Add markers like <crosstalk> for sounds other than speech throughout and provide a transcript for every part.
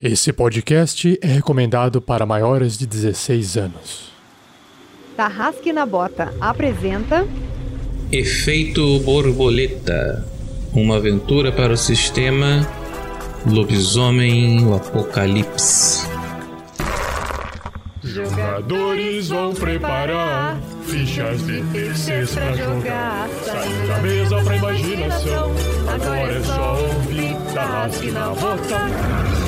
Esse podcast é recomendado para maiores de 16 anos. Tarrasque na Bota apresenta Efeito Borboleta Uma aventura para o sistema Lobisomem o Apocalipse. Jogadores vão preparar fichas de terceiros pra jogar. Saindo da mesa pra imaginação. Agora é só ouvir Tarrasque na Bota.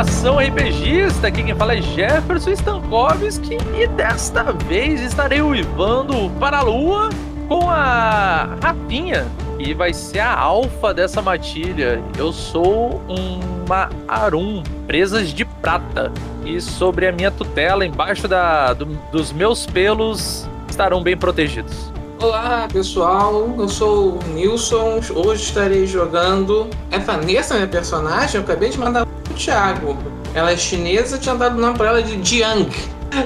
Nação RPGista! Aqui quem fala é Jefferson Stankovski e desta vez estarei uivando para a lua com a Rafinha, que vai ser a alfa dessa matilha. Eu sou uma Arum, presas de prata, e sobre a minha tutela, embaixo da, do- dos meus pelos, estarão bem protegidos. Olá pessoal, eu sou o Nilson. Hoje estarei jogando. É Vanessa, minha personagem? Eu acabei de mandar Thiago. Ela é chinesa, tinha dado o nome pra ela de Jiang.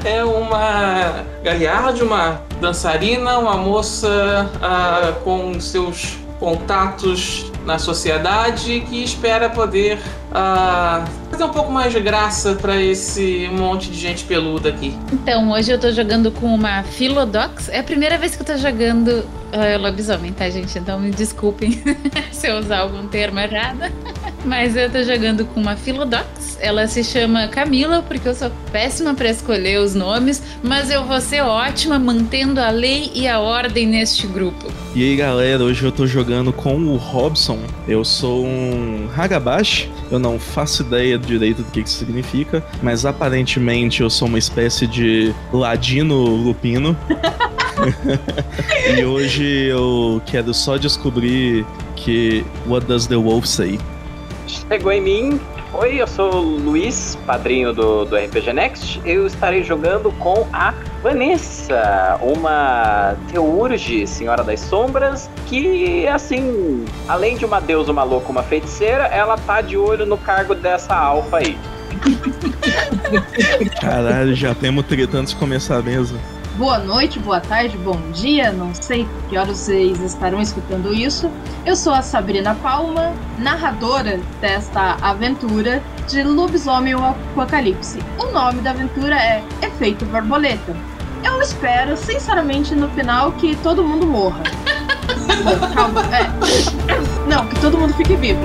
É uma galharde, uma dançarina, uma moça ah, com seus contatos na sociedade que espera poder ah, fazer um pouco mais de graça pra esse monte de gente peluda aqui. Então, hoje eu tô jogando com uma Philodox. É a primeira vez que eu tô jogando uh, lobisomem, tá, gente? Então me desculpem <laughs> se eu usar algum termo errado. <laughs> Mas eu tô jogando com uma Philodox. Ela se chama Camila, porque eu sou péssima pra escolher os nomes, mas eu vou ser ótima mantendo a lei e a ordem neste grupo. E aí galera, hoje eu tô jogando com o Robson. Eu sou um Hagabashi, eu não faço ideia direito do que isso significa, mas aparentemente eu sou uma espécie de ladino lupino. <laughs> e hoje eu quero só descobrir que What does the wolf say? Chegou em mim. Oi, eu sou o Luiz, padrinho do, do RPG Next. Eu estarei jogando com a Vanessa, uma Teurge, Senhora das Sombras, que, assim, além de uma deusa, uma louca, uma feiticeira, ela tá de olho no cargo dessa alfa aí. Caralho, já temos treta antes de começar a mesa. Boa noite, boa tarde, bom dia, não sei que horas vocês estarão escutando isso. Eu sou a Sabrina Palma, narradora desta aventura de Lobisomem o Apocalipse. O nome da aventura é Efeito Borboleta. Eu espero, sinceramente, no final que todo mundo morra. <laughs> Calma, é. Não, que todo mundo fique vivo.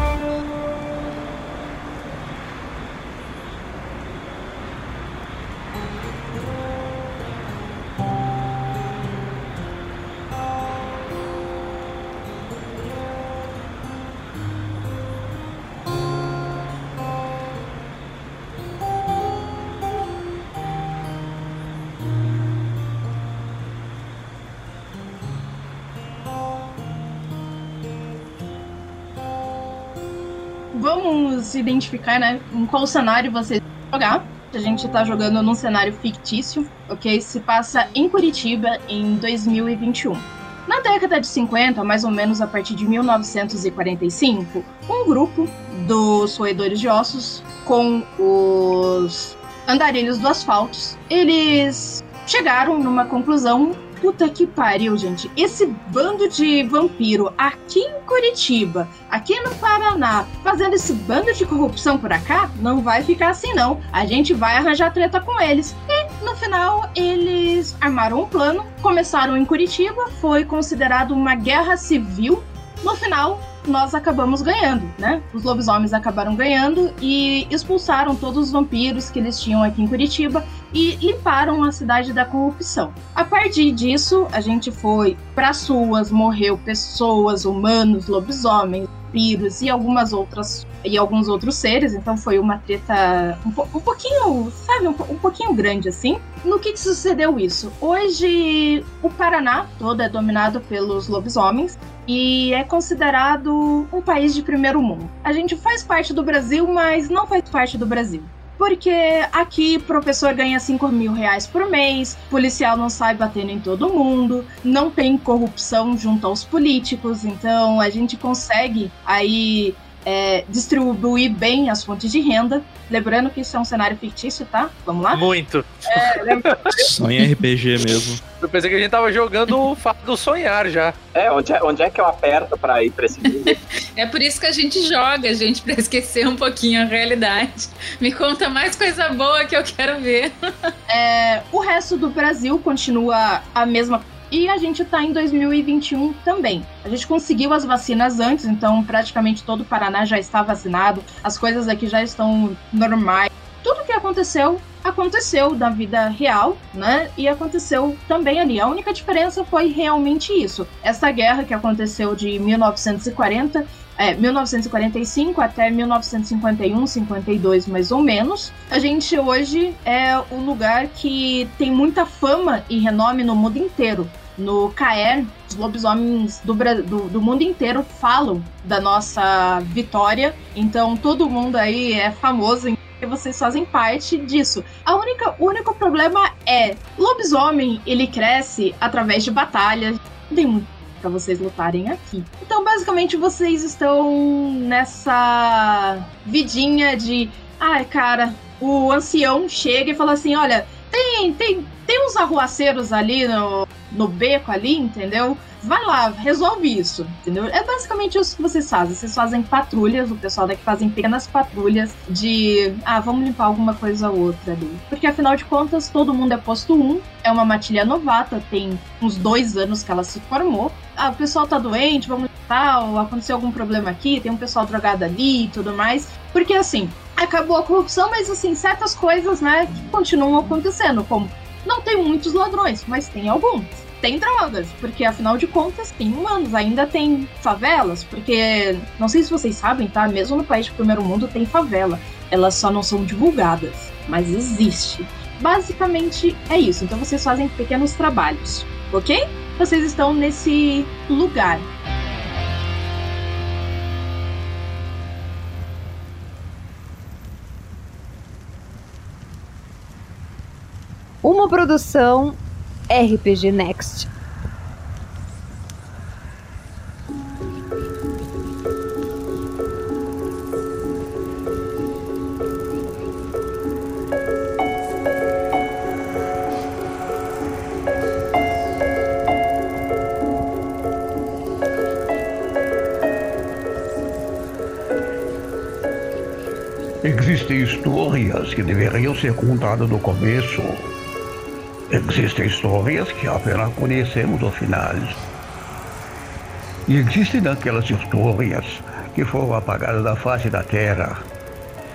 Vamos identificar, né, em qual cenário vocês vão jogar. A gente tá jogando num cenário fictício, ok? Se passa em Curitiba em 2021. Na década de 50, mais ou menos a partir de 1945, um grupo dos roedores de ossos com os andarilhos do asfalto, eles chegaram numa conclusão Puta que pariu, gente. Esse bando de vampiro aqui em Curitiba, aqui no Paraná, fazendo esse bando de corrupção por acá, não vai ficar assim não. A gente vai arranjar treta com eles. E no final eles armaram um plano, começaram em Curitiba, foi considerado uma guerra civil. No final, nós acabamos ganhando, né? Os lobisomens acabaram ganhando e expulsaram todos os vampiros que eles tinham aqui em Curitiba e limparam a cidade da corrupção. A partir disso, a gente foi para ruas, morreu pessoas, humanos, lobisomens, vampiros e algumas outras e alguns outros seres, então foi uma treta um, um pouquinho, sabe, um, um, pouquinho grande assim. No que, que sucedeu isso? Hoje o Paraná todo é dominado pelos lobisomens e é considerado um país de primeiro mundo. A gente faz parte do Brasil, mas não faz parte do Brasil. Porque aqui professor ganha 5 mil reais por mês, policial não sai batendo em todo mundo, não tem corrupção junto aos políticos, então a gente consegue aí é, distribuir bem as fontes de renda. Lembrando que isso é um cenário fictício, tá? Vamos lá? Muito. É, lembra... Sonho RPG mesmo. Eu pensei que a gente tava jogando o fato do sonhar já. É, onde é, onde é que eu aperto pra ir pra esse mundo? <laughs> é por isso que a gente joga, gente, pra esquecer um pouquinho a realidade. Me conta mais coisa boa que eu quero ver. é, o resto do Brasil continua a mesma e a gente está em 2021 também. A gente conseguiu as vacinas antes, então praticamente todo o Paraná já está vacinado, as coisas aqui já estão normais. Tudo que aconteceu, aconteceu da vida real, né? E aconteceu também ali. A única diferença foi realmente isso. Essa guerra que aconteceu de 1940 é, 1945 até 1951, 52 mais ou menos. A gente hoje é o lugar que tem muita fama e renome no mundo inteiro. No Caer, os lobisomens do, do, do, mundo inteiro falam da nossa vitória. Então todo mundo aí é famoso e vocês fazem parte disso. A única, o único problema é lobisomem ele cresce através de batalhas. Tem para vocês lutarem aqui. Então basicamente vocês estão nessa vidinha de, ai ah, cara, o ancião chega e fala assim, olha, tem tem tem uns arruaceiros ali no no beco ali, entendeu? Vai lá, resolve isso, entendeu? É basicamente isso que vocês fazem. Vocês fazem patrulhas, o pessoal daqui fazem pequenas patrulhas de, ah, vamos limpar alguma coisa ou outra ali. Porque afinal de contas, todo mundo é posto 1, é uma matilha novata, tem uns dois anos que ela se formou. Ah, o pessoal tá doente, vamos tal, aconteceu algum problema aqui, tem um pessoal drogado ali e tudo mais. Porque assim, acabou a corrupção, mas assim, certas coisas, né, que continuam acontecendo, como não tem muitos ladrões, mas tem alguns. Tem drogas, porque afinal de contas tem humanos, ainda tem favelas, porque não sei se vocês sabem, tá? Mesmo no país do primeiro mundo tem favela. Elas só não são divulgadas, mas existe. Basicamente é isso. Então vocês fazem pequenos trabalhos, ok? Vocês estão nesse lugar. Uma produção RPG Next. Existem histórias que deveriam ser contadas no começo Existem histórias que apenas conhecemos ao final. E existem aquelas histórias que foram apagadas da face da terra.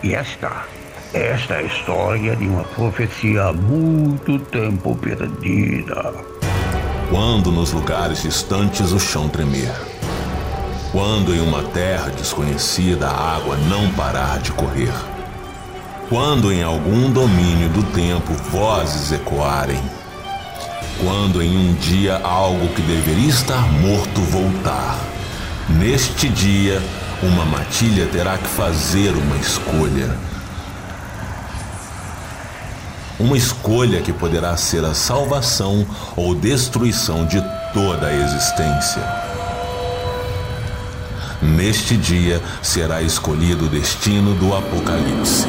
E esta, esta é a história de uma profecia há muito tempo perdida. Quando nos lugares distantes o chão tremer. Quando em uma terra desconhecida a água não parar de correr quando em algum domínio do tempo vozes ecoarem, quando em um dia algo que deveria estar morto voltar, neste dia uma matilha terá que fazer uma escolha. Uma escolha que poderá ser a salvação ou destruição de toda a existência. Neste dia será escolhido o destino do Apocalipse.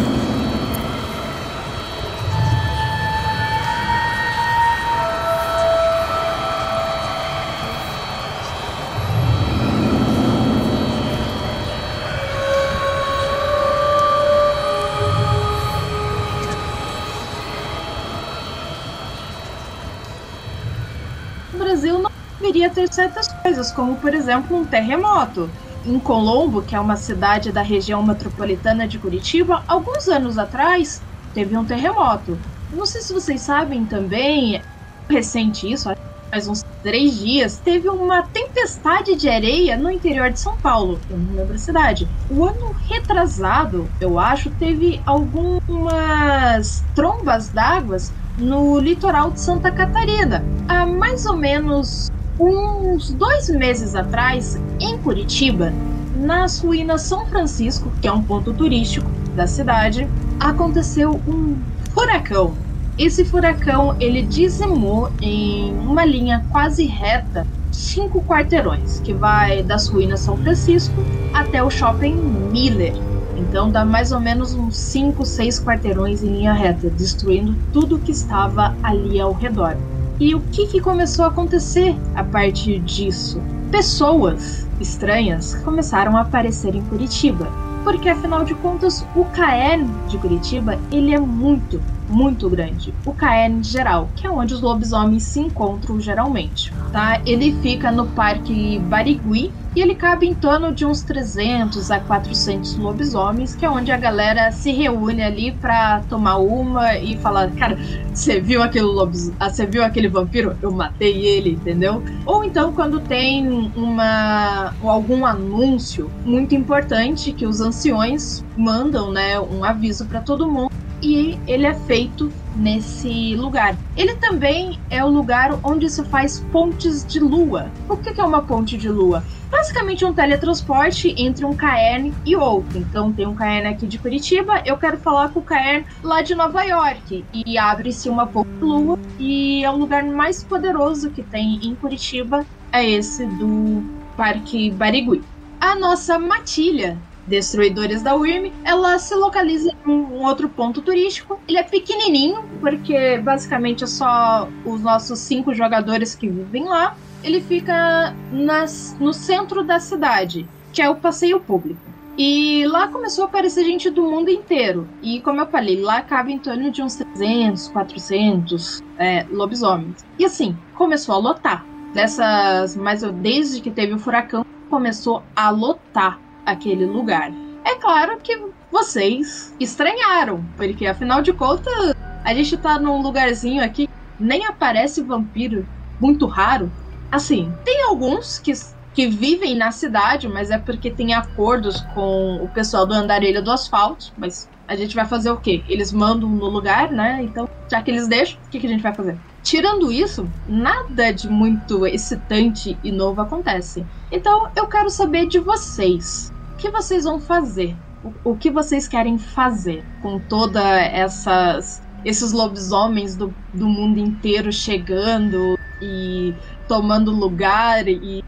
Certas coisas, como por exemplo um terremoto. Em Colombo, que é uma cidade da região metropolitana de Curitiba, alguns anos atrás teve um terremoto. Não sei se vocês sabem também, recente isso, faz uns três dias, teve uma tempestade de areia no interior de São Paulo. Eu não lembro a cidade. O ano retrasado, eu acho, teve algumas trombas d'água no litoral de Santa Catarina. Há mais ou menos uns dois meses atrás, em Curitiba, nas ruínas São Francisco, que é um ponto turístico da cidade, aconteceu um furacão. Esse furacão ele dizimou em uma linha quase reta cinco quarteirões, que vai das ruínas São Francisco até o shopping Miller. Então dá mais ou menos uns 5, 6 quarteirões em linha reta, destruindo tudo que estava ali ao redor. E o que, que começou a acontecer a partir disso? Pessoas estranhas começaram a aparecer em Curitiba. Porque afinal de contas, o caern de Curitiba, ele é muito, muito grande. O caern geral, que é onde os lobisomens se encontram geralmente, tá? Ele fica no Parque Barigui, e ele cabe em torno de uns 300 a 400 lobisomens, que é onde a galera se reúne ali para tomar uma e falar, cara, você viu aquele lobis, ah, você viu aquele vampiro? Eu matei ele, entendeu? Ou então quando tem uma algum anúncio muito importante que os anciões mandam, né, um aviso para todo mundo e ele é feito nesse lugar. Ele também é o lugar onde se faz pontes de lua. O que é uma ponte de lua? basicamente um teletransporte entre um Caern e outro. Então tem um Caern aqui de Curitiba, eu quero falar com o Caern lá de Nova York. E abre-se uma ponte lua e é o lugar mais poderoso que tem em Curitiba, é esse do Parque Barigui. A nossa matilha Destruidores da Wyrm, ela se localiza em um outro ponto turístico. Ele é pequenininho, porque basicamente é só os nossos cinco jogadores que vivem lá ele fica nas, no centro da cidade, que é o passeio público. E lá começou a aparecer gente do mundo inteiro. E como eu falei, lá cabe em torno de uns 300, 400 é, lobisomens. E assim, começou a lotar. Dessas, mas desde que teve o furacão, começou a lotar aquele lugar. É claro que vocês estranharam, porque afinal de contas, a gente tá num lugarzinho aqui, nem aparece vampiro, muito raro. Assim, tem alguns que, que vivem na cidade, mas é porque tem acordos com o pessoal do andarilho do asfalto. Mas a gente vai fazer o quê? Eles mandam no lugar, né? Então, já que eles deixam, o que, que a gente vai fazer? Tirando isso, nada de muito excitante e novo acontece. Então, eu quero saber de vocês. Que vocês vão fazer? O, que vocês querem fazer com toda essas esses lobisomens do, do mundo inteiro chegando e tomando lugar e,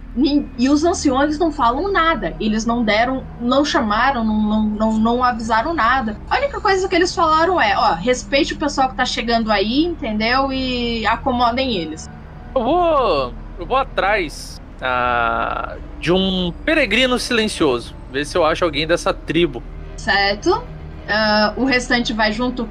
e os anciões não falam nada. Eles não deram, não chamaram, não, não, não, não avisaram nada. A única coisa que eles falaram é, ó, respeite o pessoal que tá chegando aí, entendeu? E acomodem eles. Eu vou, eu vou atrás uh, de um peregrino silencioso. Ver se eu acho alguém dessa tribo. Certo. Uh, o restante vai junto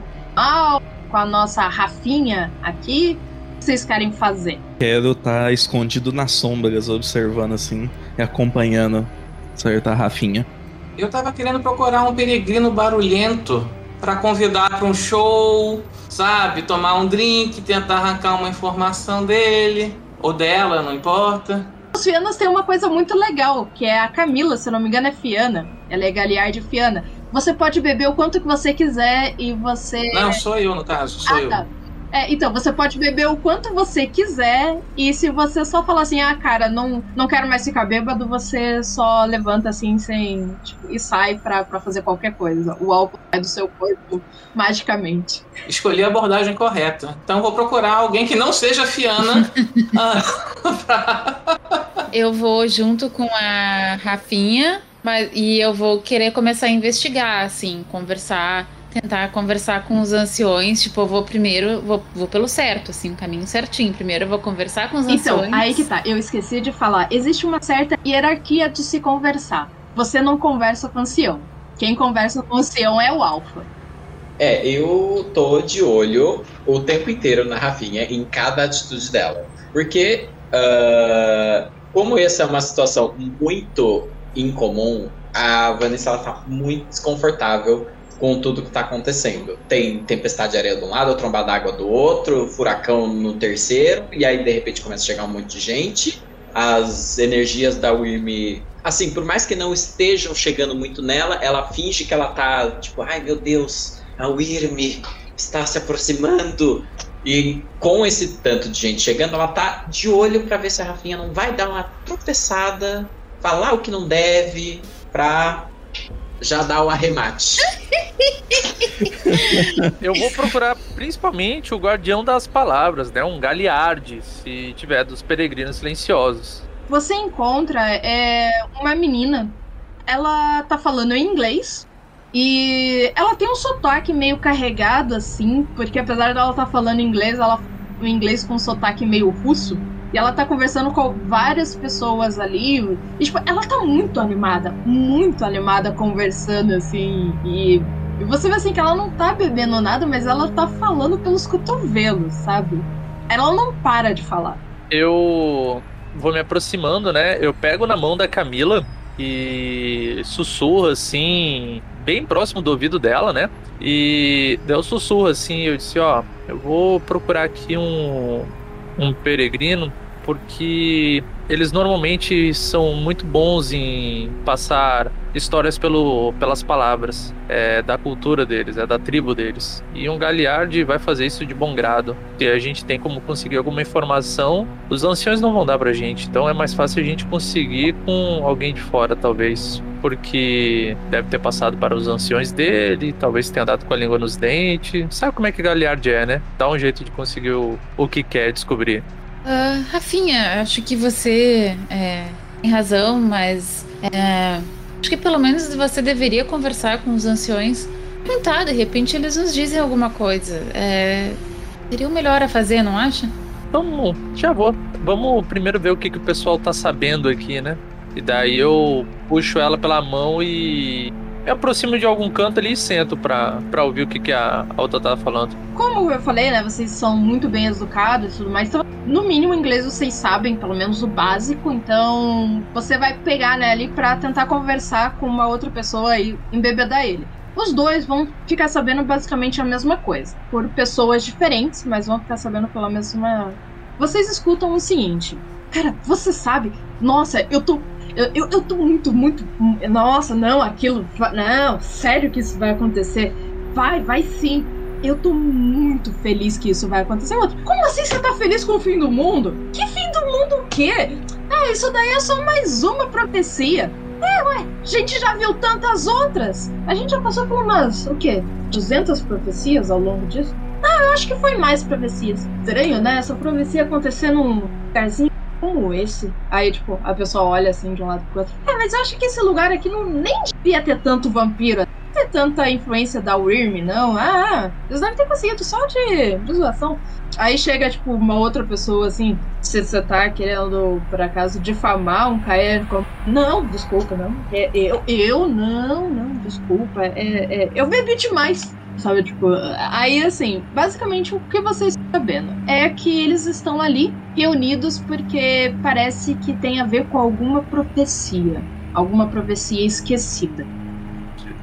com a nossa Rafinha aqui vocês querem fazer? Quero estar tá escondido nas sombras, observando assim e acompanhando certa Rafinha. Eu tava querendo procurar um peregrino barulhento para convidar para um show, sabe? Tomar um drink, tentar arrancar uma informação dele ou dela, não importa. Os Fianas têm uma coisa muito legal, que é a Camila, se não me engano, é Fiana. Ela é Galiard Fiana. Você pode beber o quanto que você quiser e você. Não, sou eu no caso, sou ah, eu. Tá. É, então, você pode beber o quanto você quiser, e se você só falar assim, ah, cara, não, não quero mais ficar bêbado, você só levanta assim sem. Tipo, e sai pra, pra fazer qualquer coisa. O álcool sai do seu corpo magicamente. Escolhi a abordagem correta. Então vou procurar alguém que não seja Fiana. <laughs> eu vou junto com a Rafinha, mas, e eu vou querer começar a investigar, assim, conversar tentar conversar com os anciões. Tipo, eu vou primeiro, vou, vou pelo certo, assim, o caminho certinho. Primeiro eu vou conversar com os então, anciões. Então, aí que tá. Eu esqueci de falar. Existe uma certa hierarquia de se conversar. Você não conversa com o ancião. Quem conversa com o ancião é o alfa. É, eu tô de olho o tempo inteiro na Rafinha, em cada atitude dela. Porque, uh, como essa é uma situação muito incomum, a Vanessa ela tá muito desconfortável com tudo que tá acontecendo. Tem tempestade de areia de um lado, tromba d'água do outro, furacão no terceiro, e aí de repente começa a chegar um monte de gente. As energias da Wyrm, assim, por mais que não estejam chegando muito nela, ela finge que ela tá, tipo, ai meu Deus, a Wyrm está se aproximando. E com esse tanto de gente chegando, ela tá de olho para ver se a Rafinha não vai dar uma tropeçada, falar o que não deve, pra já dar o arremate. Eu vou procurar principalmente o guardião das palavras, né? Um Galiardi, se tiver dos peregrinos silenciosos. Você encontra é, uma menina. Ela tá falando em inglês. E ela tem um sotaque meio carregado, assim, porque apesar dela tá falando inglês, ela o inglês com um sotaque meio russo. E ela tá conversando com várias pessoas ali. E, tipo, ela tá muito animada, muito animada conversando, assim. E, e você vê assim que ela não tá bebendo nada, mas ela tá falando pelos cotovelos, sabe? Ela não para de falar. Eu vou me aproximando, né? Eu pego na mão da Camila e sussurro assim, bem próximo do ouvido dela, né? E deu sussurro assim, eu disse, ó, eu vou procurar aqui um um peregrino, porque eles normalmente são muito bons em passar histórias pelo, pelas palavras é, da cultura deles, é da tribo deles. E um Galiard vai fazer isso de bom grado. Se a gente tem como conseguir alguma informação, os anciões não vão dar pra gente. Então é mais fácil a gente conseguir com alguém de fora, talvez. Porque deve ter passado para os anciões dele, talvez tenha dado com a língua nos dentes. Sabe como é que Galiard é, né? Dá um jeito de conseguir o, o que quer descobrir. Uh, Rafinha, acho que você é, tem razão, mas é, acho que pelo menos você deveria conversar com os anciões. Tentar, de repente eles nos dizem alguma coisa. É, seria o melhor a fazer, não acha? Vamos, já vou. Vamos primeiro ver o que, que o pessoal tá sabendo aqui, né? E daí eu puxo ela pela mão e me aproximo de algum canto ali e sento pra, pra ouvir o que, que a, a outra tá falando. Como eu falei, né? Vocês são muito bem educados e tudo mais. Então, no mínimo, inglês vocês sabem, pelo menos o básico. Então, você vai pegar, né, ali pra tentar conversar com uma outra pessoa e embebedar ele. Os dois vão ficar sabendo basicamente a mesma coisa. Por pessoas diferentes, mas vão ficar sabendo pela mesma. Vocês escutam o seguinte. Cara, você sabe? Nossa, eu tô eu, eu, eu tô muito, muito. Nossa, não, aquilo. Não, sério que isso vai acontecer? Vai, vai sim. Eu tô muito feliz que isso vai acontecer. Como assim você tá feliz com o fim do mundo? Que fim do mundo o quê? Ah, isso daí é só mais uma profecia. É, ué, a gente já viu tantas outras. A gente já passou por umas, o quê? 200 profecias ao longo disso? Ah, eu acho que foi mais profecias. Estranho, né? Essa profecia acontecer num lugarzinho como esse? Aí, tipo, a pessoa olha assim de um lado pro outro. É, mas eu acho que esse lugar aqui não nem devia ter tanto vampiro. Não ter tanta influência da Wyrm, não. Ah, eles devem ter conseguido só de, de zoação. Aí chega, tipo, uma outra pessoa, assim, se você tá querendo, por acaso, difamar um Caer. Não, desculpa, não. É, eu, eu, não, não, desculpa. É, é, eu bebi demais. Sabe, tipo, aí assim, basicamente o que vocês estão sabendo é que eles estão ali reunidos porque parece que tem a ver com alguma profecia. Alguma profecia esquecida.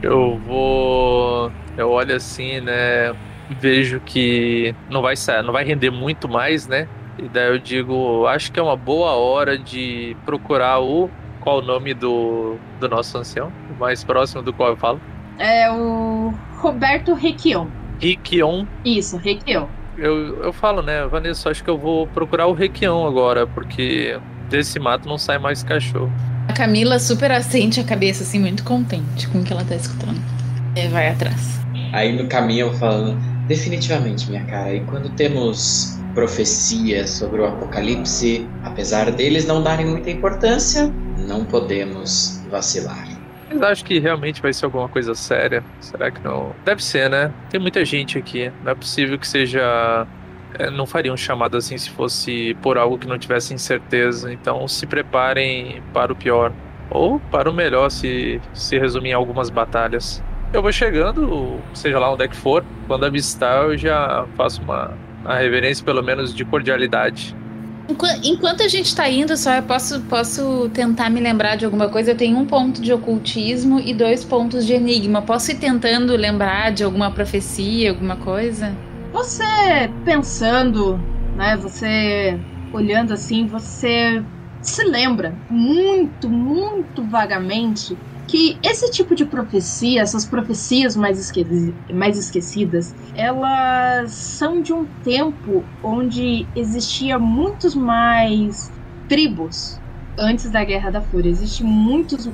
Eu vou. Eu olho assim, né? Vejo que não vai sair, não vai render muito mais, né? E daí eu digo, acho que é uma boa hora de procurar o. Qual o nome do, do nosso ancião? O mais próximo do qual eu falo? É o Roberto Requion. Requion? Isso, Requion. Eu, eu falo, né, Vanessa, acho que eu vou procurar o Requion agora, porque desse mato não sai mais cachorro. A Camila super assente a cabeça, assim, muito contente com o que ela tá escutando. E vai atrás. Aí no caminho eu falando, definitivamente, minha cara, e quando temos profecias sobre o apocalipse, apesar deles não darem muita importância, não podemos vacilar. Mas acho que realmente vai ser alguma coisa séria. Será que não? Deve ser, né? Tem muita gente aqui. Não é possível que seja. É, não faria um chamado assim se fosse por algo que não tivesse incerteza. Então se preparem para o pior. Ou para o melhor, se, se resumir em algumas batalhas. Eu vou chegando, seja lá onde é que for. Quando avistar, eu já faço uma, uma reverência, pelo menos de cordialidade. Enqu- Enquanto a gente tá indo, só eu posso, posso tentar me lembrar de alguma coisa. Eu tenho um ponto de ocultismo e dois pontos de enigma. Posso ir tentando lembrar de alguma profecia, alguma coisa? Você pensando, né? Você olhando assim, você se lembra muito, muito vagamente que esse tipo de profecia, essas profecias mais, esque mais esquecidas, elas são de um tempo onde existia muitos mais tribos antes da Guerra da Fúria. Existem muitos,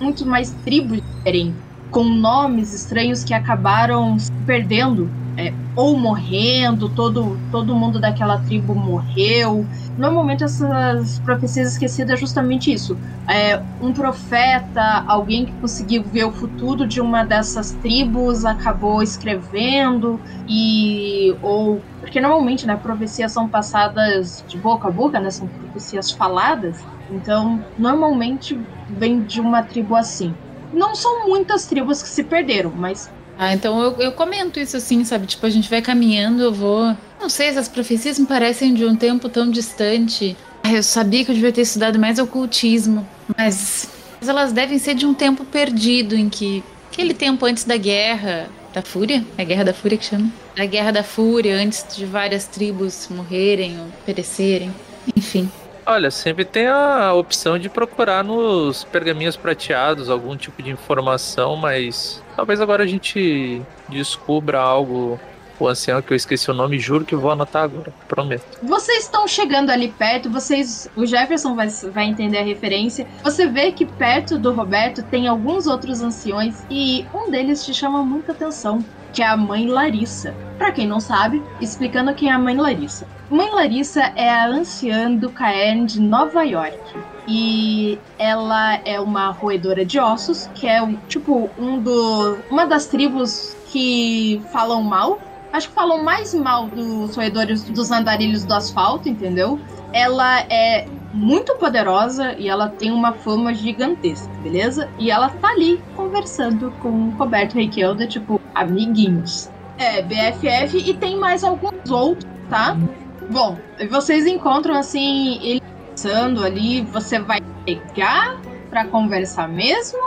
muitos mais tribos diferentes, com nomes estranhos que acabaram se perdendo é, ou morrendo, todo, todo mundo daquela tribo morreu. Normalmente essas profecias esquecidas é justamente isso. É, um profeta, alguém que conseguiu ver o futuro de uma dessas tribos, acabou escrevendo e ou porque normalmente, né, profecias são passadas de boca a boca, né, são profecias faladas. Então, normalmente vem de uma tribo assim. Não são muitas tribos que se perderam, mas Ah, então eu, eu comento isso assim, sabe? Tipo, a gente vai caminhando, eu vou. Não sei, essas profecias me parecem de um tempo tão distante. Ah, Eu sabia que eu devia ter estudado mais ocultismo, mas elas devem ser de um tempo perdido em que. Aquele tempo antes da guerra. Da Fúria? É a Guerra da Fúria que chama? Da Guerra da Fúria, antes de várias tribos morrerem ou perecerem. Enfim. Olha, sempre tem a opção de procurar nos pergaminhos prateados algum tipo de informação, mas talvez agora a gente descubra algo. O ancião que eu esqueci o nome, juro que vou anotar agora, prometo. Vocês estão chegando ali perto, vocês. O Jefferson vai, vai entender a referência. Você vê que perto do Roberto tem alguns outros anciões e um deles te chama muita atenção, que é a mãe Larissa. Pra quem não sabe, explicando quem é a mãe Larissa. Mãe Larissa é a anciã do Caern de Nova York. E ela é uma roedora de ossos, que é tipo um do, uma das tribos que falam mal acho que falam mais mal dos roedores dos andarilhos do asfalto, entendeu? Ela é muito poderosa e ela tem uma fama gigantesca, beleza? E ela tá ali conversando com o Roberto Requelda, tipo, amiguinhos. É, BFF e tem mais alguns outros, tá? Bom, vocês encontram assim, ele conversando ali, você vai pegar pra conversar mesmo?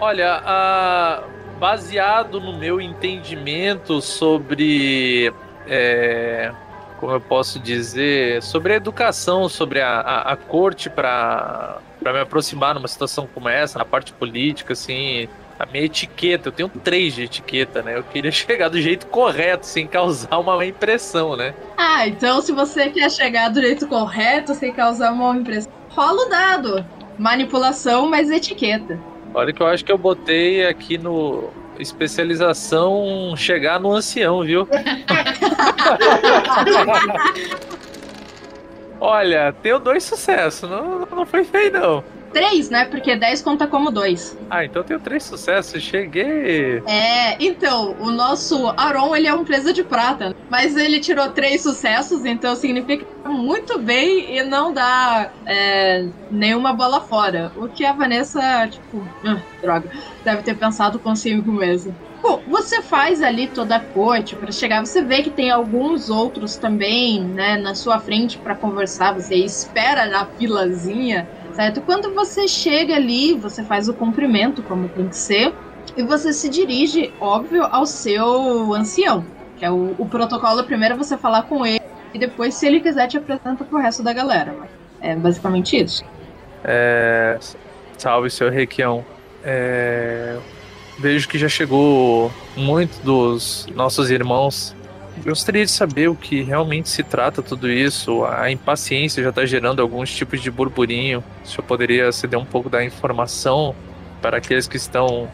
Olha, a- baseado no meu entendimento sobre. é, como eu posso dizer? Sobre a educação, sobre a, a, a corte para me aproximar numa situação como essa, na parte política, assim. A minha etiqueta, eu tenho três de etiqueta, né? Eu queria <laughs> chegar do jeito correto, sem causar uma má impressão, né? Ah, então se você quer chegar do jeito correto, sem causar uma impressão, rola o dado. Manipulação mais etiqueta. Olha que eu acho que eu botei aqui no especialização chegar no ancião, viu? <laughs> Olha, tenho dois sucessos, não, não foi feio não. Três, né? Porque 10 conta como dois. Ah, então eu tenho três sucessos, cheguei. É, então, o nosso Aron, ele é um presa de prata, mas ele tirou três sucessos, então significa muito bem e não dá é, nenhuma bola fora. O que a Vanessa, tipo, ah, droga, deve ter pensado consigo mesmo. Bom, você faz ali toda a corte para chegar, você vê que tem alguns outros também, né, na sua frente para conversar, você espera na filazinha, certo? Quando você chega ali, você faz o cumprimento como tem que ser, e você se dirige, óbvio, ao seu ancião, que é o, o protocolo. Primeiro é você falar com ele, e depois, se ele quiser, te apresenta pro resto da galera. É basicamente isso. É... Salve, seu Requião. É... Vejo que já chegou muito dos nossos irmãos. Gostaria de saber o que realmente se trata tudo isso. A impaciência já está gerando alguns tipos de burburinho. Se eu poderia ceder um pouco da informação para aqueles que estão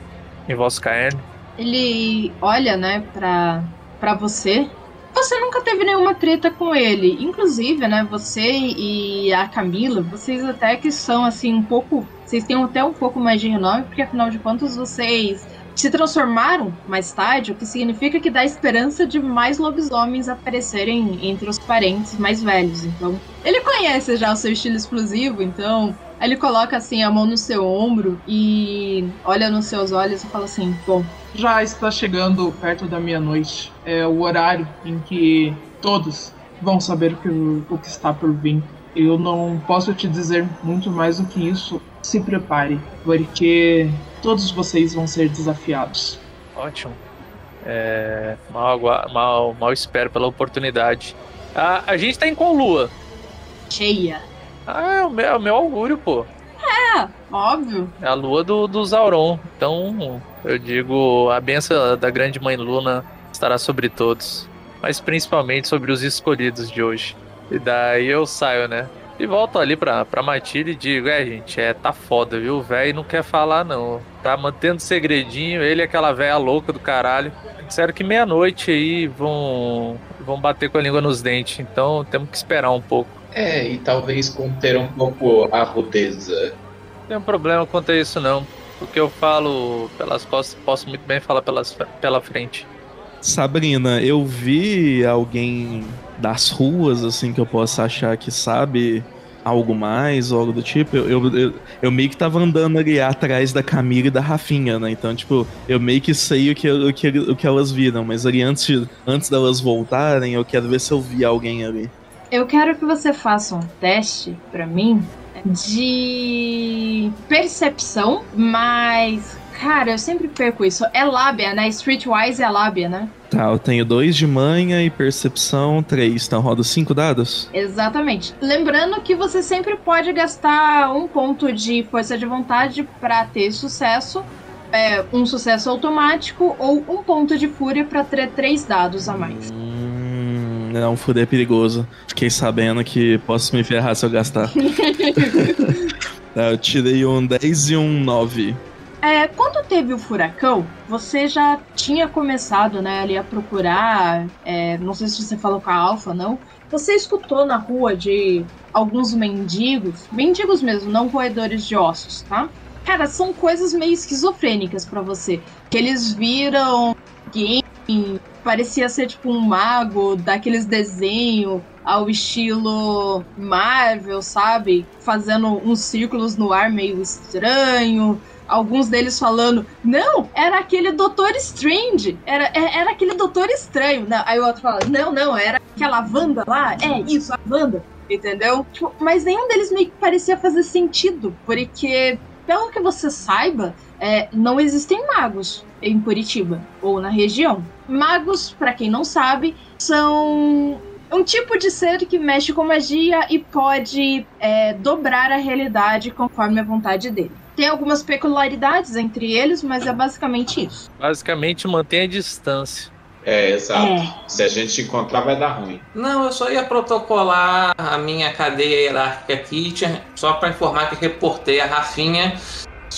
em vosso caerne. Ele olha, né, pra, pra você. Você nunca teve nenhuma treta com ele. Inclusive, né, você e a Camila, vocês até que são, assim, um pouco. Vocês têm até um pouco mais de renome, porque afinal de contas vocês se transformaram mais tarde, o que significa que dá esperança de mais lobisomens aparecerem entre os parentes mais velhos. Então, ele conhece já o seu estilo explosivo, então Aí ele coloca assim a mão no seu ombro e olha nos seus olhos e fala assim: Bom, Já está chegando perto da meia-noite. É o horário em que todos vão saber o que, o que está por vir. eu não posso te dizer muito mais do que isso. Se prepare, porque todos vocês vão ser desafiados. Ótimo. É, mal, mal, mal espero pela oportunidade. A, a gente tá em qual lua? Cheia. Ah, é o meu, é o meu augúrio, pô. É, óbvio. É a lua do, do Sauron. Então, eu digo, a benção da grande mãe Luna estará sobre todos. Mas principalmente sobre os escolhidos de hoje. E daí eu saio, né? E volto ali pra, pra Matilde e digo, é, gente, é, tá foda, viu? O velho não quer falar, não. Tá mantendo segredinho, ele é aquela velha louca do caralho. Disseram que meia-noite aí vão, vão bater com a língua nos dentes, então temos que esperar um pouco. É, e talvez conter um pouco a rudeza. Não tem um problema quanto a isso, não. O que eu falo pelas costas, posso muito bem falar pelas, pela frente. Sabrina, eu vi alguém das ruas, assim, que eu possa achar que sabe algo mais ou algo do tipo. Eu, eu, eu, eu, meio que tava andando ali atrás da Camila e da Rafinha, né? Então, tipo, eu meio que sei o que, o que, o que elas viram, mas ali antes, antes delas voltarem, eu quero ver se eu vi alguém ali. Eu quero que você faça um teste para mim de percepção, mas Cara, eu sempre perco isso. É lábia, né? Streetwise é lábia, né? Tá, eu tenho dois de manha e percepção três. Então roda cinco dados? Exatamente. Lembrando que você sempre pode gastar um ponto de força de vontade para ter sucesso. É, um sucesso automático ou um ponto de fúria para ter três dados a mais. Hum, não, fúria é perigoso. Fiquei sabendo que posso me ferrar se eu gastar. tá, <laughs> eu tirei um 10 e um 9. É, quando teve o furacão, você já tinha começado, né, ali a procurar. É, não sei se você falou com a Alfa, não. Você escutou na rua de alguns mendigos, mendigos mesmo, não roedores de ossos, tá? Cara, são coisas meio esquizofrênicas para você. Que eles viram game, parecia ser tipo um mago daqueles desenhos ao estilo Marvel, sabe? Fazendo uns círculos no ar meio estranho alguns deles falando, não, era aquele Doutor Strange, era, é, era aquele Doutor Estranho. Não, aí o outro fala, não, não, era aquela Wanda lá, é isso, a Wanda, entendeu? Tipo, mas nenhum deles meio que parecia fazer sentido, porque, pelo que você saiba, é, não existem magos em Curitiba ou na região. Magos, para quem não sabe, são um tipo de ser que mexe com magia e pode é, dobrar a realidade conforme a vontade dele. Tem algumas peculiaridades entre eles, mas é basicamente isso. Basicamente mantém a distância. É, exato. É. Se a gente encontrar, vai dar ruim. Não, eu só ia protocolar a minha cadeia hierárquica aqui, só para informar que reportei a Rafinha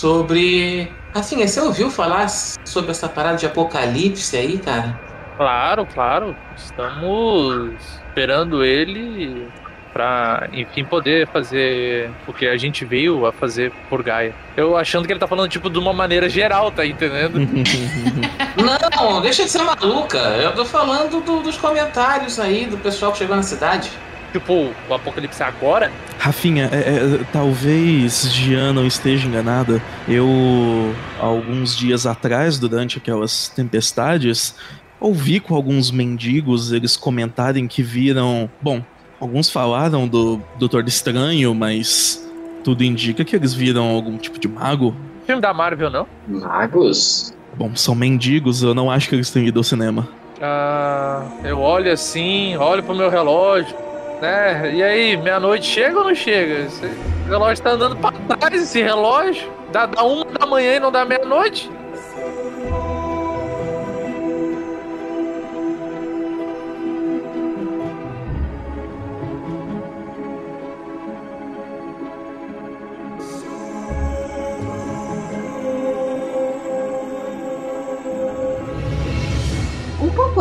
sobre. Rafinha, você ouviu falar sobre essa parada de apocalipse aí, cara? Claro, claro. Estamos esperando ele para enfim poder fazer o que a gente veio a fazer por Gaia. Eu achando que ele tá falando tipo de uma maneira geral, tá entendendo? <laughs> Não, deixa de ser maluca. Eu tô falando do, dos comentários aí do pessoal que chegou na cidade. Tipo, o apocalipse agora? Rafinha, é, é, talvez não esteja enganada. Eu, alguns dias atrás, durante aquelas tempestades, ouvi com alguns mendigos eles comentarem que viram. Bom, Alguns falaram do Doutor Estranho, mas tudo indica que eles viram algum tipo de mago. Filme da Marvel, não? Magos? Bom, são mendigos, eu não acho que eles tenham ido ao cinema. Ah, eu olho assim, olho pro meu relógio, né? E aí, meia-noite chega ou não chega? Esse relógio tá andando pra trás, esse relógio. Dá, dá uma da manhã e não dá meia-noite?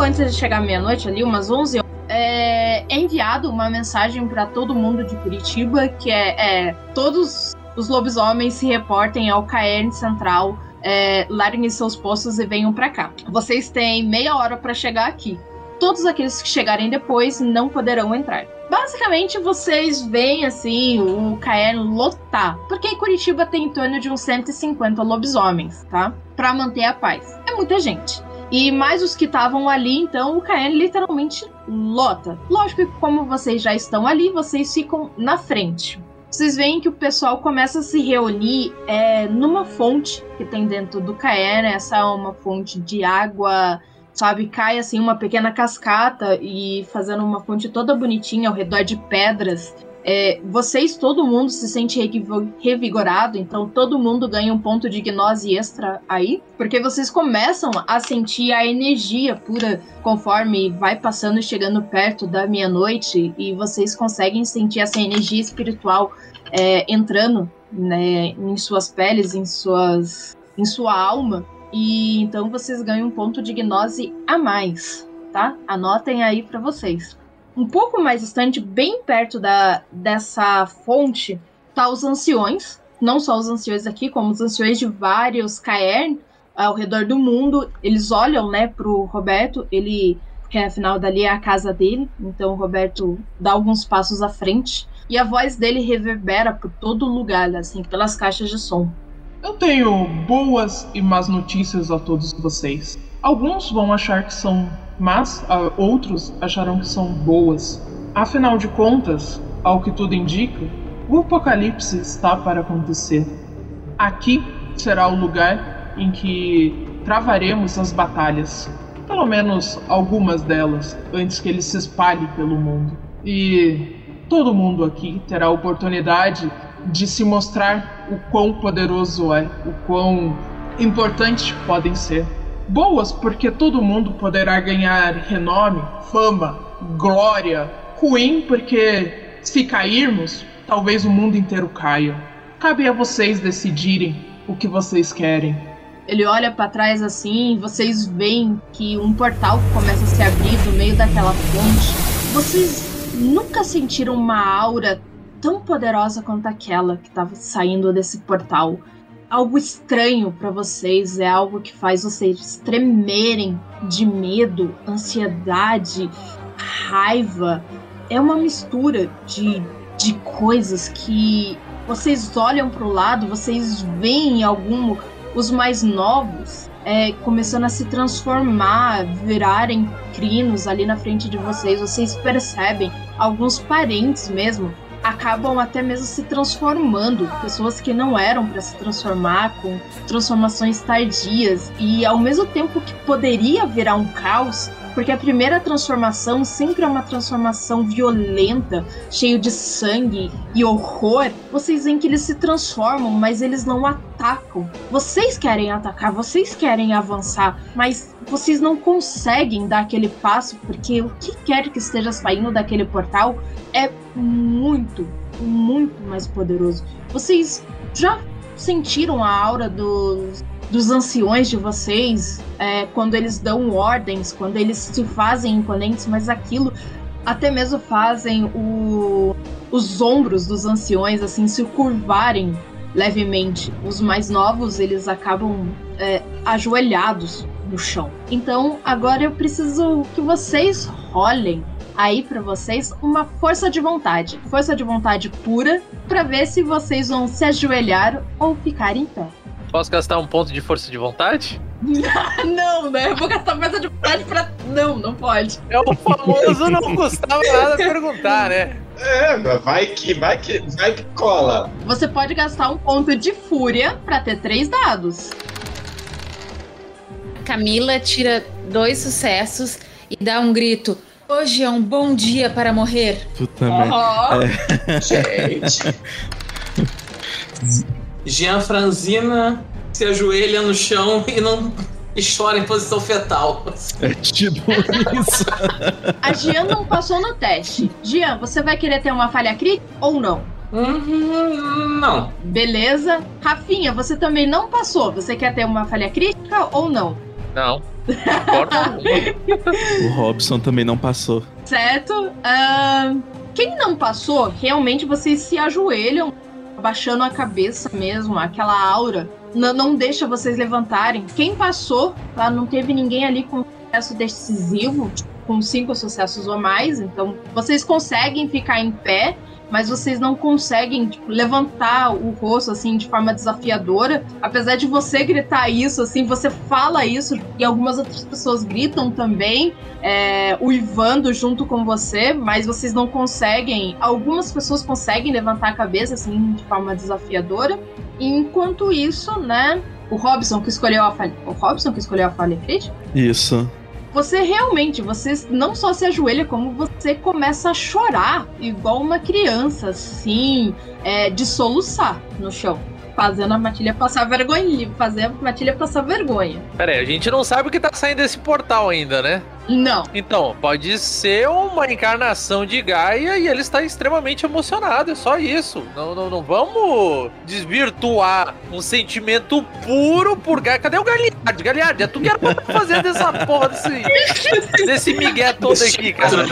pouco antes de chegar meia-noite, ali, umas 11 horas, é, é enviado uma mensagem para todo mundo de Curitiba que é, é, todos os lobisomens se reportem ao caerne central, é, larguem seus postos e venham para cá. Vocês têm meia hora para chegar aqui. Todos aqueles que chegarem depois não poderão entrar. Basicamente, vocês veem assim o caerne lotar, porque Curitiba tem em torno de uns 150 lobisomens, tá? Para manter a paz. É muita gente. E mais os que estavam ali, então o Caen literalmente lota. Lógico que, como vocês já estão ali, vocês ficam na frente. Vocês veem que o pessoal começa a se reunir é, numa fonte que tem dentro do Caen. Essa é uma fonte de água, sabe? Cai assim uma pequena cascata e fazendo uma fonte toda bonitinha ao redor de pedras. É, vocês, todo mundo se sente revigorado, então todo mundo ganha um ponto de gnose extra aí, porque vocês começam a sentir a energia pura conforme vai passando e chegando perto da meia-noite, e vocês conseguem sentir essa energia espiritual é, entrando né, em suas peles, em, suas, em sua alma, e então vocês ganham um ponto de gnose a mais, tá? Anotem aí para vocês um pouco mais distante, bem perto da, dessa fonte, tá os anciões. Não só os anciões aqui, como os anciões de vários Caern ao redor do mundo. Eles olham, né, pro Roberto, ele. Que afinal dali é a casa dele. Então o Roberto dá alguns passos à frente. E a voz dele reverbera por todo lugar, assim, pelas caixas de som. Eu tenho boas e más notícias a todos vocês. Alguns vão achar que são mas uh, outros acharão que são boas. Afinal de contas, ao que tudo indica, o apocalipse está para acontecer. Aqui será o lugar em que travaremos as batalhas, pelo menos algumas delas, antes que ele se espalhe pelo mundo. E todo mundo aqui terá a oportunidade de se mostrar o quão poderoso é, o quão importante podem ser. Boas porque todo mundo poderá ganhar renome, fama, glória. Ruim porque se cairmos, talvez o mundo inteiro caia. Cabe a vocês decidirem o que vocês querem. Ele olha para trás assim, vocês veem que um portal começa a se abrir no meio daquela fonte. Vocês nunca sentiram uma aura tão poderosa quanto aquela que estava saindo desse portal algo estranho para vocês, é algo que faz vocês tremerem de medo, ansiedade, raiva. É uma mistura de, de coisas que vocês olham para o lado, vocês veem algum os mais novos é, começando a se transformar, virarem crinos ali na frente de vocês. Vocês percebem alguns parentes mesmo acabam até mesmo se transformando, pessoas que não eram para se transformar, com transformações tardias, e ao mesmo tempo que poderia virar um caos, porque a primeira transformação sempre é uma transformação violenta, cheio de sangue e horror. Vocês veem que eles se transformam, mas eles não atacam. Vocês querem atacar, vocês querem avançar, mas vocês não conseguem dar aquele passo porque o que quer que esteja saindo daquele portal é muito, muito mais poderoso. Vocês já sentiram a aura dos dos anciões de vocês, é, quando eles dão ordens, quando eles se fazem imponentes, mas aquilo até mesmo fazem o, os ombros dos anciões assim se curvarem levemente. Os mais novos eles acabam é, ajoelhados no chão. Então agora eu preciso que vocês rolem aí para vocês uma força de vontade, força de vontade pura, para ver se vocês vão se ajoelhar ou ficar em pé. Posso gastar um ponto de força de vontade? <laughs> não, né? Eu vou gastar força de vontade pra. Não, não pode. É o famoso não custava nada perguntar, né? É, vai que, vai que, vai que cola. Você pode gastar um ponto de fúria para ter três dados. Camila tira dois sucessos e dá um grito. Hoje é um bom dia para morrer. Puta merda. É. Gente. <laughs> Jean Franzina se ajoelha no chão e não e chora em posição fetal. É tipo isso. A Jean não passou no teste. Jean, você vai querer ter uma falha crítica ou não? Uhum, não. Beleza. Rafinha, você também não passou. Você quer ter uma falha crítica ou não? Não. o Robson também não passou. Certo. Uh, quem não passou, realmente vocês se ajoelham baixando a cabeça mesmo, aquela aura, não, não deixa vocês levantarem. Quem passou, tá? Não teve ninguém ali com sucesso decisivo, com cinco sucessos ou mais, então vocês conseguem ficar em pé mas vocês não conseguem tipo, levantar o rosto assim de forma desafiadora. Apesar de você gritar isso, assim, você fala isso e algumas outras pessoas gritam também, é, uivando junto com você, mas vocês não conseguem. Algumas pessoas conseguem levantar a cabeça assim de forma desafiadora. Enquanto isso, né? O Robson que escolheu a falha. O Robson que escolheu a falha crítica? Isso. Você realmente, você não só se ajoelha, como você começa a chorar, igual uma criança, assim, é, de soluçar no chão. Fazendo a matilha passar vergonha. Fazer a matilha passar vergonha. Pera aí, a gente não sabe o que tá saindo desse portal ainda, né? Não. Então, pode ser uma encarnação de Gaia e ele está extremamente emocionado, é só isso. Não, não, não vamos desvirtuar um sentimento puro por Gaia. Cadê o Galiardi? Galiardi, é tu que era pra fazer dessa porra desse, desse migué todo aqui, <laughs> cara.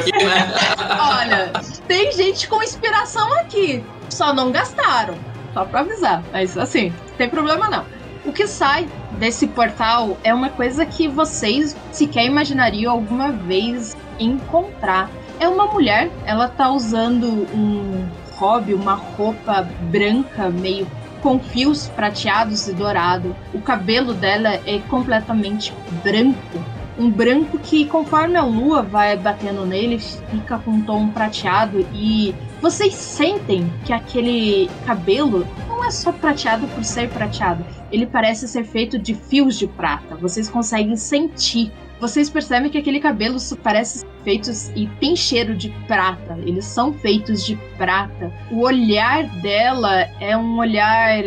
Olha, tem gente com inspiração aqui. Só não gastaram. Só pra avisar. Mas assim, tem problema não. O que sai desse portal é uma coisa que vocês sequer imaginariam alguma vez encontrar. É uma mulher, ela tá usando um hobby, uma roupa branca, meio com fios prateados e dourado. O cabelo dela é completamente branco. Um branco que, conforme a lua vai batendo nele, fica com um tom prateado. E vocês sentem que aquele cabelo não é só prateado por ser prateado ele parece ser feito de fios de prata. Vocês conseguem sentir. Vocês percebem que aquele cabelo parece feitos e tem cheiro de prata. Eles são feitos de prata. O olhar dela é um olhar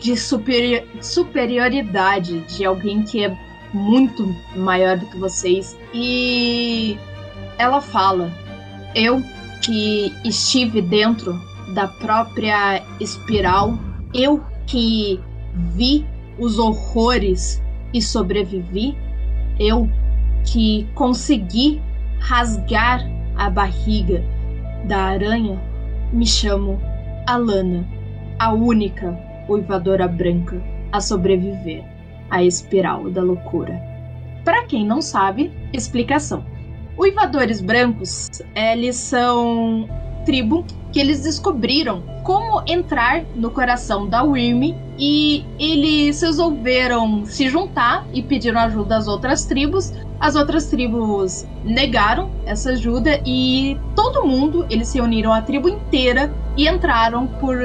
de superior, superioridade, de alguém que é muito maior do que vocês. E ela fala: Eu que estive dentro da própria espiral, eu que vi os horrores e sobrevivi, eu que consegui rasgar a barriga da aranha, me chamo Alana, a única uivadora branca a sobreviver à espiral da loucura. Para quem não sabe, explicação. Uivadores brancos, eles são tribo que eles descobriram como entrar no coração da Wyrm e eles resolveram se juntar e pediram ajuda às outras tribos. As outras tribos negaram essa ajuda e todo mundo, eles se uniram a tribo inteira e entraram por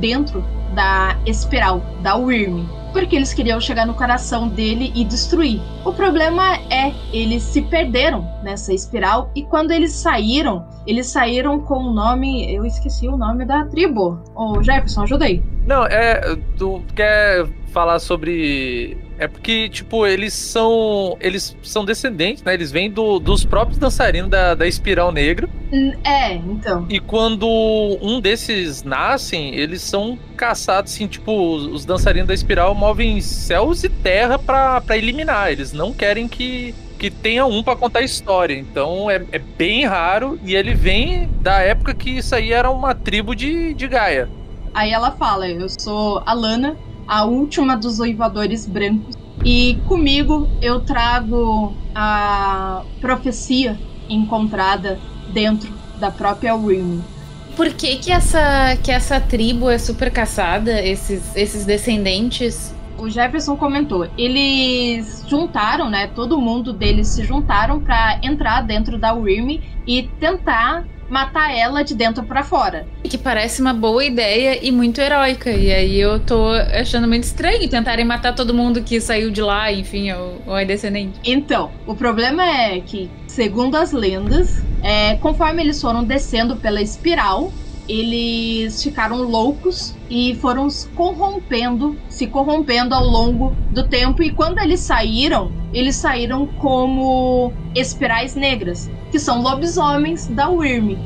dentro da espiral da Wyrm porque eles queriam chegar no coração dele e destruir. O problema é, eles se perderam nessa espiral e quando eles saíram, eles saíram com o nome, eu esqueci o nome da tribo. Ô Jefferson, ajuda aí. Não, é, tu quer falar sobre é porque, tipo, eles são. Eles são descendentes, né? Eles vêm do, dos próprios dançarinos da, da Espiral Negra. É, então. E quando um desses nascem, eles são caçados, assim, tipo, os dançarinos da Espiral movem céus e terra pra, pra eliminar. Eles não querem que, que tenha um para contar a história. Então é, é, bem raro. E ele vem da época que isso aí era uma tribo de, de Gaia. Aí ela fala: Eu sou Alana, a última dos oivadores brancos. E comigo eu trago a profecia encontrada dentro da própria Wyrm. Por que que essa, que essa tribo é super caçada, esses, esses descendentes? O Jefferson comentou, eles juntaram, né? Todo mundo deles se juntaram para entrar dentro da Wyrm e tentar matar ela de dentro para fora. Que parece uma boa ideia e muito heróica. E aí eu tô achando muito estranho tentarem matar todo mundo que saiu de lá, enfim, ou, ou é descendente. Então, o problema é que, segundo as lendas, é, conforme eles foram descendo pela espiral, eles ficaram loucos e foram se corrompendo, se corrompendo ao longo do tempo. E quando eles saíram, eles saíram como espirais negras, que são lobisomens da Wyrm.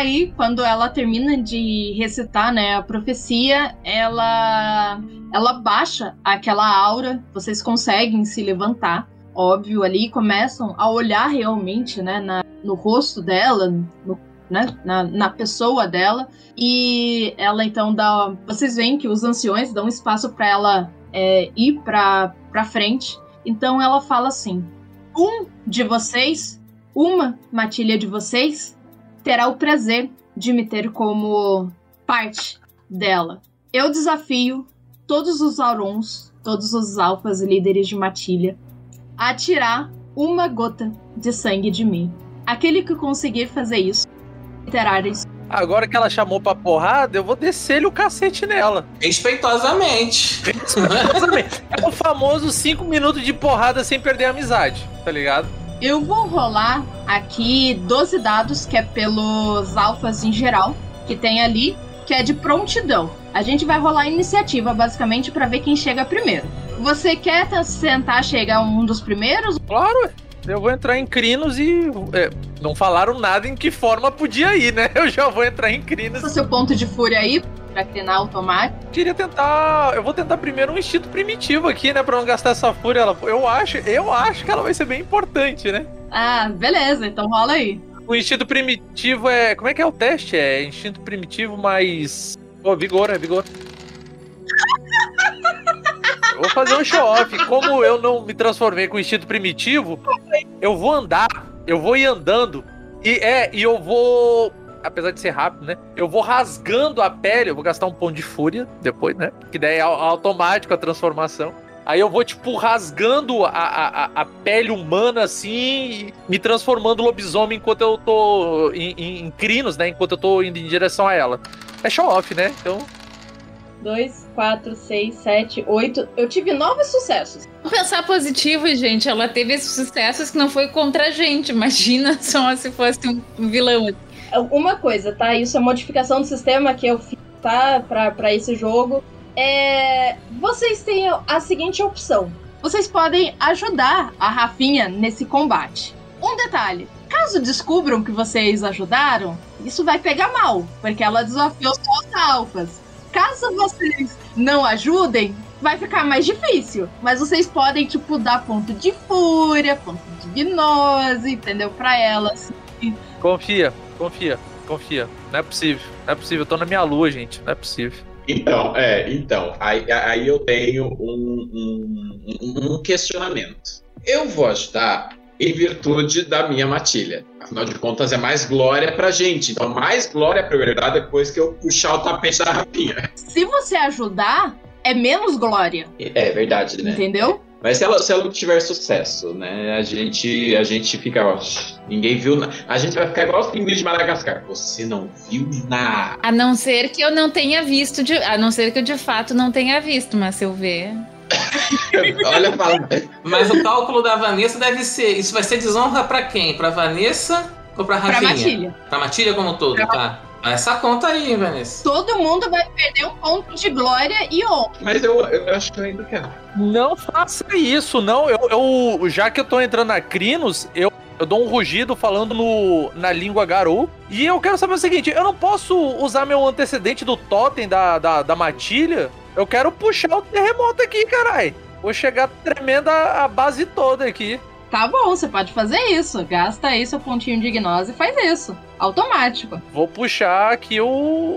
Aí, quando ela termina de recitar, né, a profecia, ela ela baixa aquela aura, vocês conseguem se levantar. óbvio ali, começam a olhar realmente, né, na, no rosto dela, no, né, na, na pessoa dela, e ela então dá. Vocês veem que os anciões dão espaço para ela é, ir para pra frente. Então ela fala assim: um de vocês, uma matilha de vocês, terá o prazer de me ter como parte dela. Eu desafio todos os Aurons, todos os alfas líderes de matilha, a tirar uma gota de sangue de mim. Aquele que conseguir fazer isso terá isso. Agora que ela chamou pra porrada, eu vou descer-lhe o cacete nela. Respeitosamente. Respeitosamente. É o famoso 5 minutos de porrada sem perder a amizade, tá ligado? Eu vou rolar aqui 12 dados, que é pelos alfas em geral, que tem ali, que é de prontidão. A gente vai rolar iniciativa, basicamente, para ver quem chega primeiro. Você quer tentar chegar um dos primeiros? Claro. Eu vou entrar em crinos e. é, não falaram nada em que forma podia ir, né? <laughs> Eu já vou entrar em crinos. Esse é o seu ponto de fúria aí, pra crinar automático. Queria tentar. Eu vou tentar primeiro um instinto primitivo aqui, né? Pra não gastar essa fúria. Eu acho, eu acho que ela vai ser bem importante, né? Ah, beleza, então rola aí. O instinto primitivo é. Como é que é o teste? É instinto primitivo mais. Pô, vigor, é vigor. Eu vou fazer um show-off. Como eu não me transformei com instinto primitivo, eu vou andar, eu vou ir andando. E é, e eu vou. Apesar de ser rápido, né? Eu vou rasgando a pele, eu vou gastar um ponto de fúria depois, né? Que daí é au- automático a transformação. Aí eu vou, tipo, rasgando a, a, a- pele humana, assim, e me transformando lobisomem enquanto eu tô em, em, em crinos, né? Enquanto eu tô indo em direção a ela. É show-off, né? Então, 2, 4, 6, 7, 8. Eu tive nove sucessos. Vamos pensar positivo, gente. Ela teve esses sucessos que não foi contra a gente. Imagina só se fosse um vilão. Uma coisa, tá? Isso é modificação do sistema que eu fiz, tá? Pra, pra esse jogo. É. Vocês têm a seguinte opção: vocês podem ajudar a Rafinha nesse combate. Um detalhe: caso descubram que vocês ajudaram, isso vai pegar mal, porque ela desafiou só os alfas. Caso vocês não ajudem, vai ficar mais difícil. Mas vocês podem, tipo, dar ponto de fúria, ponto de gnose, entendeu? Pra ela. assim. confia, confia, confia. Não é possível, não é possível. Eu tô na minha lua, gente. Não é possível. Então, é, então, aí, aí eu tenho um, um, um- questionamento. Eu vou ajudar em virtude da minha matilha. Afinal de contas, é mais glória pra gente. Então, mais glória pra eu dar depois que eu puxar o tapete da rapinha. Se você ajudar, é menos glória, É verdade, né? entendeu? Mas se ela, se ela tiver sucesso, né? A gente, a gente fica, ó, ninguém viu nada. A gente vai ficar igual os pinguins de Madagascar. Você não viu nada. A não ser que eu não tenha visto, de, a não ser que eu de fato não tenha visto, mas se eu ver. <laughs> Olha, fala. Mas o cálculo da Vanessa deve ser. Isso vai ser desonra pra quem? Pra Vanessa ou pra Pra Rafinha? matilha. Pra Matilha como um todo, tá? Essa conta aí, hein, Vanessa. Todo mundo vai perder um ponto de glória e honra. Mas eu, eu acho que eu ainda quero. Não faça isso, não. Eu, eu- já que eu tô entrando na Crinos, eu, eu dou um rugido falando no, na língua Garou. E eu quero saber o seguinte: eu não posso usar meu antecedente do totem da, da, da matilha? Eu quero puxar o terremoto aqui, carai. Vou chegar tremendo a, a base toda aqui. Tá bom, você pode fazer isso. Gasta aí seu pontinho de gnose e faz isso. Automático. Vou puxar aqui o,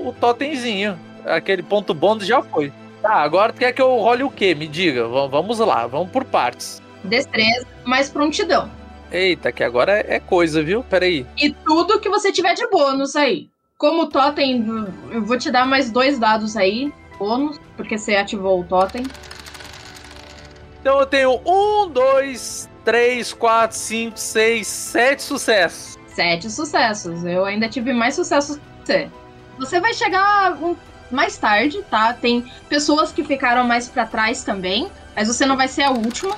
o totemzinho. Aquele ponto bônus já foi. Tá, agora quer que eu role o quê? Me diga. V- vamos lá, vamos por partes. Destreza mais prontidão. Eita, que agora é é coisa, viu? Peraí. E tudo que você tiver de bônus aí. Como totem, eu vou te dar mais dois dados aí. Bônus, porque você ativou o totem. Então eu tenho um, dois, três, quatro, cinco, seis, sete sucessos. Sete sucessos. Eu ainda tive mais sucessos que você. Você vai chegar um- mais tarde, tá? Tem pessoas que ficaram mais pra trás também, mas você não vai ser a última.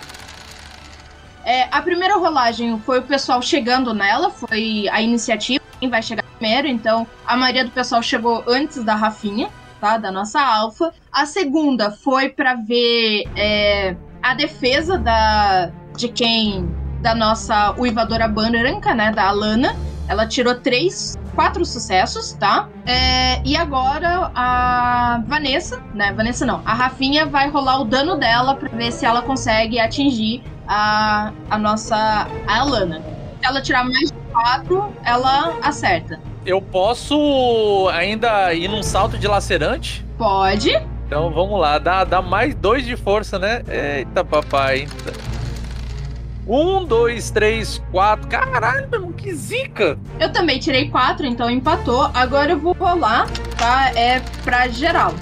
É, a primeira rolagem foi o pessoal chegando nela, foi a iniciativa, quem vai chegar primeiro, então a maioria do pessoal chegou antes da Rafinha, tá? Da nossa alfa. A segunda foi pra ver é, a defesa da, de quem. Da nossa uivadora branca, né? Da Alana. Ela tirou três, quatro sucessos, tá? É, e agora a Vanessa, né? Vanessa não. A Rafinha vai rolar o dano dela pra ver se ela consegue atingir a, a nossa a Alana. Se ela tirar mais de quatro, ela acerta. Eu posso ainda ir num salto de lacerante? Pode. Então vamos lá, dá, dá mais dois de força, né? Eita, papai. Um, dois, três, quatro. Caralho, irmão, que zica! Eu também tirei quatro, então empatou. Agora eu vou rolar, tá? É pra geral.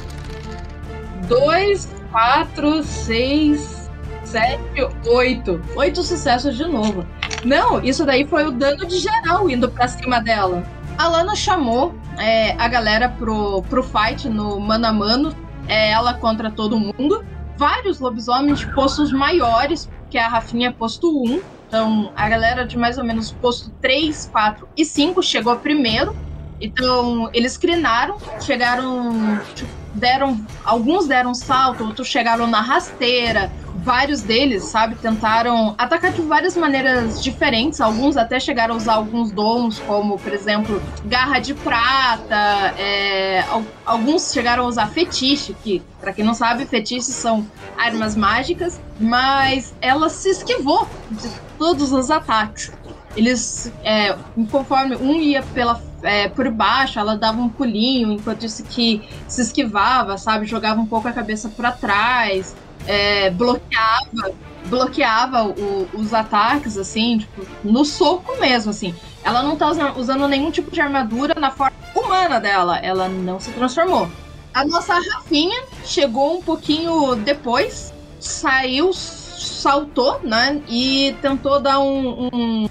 Dois, quatro, seis, sete, oito. Oito sucessos de novo. Não, isso daí foi o dano de geral indo pra cima dela. A Lana chamou é, a galera pro, pro fight no mano a mano. É ela contra todo mundo. Vários lobisomens de postos maiores, que a Rafinha é posto 1. Então, a galera de mais ou menos posto 3, 4 e 5 chegou primeiro. Então, eles crinaram, chegaram. tipo, deram. Alguns deram salto, outros chegaram na rasteira. Vários deles, sabe, tentaram atacar de várias maneiras diferentes. Alguns até chegaram a usar alguns dons, como, por exemplo, garra de prata. é, al- alguns chegaram a usar fetiche, que, pra quem não sabe, fetiches são armas mágicas. Mas ela se esquivou de todos os ataques. Eles, é, conforme um ia pela, é, por baixo, ela dava um pulinho, enquanto isso que se esquivava, sabe? Jogava um pouco a cabeça para trás, é, bloqueava, bloqueava o- os ataques, assim, tipo, no soco mesmo, assim. Ela não tá usa- usando nenhum tipo de armadura na forma humana dela, ela não se transformou. A nossa Rafinha chegou um pouquinho depois, saiu, saltou, né? E tentou dar um, um-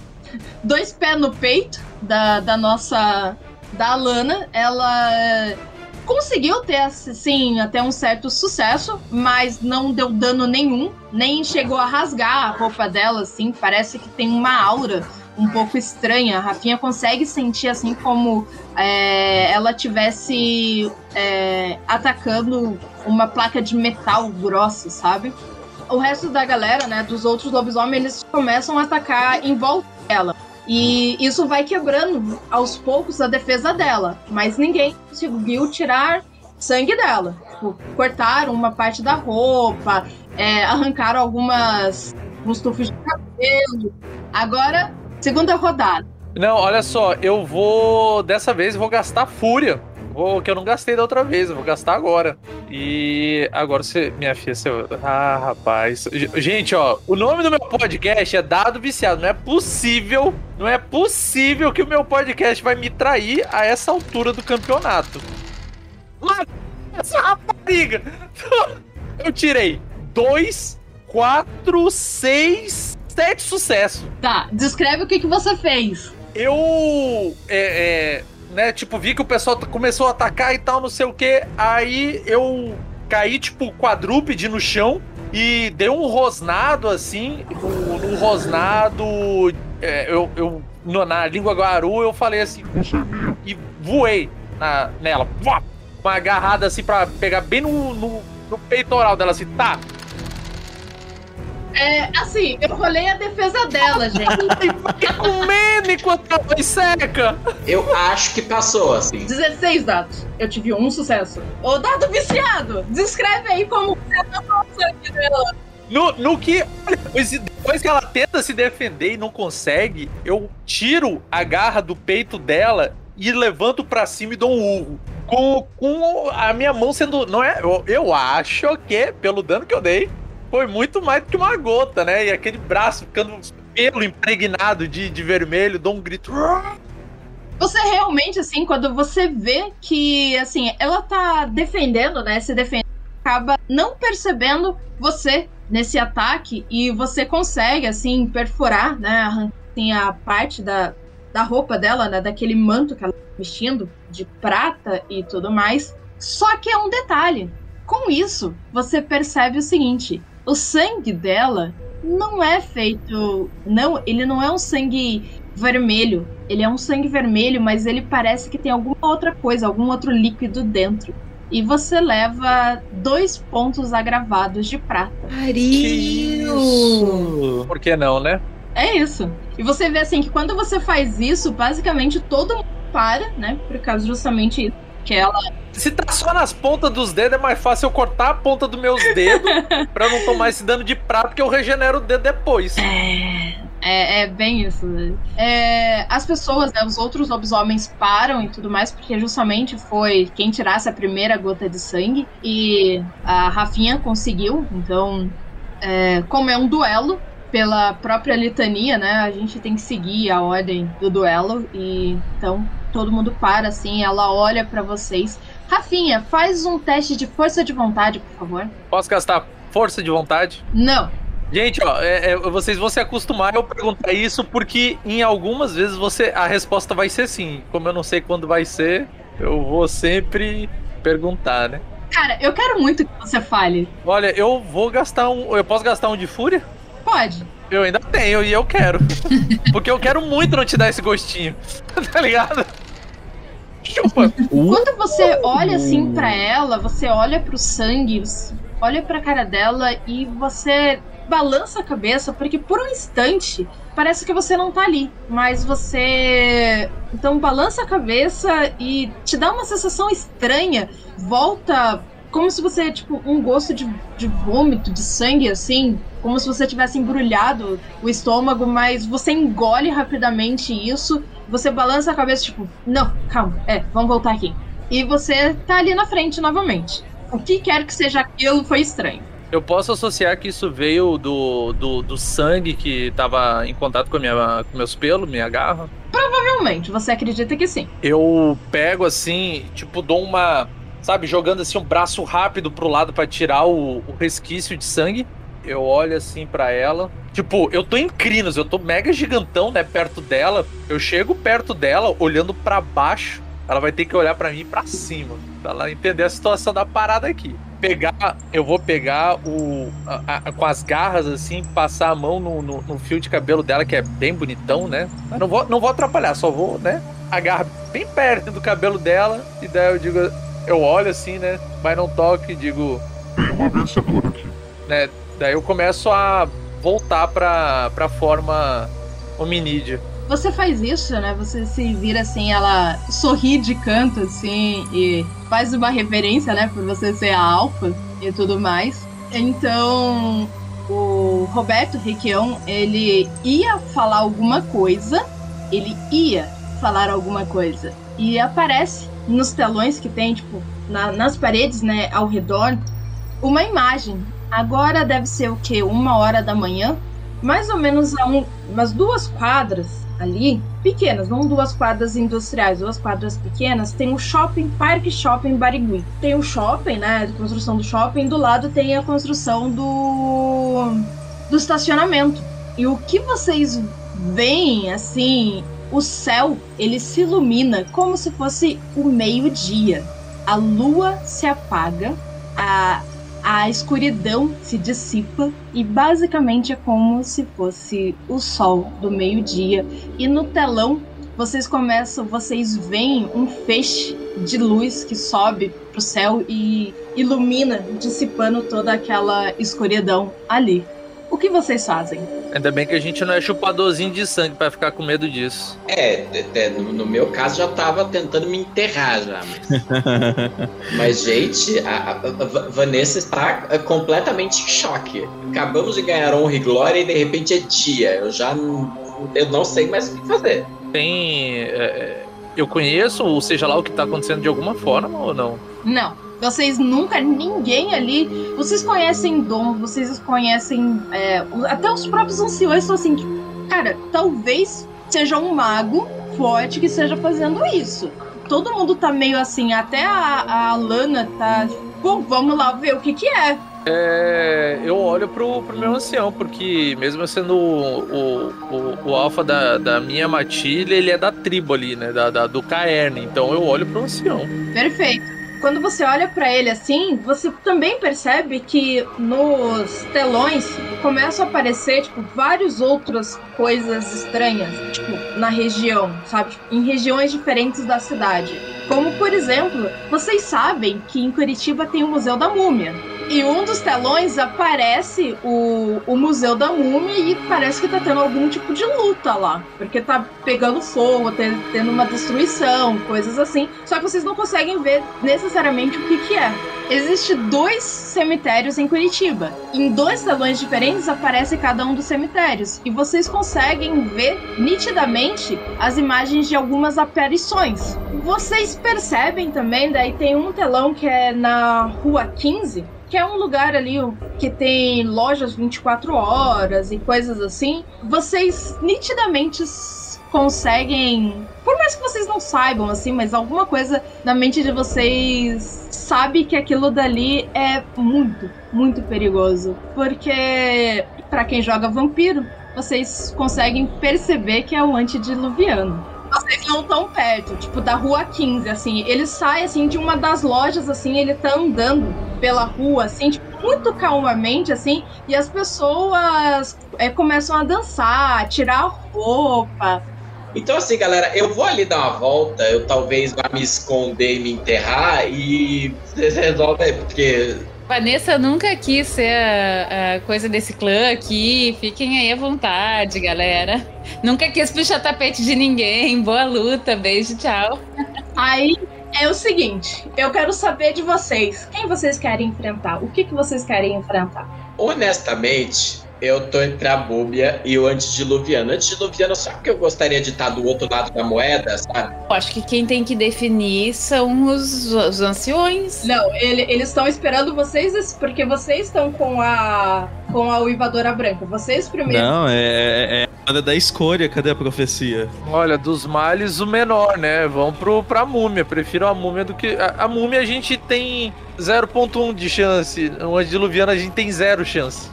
dois pés no peito da, da nossa. da Alana. Ela conseguiu ter, assim, até um certo sucesso, mas não deu dano nenhum, nem chegou a rasgar a roupa dela, assim. Parece que tem uma aura um pouco estranha. A Rafinha consegue sentir, assim, como é, ela tivesse é, atacando uma placa de metal grossa, sabe? O resto da galera, né, dos outros lobisomens, eles começam a atacar em volta dela. E isso vai quebrando aos poucos a defesa dela. Mas ninguém conseguiu tirar sangue dela. Tipo, cortaram uma parte da roupa, é, arrancaram algumas tufos de cabelo. Agora, segunda rodada. Não, olha só, eu vou. Dessa vez vou gastar fúria. Vou, que eu não gastei da outra vez, eu vou gastar agora. E agora você. Minha filha, você. Ah, rapaz. Gente, ó, o nome do meu podcast é Dado Viciado. Não é possível. Não é possível que o meu podcast vai me trair a essa altura do campeonato. Mano, essa rapariga. <laughs> Eu tirei dois, quatro, seis, sete sucessos. Tá, descreve o que, que você fez. Eu. É, é, né, tipo, vi que o pessoal começou a atacar e tal, não sei o que. Aí eu caí, tipo, quadrúpede no chão e dei um rosnado assim. No, rosnado, é, eu, eu no- na língua guaru, eu falei assim. E voei na, nela. Uma agarrada assim pra pegar bem no, no, no peitoral dela, assim, tá. É, assim, eu rolei a defesa dela, gente. <laughs> Comendo enquanto a voz seca. Eu acho que passou, assim. 16 dados. Eu tive um sucesso. Ô, dado viciado, descreve aí como você atacou o sangue dela. No, no que. olha, depois, depois que ela tenta se defender e não consegue, eu tiro a garra do peito dela e levanto pra cima e dou um urro. Com, com a minha mão sendo. Não é? Eu, eu acho que, pelo dano que eu dei, foi muito mais do que uma gota, né? E aquele braço ficando pelo impregnado de, de vermelho, dou um grito. Você realmente, assim, quando você vê que, assim, ela tá defendendo, né? Se defendendo, acaba não percebendo você nesse ataque e você consegue, assim, perfurar, né? Arrancar assim, a parte da, da roupa dela, né? Daquele manto que ela tá vestindo, de prata e tudo mais. Só que é um detalhe. Com isso, você percebe o seguinte: o sangue dela não é feito. Não, ele não é um sangue vermelho. Ele é um sangue vermelho, mas ele parece que tem alguma outra coisa, algum outro líquido dentro. E você leva dois pontos agravados de prata. Por que não, né? É isso. E você vê assim que quando você faz isso, basicamente todo mundo para, né? Por causa justamente isso. Que ela. Se tá só nas pontas dos dedos, é mais fácil eu cortar a ponta dos meus dedos <laughs> pra não tomar esse dano de prato, porque eu regenero o dedo depois. É, é bem isso. né? É, as pessoas, né, os outros lobisomens param e tudo mais, porque justamente foi quem tirasse a primeira gota de sangue. E a Rafinha conseguiu. Então, é, como é um duelo, pela própria litania, né? A gente tem que seguir a ordem do duelo. E então todo mundo para assim, ela olha pra vocês. Rafinha, faz um teste de força de vontade, por favor. Posso gastar força de vontade? Não. Gente, ó, é- é, vocês vão se acostumar a eu perguntar isso porque em algumas vezes você a resposta vai ser sim. Como eu não sei quando vai ser, eu vou sempre perguntar, né? Cara, eu quero muito que você fale. Olha, eu vou gastar um. Eu posso gastar um de fúria? Pode. Eu ainda tenho e eu quero. <laughs> Porque eu quero muito não te dar esse gostinho. <laughs> tá ligado? Chupa. <laughs> Quando você olha assim pra ela, você olha pro sangue, olha pra cara dela e você balança a cabeça, porque por um instante parece que você não tá ali, mas você então balança a cabeça e te dá uma sensação estranha, volta como se você, tipo, um gosto de, de vômito, de sangue, assim, como se você tivesse embrulhado o estômago, mas você engole rapidamente isso, você balança a cabeça, tipo, não, calma, é, vamos voltar aqui. E você tá ali na frente novamente. O que quer que seja aquilo foi estranho. Eu posso associar que isso veio do, do, do sangue que tava em contato com, a minha, com meus pelos, minha garra. Provavelmente, você acredita que sim. Eu pego assim, tipo, dou uma. Sabe, jogando assim um braço rápido pro lado pra tirar o, o resquício de sangue. Eu olho assim pra ela. Tipo, eu tô em crinos, eu tô mega gigantão, né, perto dela. Eu chego perto dela, olhando pra baixo. Ela vai ter que olhar pra mim pra cima. Pra ela entender a situação da parada aqui. Pegar, eu vou pegar o. a- a- com as garras assim, passar a mão no, no, no fio de cabelo dela, que é bem bonitão, né? Mas não vou, não vou atrapalhar, só vou, né? Agarro bem perto do cabelo dela. E daí eu digo, eu olho assim, né? Mas não toco e digo. Uma vez por aqui. Né? Daí eu começo a voltar pra, pra forma hominídea. Você faz isso, né? Você se vira assim, ela sorri de canto, assim, e faz uma reverência, né? Por você ser a alfa e tudo mais. Então, o Roberto Requião, ele ia falar alguma coisa, ele ia falar alguma coisa. E aparece nos telões que tem, tipo, na- nas paredes, né, ao redor, uma imagem. Agora deve ser o quê? Uma hora da manhã? mais ou menos a um, umas duas quadras ali, pequenas, não duas quadras industriais, duas quadras pequenas, tem o shopping, Parque Shopping Barigui. Tem o shopping, né, a construção do shopping, do lado tem a construção do, do estacionamento. E o que vocês veem, assim, o céu, ele se ilumina como se fosse o meio-dia. A lua se apaga, a a escuridão se dissipa e basicamente é como se fosse o sol do meio-dia. E no telão vocês começam, vocês veem um feixe de luz que sobe pro céu e ilumina, dissipando toda aquela escuridão ali. O que vocês fazem? Ainda bem que a gente não é chupadorzinho de sangue pra ficar com medo disso. É, de- de- no, no meu caso já tava tentando me enterrar já. Mas, <laughs> mas, gente, a, a- a Va- Vanessa está é, completamente em choque. Acabamos de ganhar honra e glória e de repente é dia. Eu já não, eu não sei mais o que fazer. Tem. é, é, eu conheço, ou seja lá o que tá acontecendo de alguma forma ou não? Não. Vocês nunca, ninguém ali. Vocês conhecem Dom, vocês conhecem. é, até os próprios anciões estão assim, cara, talvez seja um mago forte que esteja fazendo isso. Todo mundo tá meio assim, até a, a Lana tá. Bom, vamos lá ver o que que é. É, eu olho pro, pro meu ancião, porque mesmo sendo o, o, o, o alfa da, da minha matilha, ele é da tribo ali, né? Da, da- do Caerne. Então eu olho pro ancião. Perfeito. Quando você olha pra ele assim, você também percebe que nos telões começam a aparecer, tipo, várias outras coisas estranhas, tipo, na região, sabe? Em regiões diferentes da cidade. Como, por exemplo, vocês sabem que em Curitiba tem o Museu da Múmia. Em um dos telões aparece o, o Museu da Múmia e parece que tá tendo algum tipo de luta lá. Porque tá pegando fogo, te- tendo uma destruição, coisas assim. Só que vocês não conseguem ver necessariamente o que que é. Existe dois cemitérios em Curitiba. Em dois telões diferentes aparece cada um dos cemitérios. E vocês conseguem ver nitidamente as imagens de algumas aparições. Vocês percebem também, daí tem um telão que é na Rua 15, que é um lugar ali que tem lojas 24 horas e coisas assim. Vocês nitidamente conseguem, por mais que vocês não saibam assim, mas alguma coisa na mente de vocês sabe que aquilo dali é muito, muito perigoso, porque pra quem joga vampiro, vocês conseguem perceber que é o antediluviano vocês não tão perto, tipo, da rua 15, assim. Ele sai, assim, de uma das lojas, assim, ele tá andando pela rua, assim, tipo, muito calmamente, assim, e as pessoas é, começam a dançar, tirar roupa. Então, assim, galera, eu vou ali dar uma volta, eu talvez vá me esconder e me enterrar e <laughs> vocês resolvem porque. Vanessa nunca quis ser a, a coisa desse clã aqui. Fiquem aí à vontade, galera. Nunca quis puxar tapete de ninguém. Boa luta, beijo, tchau. Aí é o seguinte, eu quero saber de vocês. Quem vocês querem enfrentar? O que, que vocês querem enfrentar? Honestamente, eu tô entre a múmia e o antediluviano. Antediluviano, só que eu gostaria de estar do outro lado da moeda, sabe? Eu acho que quem tem que definir são os, os anciões. Não, ele- eles estão esperando vocês porque vocês estão com a com a uivadora branca. Vocês primeiro. Não, é, é, é a hora da escolha. Cadê a profecia? Olha, dos males o menor, né? Vamos pro, pra múmia. Prefiro a múmia do que. A, a múmia a gente tem 0,1 de chance. O antediluviano a gente tem zero chance.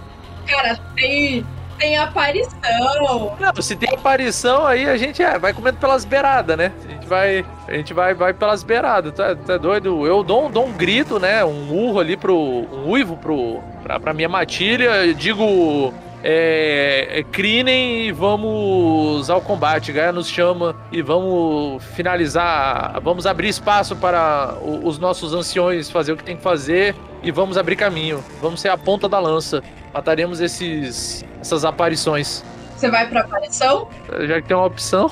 Cara, tem tem aparição. Não, se tem aparição aí, a gente é, vai comendo pelas beiradas, né? A gente vai, a gente vai, vai pelas beiradas. Tá, tá doido? Eu dou, dou um grito, né? Um urro ali pro. Um uivo pro, pra, pra minha matilha. Digo. É, é, crinem e vamos ao combate. Gaia nos chama e vamos finalizar. Vamos abrir espaço para os nossos anciões fazer o que tem que fazer e vamos abrir caminho. Vamos ser a ponta da lança. Mataremos esses, essas aparições. Você vai pra aparição? Já que tem uma opção.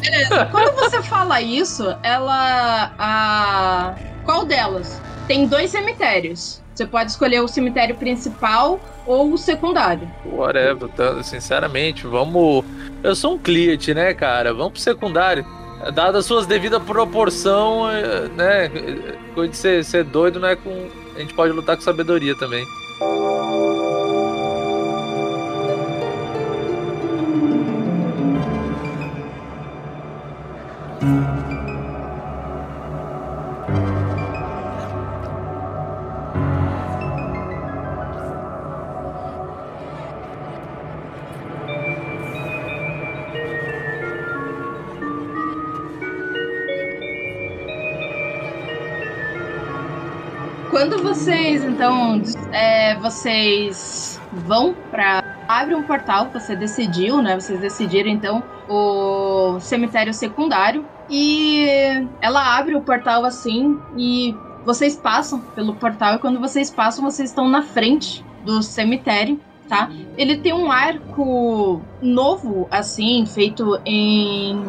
Beleza. <laughs> Quando você fala isso, ela. A. Qual delas? Tem dois cemitérios. Você pode escolher o cemitério principal ou o secundário. Whatever, tá? sinceramente, vamos. Eu sou um cliente, né, cara? Vamos pro secundário. Dada as suas devidas proporção, é, né? Coisa de ser, ser doido, né? Com... A gente pode lutar com sabedoria também. Vocês, então, é, vocês vão pra. Abre um portal, você decidiu, né? Vocês decidiram, então, o cemitério secundário. E ela abre o portal assim e vocês passam pelo portal. E quando vocês passam, vocês estão na frente do cemitério, tá? Ele tem um arco novo, assim, feito em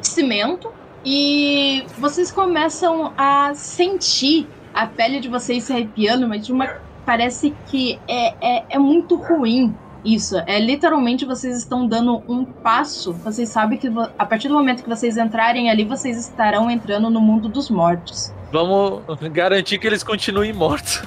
cimento. E vocês começam a sentir a pele de vocês se arrepiando, mas de uma. Parece que é, é, é muito ruim isso. É literalmente vocês estão dando um passo. Vocês sabem que a partir do momento que vocês entrarem ali, vocês estarão entrando no mundo dos mortos. Vamos garantir que eles continuem mortos.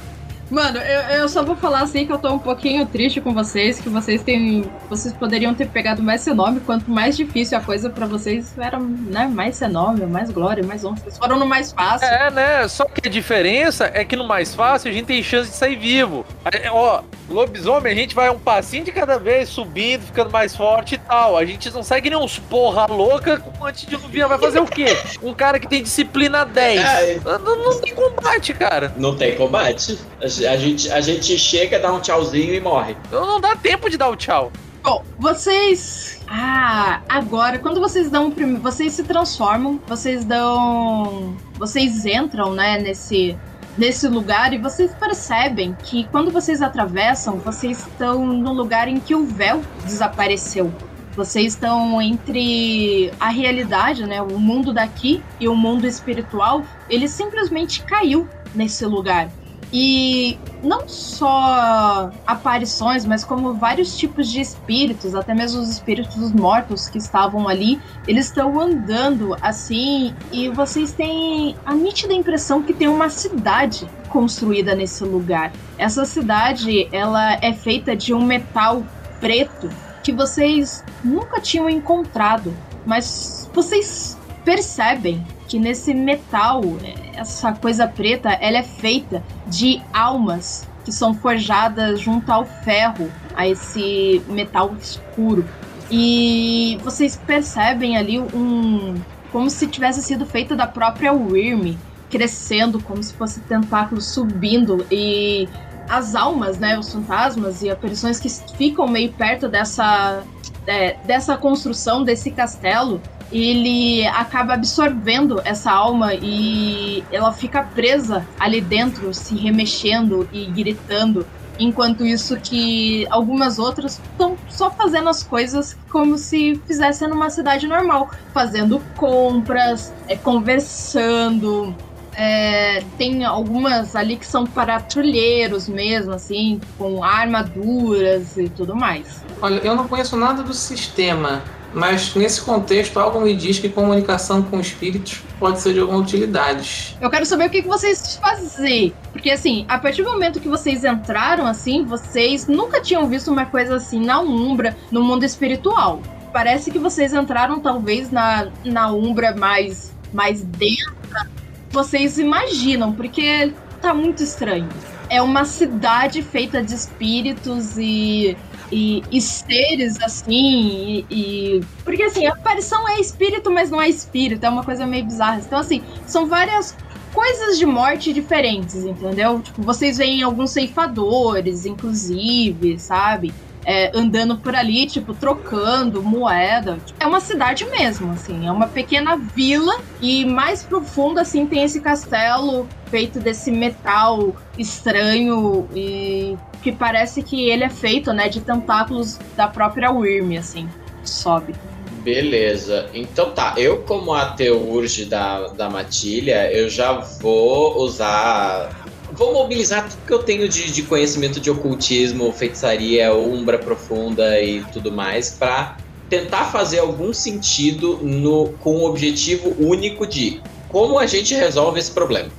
Mano, eu, eu só vou falar assim que eu tô um pouquinho triste com vocês, que vocês têm. Vocês poderiam ter pegado mais seu nome, quanto mais difícil a coisa pra vocês era, né? Mais seu nome, mais glória, mais honra. Vocês foram no mais fácil. É, né? Só que a diferença é que no mais fácil a gente tem chance de sair vivo. É, Ó, lobisomem, a gente vai um passinho de cada vez, subindo, ficando mais forte e tal. A gente não segue nem uns porra louca com antediluviano. Vai fazer o quê? Um cara que tem disciplina 10. Não, não tem combate, cara. Não tem combate. A, a gente, a gente chega, dá um tchauzinho e morre. Não, não dá tempo de dar o tchau. Bom, vocês. Ah, agora, quando vocês dão o primeiro. Vocês se transformam, vocês dão. Vocês entram, né, nesse. nesse lugar e vocês percebem que quando vocês atravessam, vocês estão no lugar em que o véu desapareceu. Vocês estão entre a realidade, né, o mundo daqui e o mundo espiritual. Ele simplesmente caiu nesse lugar. E não só aparições, mas como vários tipos de espíritos, até mesmo os espíritos mortos que estavam ali, eles estão andando assim e vocês têm a nítida impressão que tem uma cidade construída nesse lugar. Essa cidade, ela é feita de um metal preto que vocês nunca tinham encontrado, mas vocês percebem que nesse metal, essa coisa preta, ela é feita de almas que são forjadas junto ao ferro, a esse metal escuro. E vocês percebem ali um como se tivesse sido feita da própria Wyrm, crescendo como se fosse tentáculos subindo e as almas, né, os fantasmas e aparições que ficam meio perto dessa é, dessa construção desse castelo ele acaba absorvendo essa alma e ela fica presa ali dentro, se remexendo e gritando. Enquanto isso que algumas outras estão só fazendo as coisas como se fizessem numa cidade normal, fazendo compras, é, conversando, é, tem algumas ali que são patrulheiros mesmo, assim, com armaduras e tudo mais. Olha, eu não conheço nada do sistema, mas nesse contexto, algo me diz que comunicação com espíritos pode ser de alguma utilidade. Eu quero saber o que vocês fazem. Porque, assim, a partir do momento que vocês entraram, assim, vocês nunca tinham visto uma coisa assim na Umbra, no mundo espiritual. Parece que vocês entraram, talvez, na, na Umbra mais, mais densa. Vocês imaginam, porque tá muito estranho. É uma cidade feita de espíritos e e, e seres assim, e, e, Porque assim, a aparição é espírito, mas não é espírito, é uma coisa meio bizarra. Então, assim, são várias coisas de morte diferentes, entendeu? Tipo, vocês veem alguns ceifadores, inclusive, sabe? É, andando por ali, tipo, trocando moeda. É uma cidade mesmo, assim. É uma pequena vila e mais profundo, assim, tem esse castelo feito desse metal estranho e que parece que ele é feito, né, de tentáculos da própria Wyrm, assim, sobe. Beleza. Então tá, eu como a Teurge da, da Matilha, eu já vou usar. Vou mobilizar tudo que eu tenho de, de conhecimento de ocultismo, feitiçaria, umbra profunda e tudo mais, para tentar fazer algum sentido no, com o objetivo único de como a gente resolve esse problema.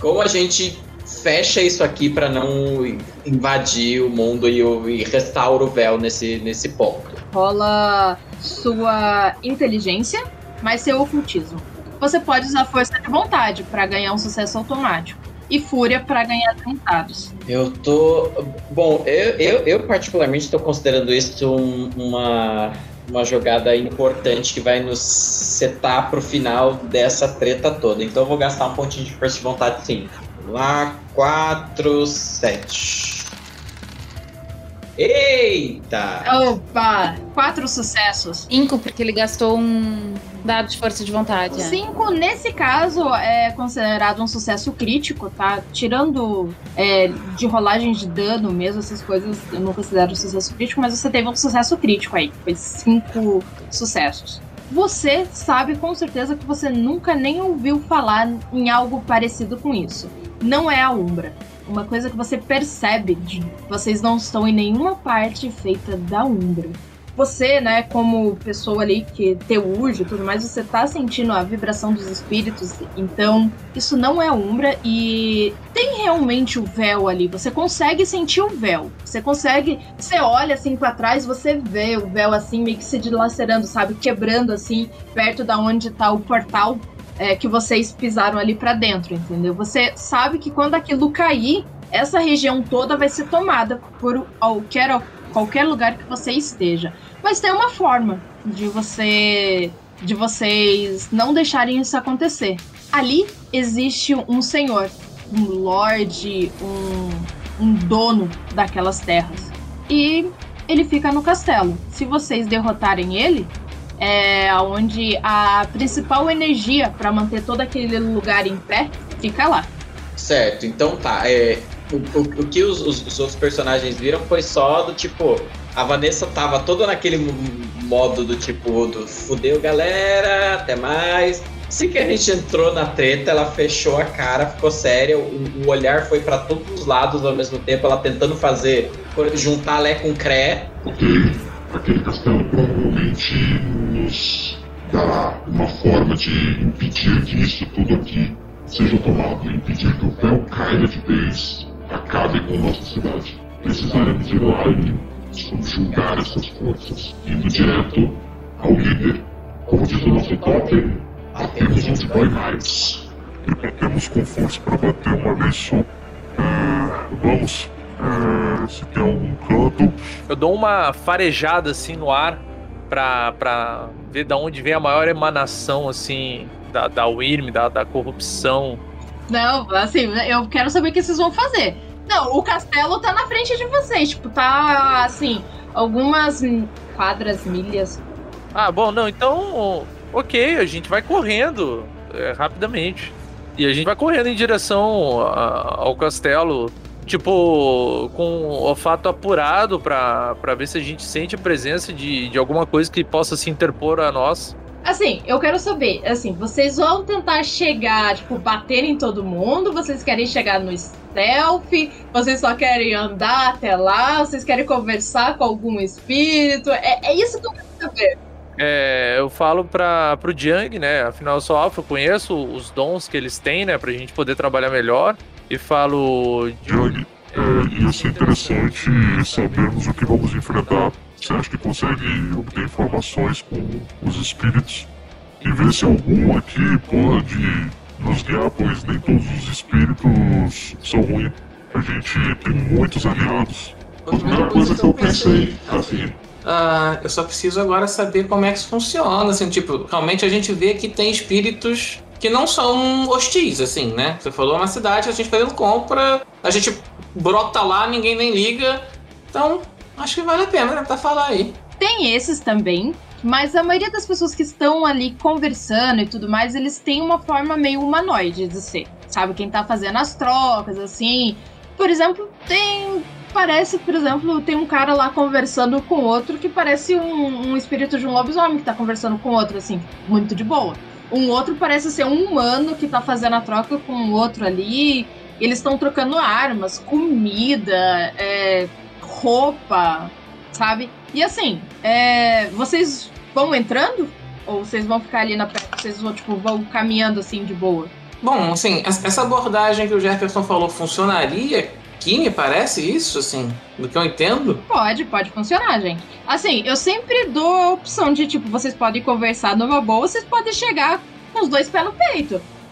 Como a gente fecha isso aqui para não invadir o mundo e, e restaura o véu nesse, nesse ponto. Rola sua inteligência, mais seu ocultismo. Você pode usar força de vontade para ganhar um sucesso automático. E fúria para ganhar tentados. Eu tô. Bom, eu, eu, eu particularmente estou considerando isso um, uma, uma jogada importante que vai nos setar pro final dessa treta toda. Então eu vou gastar um pontinho de força de vontade sim. Lá, 4, 7. Eita! Opa! Quatro sucessos. Cinco, porque ele gastou um dado de força de vontade. É. Cinco, nesse caso, é considerado um sucesso crítico, tá? Tirando é, de rolagem de dano mesmo, essas coisas, eu não considero sucesso crítico, mas você teve um sucesso crítico aí. Foi cinco sucessos você sabe com certeza que você nunca nem ouviu falar em algo parecido com isso não é a Umbra. Uma coisa que você percebe, vocês não estão em nenhuma parte feita da Umbra. Você, né, como pessoa ali que teurge e tudo mais, você tá sentindo a vibração dos espíritos, então isso não é Umbra e tem realmente o véu ali, você consegue sentir o véu. Você consegue, você olha assim para trás, você vê o véu assim meio que se dilacerando, sabe, quebrando assim perto da onde tá o portal é, que vocês pisaram ali para dentro, entendeu? Você sabe que quando aquilo cair, essa região toda vai ser tomada por qualquer, qualquer lugar que você esteja. Mas tem uma forma de você de vocês não deixarem isso acontecer. Ali existe um senhor, um lord, um, um dono daquelas terras. E ele fica no castelo. Se vocês derrotarem ele, é onde a principal energia para manter todo aquele lugar em pé fica lá. Certo, então tá. É, o, o, o que os, os, os outros personagens viram foi só do tipo. A Vanessa tava toda naquele modo do tipo do fudeu galera, até mais. Assim que a gente entrou na treta, ela fechou a cara, ficou séria, o, o olhar foi pra todos os lados ao mesmo tempo, ela tentando fazer, juntar Lé com Cré. Aquele castelo provavelmente nos dará uma forma de impedir que isso tudo aqui seja tomado, impedir que o véu caia de vez, acabe com nossa cidade. Precisaremos ir lá e subjugar essas forças, indo direto ao líder. Como diz o nosso totem, apenas onde dói mais. E batemos com força para bater uma vez só. É, vamos. É, se tem algum canto, Eu dou uma farejada assim no ar pra, pra ver da onde vem a maior emanação assim da, da Wyrm, da, da corrupção. Não, assim, eu quero saber o que vocês vão fazer. Não, o castelo tá na frente de vocês. Tipo, tá assim, algumas quadras, milhas. Ah, bom, não, então. Ok, a gente vai correndo é, rapidamente. E a gente vai correndo em direção a- ao castelo. Tipo, com o olfato apurado pra ver se a gente sente a presença de, de alguma coisa que possa se interpor a nós. Assim, eu quero saber, assim, vocês vão tentar chegar, tipo, bater em todo mundo? Vocês querem chegar no stealth? Vocês só querem andar até lá? Vocês querem conversar com algum espírito? É, é isso que eu quero saber. É, eu falo pra, pro Jiang, né? Afinal, eu sou alfa, eu conheço os dons que eles têm, né? Pra gente poder trabalhar melhor. E falo. Johnny, é, ia ser interessante sabermos o que vamos enfrentar. Você acha que consegue obter informações com os espíritos? E ver se algum aqui pode nos guiar, pois nem todos os espíritos são ruins. A gente tem muitos aliados. A primeira coisa que eu pensei, assim, Ah, eu só preciso agora saber como é que isso funciona, assim, tipo, realmente a gente vê que tem espíritos que não são hostis, assim, né? Você falou uma cidade, a gente fazendo compra, a gente brota lá, ninguém nem liga. Então, acho que vale a pena, né, pra falar aí. Tem esses também, mas a maioria das pessoas que estão ali conversando e tudo mais, eles têm uma forma meio humanoide de ser. Sabe, quem tá fazendo as trocas, assim. Por exemplo, tem. Parece, por exemplo, tem um cara lá conversando com outro que parece um, um espírito de um lobisomem que tá conversando com outro, assim, muito de boa. Um outro parece ser um humano que tá fazendo a troca com o outro ali. Eles estão trocando armas, comida, é, roupa, sabe? E assim, é, vocês vão entrando? Ou vocês vão ficar ali na perto? Vocês vão, tipo, vão caminhando assim de boa? Bom, assim, es- essa abordagem que o Jefferson falou funcionaria aqui, me parece isso, assim, do que eu entendo? Pode, pode funcionar, gente. Assim, eu sempre dou a opção de, tipo, vocês podem conversar numa boa, vocês podem chegar com os dois pés no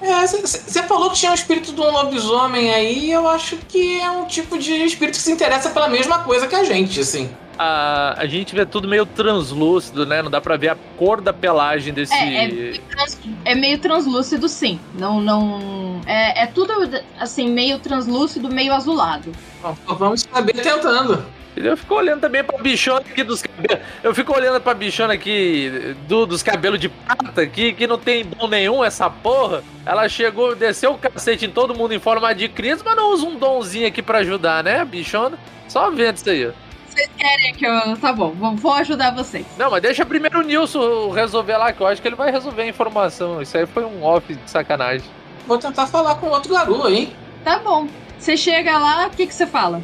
peito. É, você falou que tinha um espírito de um lobisomem aí, eu acho que é um tipo de espírito que se interessa pela mesma coisa que a gente, assim. A, a gente vê tudo meio translúcido, né? Não dá pra ver a cor da pelagem desse. É, é, trans- é meio translúcido, sim. Não, não. É, é tudo, assim, meio translúcido, meio azulado. Bom, vamos saber tentando. Eu fico olhando também pra bichona aqui dos cabelos. Eu fico olhando pra bichona aqui do- dos cabelos de prata aqui, que não tem dom nenhum essa porra. Ela chegou, desceu o cacete em todo mundo em forma de criança, mas não usa um donzinho aqui pra ajudar, né, bichona? Só vendo isso aí. Vocês querem que eu. Tá bom, vou- ajudar vocês. Não, mas deixa primeiro o Nilson resolver lá, que eu acho que ele vai resolver a informação. Isso aí foi um off de sacanagem. Vou tentar falar com outro garoto aí. Tá bom. Você chega lá, o que, que você fala?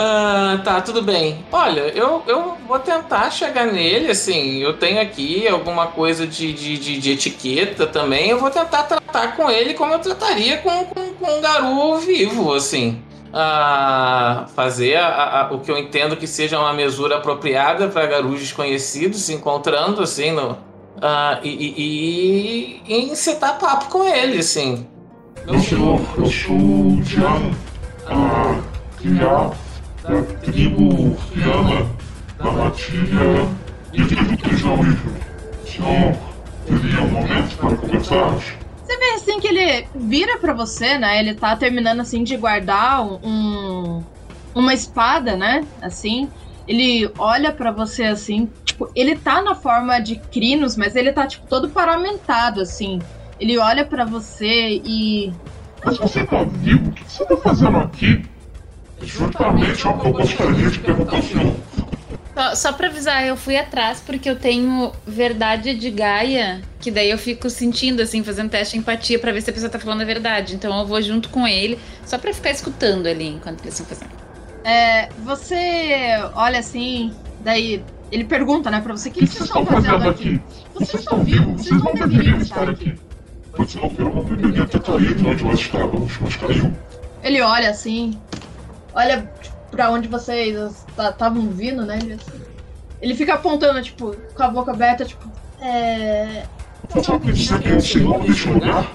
Ah, tá, tudo bem. Olha, eu, eu vou tentar chegar nele, assim, eu tenho aqui alguma coisa de, de, de, de etiqueta também, eu vou tentar tratar com ele como eu trataria com, com, com um garoto vivo, assim. Ah, fazer a- a- o que eu entendo que seja uma mesura apropriada para garus desconhecidos se encontrando, assim, no, ah, e, e, e, e incitar papo com ele, assim. Meu senhor, eu sou o Diano, a criar da tribo Fiana, da matilha e do Tejão Senhor, teria um momento para conversarmos? Você vê assim que ele vira pra você, né? Ele tá terminando assim de guardar um, um- uma espada, né? Assim. Ele olha pra você assim, tipo, ele tá na forma de crinos, mas ele tá tipo todo paramentado assim. Ele olha pra você e Mas você tá vivo? O que você tá fazendo aqui? Justamente é o que eu gostaria de perguntar senhor. Só, só pra avisar, eu fui atrás porque eu tenho verdade de Gaia, que daí eu fico sentindo, assim, fazendo teste de empatia pra ver se a pessoa tá falando a verdade. Então eu vou junto com ele, só pra ficar escutando ali enquanto eles estão fazendo. É, você olha assim, daí ele pergunta, né, pra você, o que, que vocês estão fazendo aqui? Vocês estão vivos, vocês não deveriam estar aqui. Pois não, eu não deveria ter caído onde nós estávamos, mas caiu. Ele olha assim, olha pra onde vocês estavam vindo, né? Ele, assim, ele fica apontando, tipo, com a boca aberta, tipo, é. Você vai dizer que o senhor deste lugar?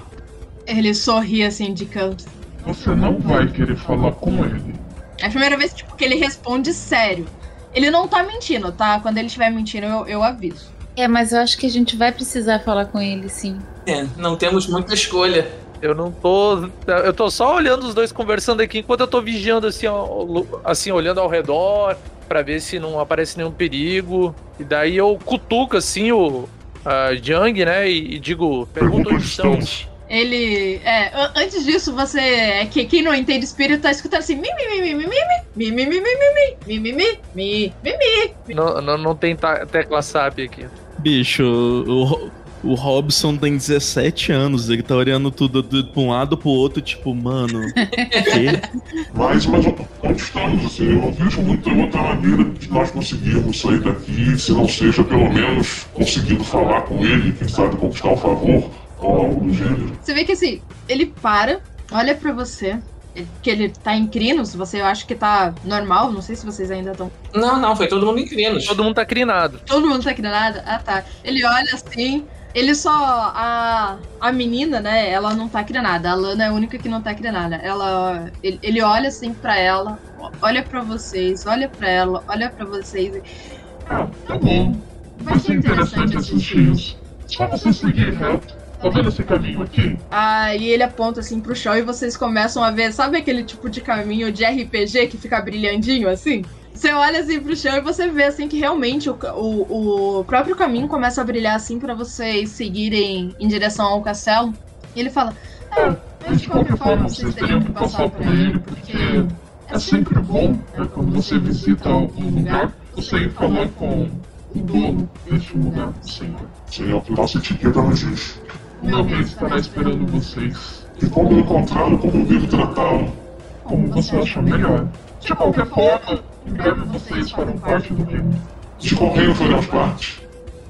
Ele sorri assim de canto. Você não vai querer falar com ele. É a primeira vez tipo, que ele responde sério. Ele não tá mentindo, tá? Quando ele estiver mentindo, eu, eu aviso. É, mas eu acho que a gente vai precisar falar com ele, sim. É, não temos muita escolha. Eu não tô. Eu tô só olhando os dois conversando aqui enquanto eu tô vigiando assim, ó, assim olhando ao redor pra ver se não aparece nenhum perigo. E daí eu cutuco assim o Jang, né? E, e digo, pergunta onde estão. Ele. É, an- antes disso, você. É que quem não entende espírito tá escutando assim. Mi, mi, mi, mi, mi, mi, mi, mi, mi, mi, mi, mi, mi, mi, mi, mi, mi. Não, não, não tem tecla SAP aqui. Bicho, o, o Robson tem 17 anos, ele tá olhando tudo do, pra um lado pro outro, tipo, mano. <laughs> quê? Mas, mas onde estamos, assim, eu não vejo muita outra maneira de nós conseguirmos sair daqui, se não seja pelo menos conseguindo falar com ele, quem sabe conquistar um favor ou algo do gênero. Você vê que assim, ele para, olha pra você. Que ele tá em crinos, você eu acho que tá normal, não sei se vocês ainda estão. Não, não, foi todo mundo em crinos. Todo mundo tá crinado. Todo mundo tá crinado? Ah tá. Ele olha assim, ele só. A, a menina, né, ela não tá crinada. A Lana é a única que não tá crinada. Ela. Ele, ele olha assim pra ela, olha pra vocês, olha pra ela, olha pra vocês. e- Ah, tá bom. Vai ser interessante assistir isso. Só você seguir reto. Tá vendo esse caminho aqui? Aí ele aponta assim pro chão e vocês começam a ver, sabe aquele tipo de caminho de RPG que fica brilhandinho assim? Você olha assim pro chão e você vê assim que realmente o, o, o próprio caminho começa a brilhar assim pra vocês seguirem em direção ao castelo. E ele fala: É, mas de qualquer forma vocês teriam que passar por ele, porque É sempre bom né, quando você visita algum lugar, você ir falar com o dono deste lugar, senhor. O que nossa etiqueta diz. O meu rei estará esperando vocês. E quando encontrá-lo, como devo tratá-lo? Como você acha melhor. De qualquer forma, em breve vocês farão parte do reino. Reino faremos parte?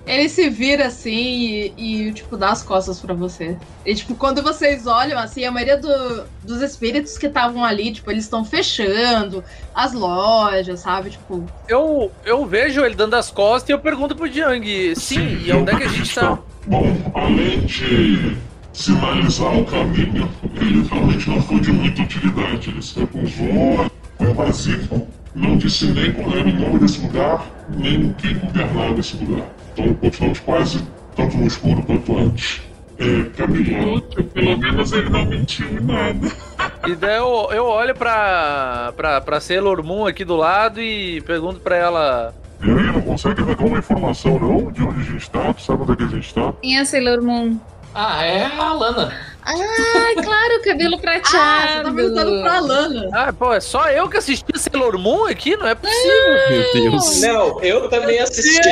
Ele se vira assim e, e, tipo, dá as costas pra você. E, tipo, quando vocês olham, assim, a maioria do- dos espíritos que estavam ali, tipo, eles estão fechando as lojas, sabe? Tipo, Eu, eu vejo ele dando as costas e eu pergunto pro Jiang, sim, e onde é que a gente tá? Bom, além de sinalizar o caminho, ele realmente não foi de muita utilidade. Ele se recusou, foi evasivo, não disse nem qual era o nome desse lugar, nem quem governava esse lugar. Então continuamos quase tanto no escuro quanto antes. É, Camila, pelo menos ele não mentiu em nada. E daí eu, eu olho pra, pra, pra Sailor Moon aqui do lado e pergunto pra ela. E aí, não consegue me dar uma informação não? De onde a gente tá? Tu sabe onde é que a gente tá? Quem é Sailor Moon? Ah, é a Lana. Ah, claro, cabelo prateado. Ah, você tá perguntando pra Lana. Ah, pô, é só eu que assisti Sailor Moon aqui? Não é possível. Meu Deus. Não, eu também assisti.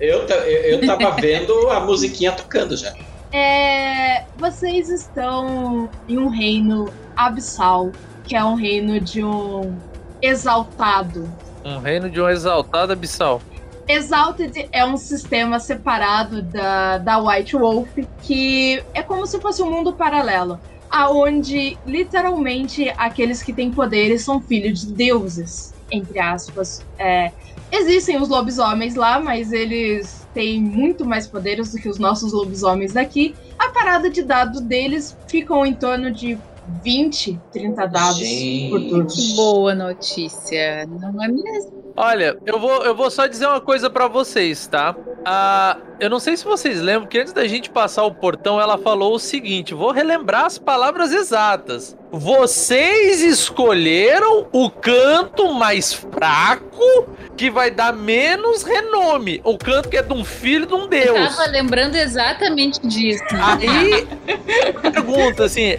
Eu, eu, eu tava vendo a musiquinha tocando já. É, vocês estão em um reino abissal, que é um reino de um exaltado. Um reino de um exaltado abissal. Exalted é um sistema separado da, da White Wolf, que é como se fosse um mundo paralelo, aonde literalmente aqueles que têm poderes são filhos de deuses, entre aspas. É, existem os lobisomens lá, mas eles têm muito mais poderes do que os nossos lobisomens daqui. A parada de dados deles ficam em torno de 20, 30 dados por turno. Boa notícia, não é mesmo? Olha, eu vou, eu vou só dizer uma coisa pra vocês, tá? Ah, eu não sei se vocês lembram que antes da gente passar o portão, ela falou o seguinte: vou relembrar as palavras exatas. Vocês escolheram o canto mais fraco que vai dar menos renome. O canto que é de um filho de um Eu deus. tava lembrando exatamente disso. Aí, pergunta assim: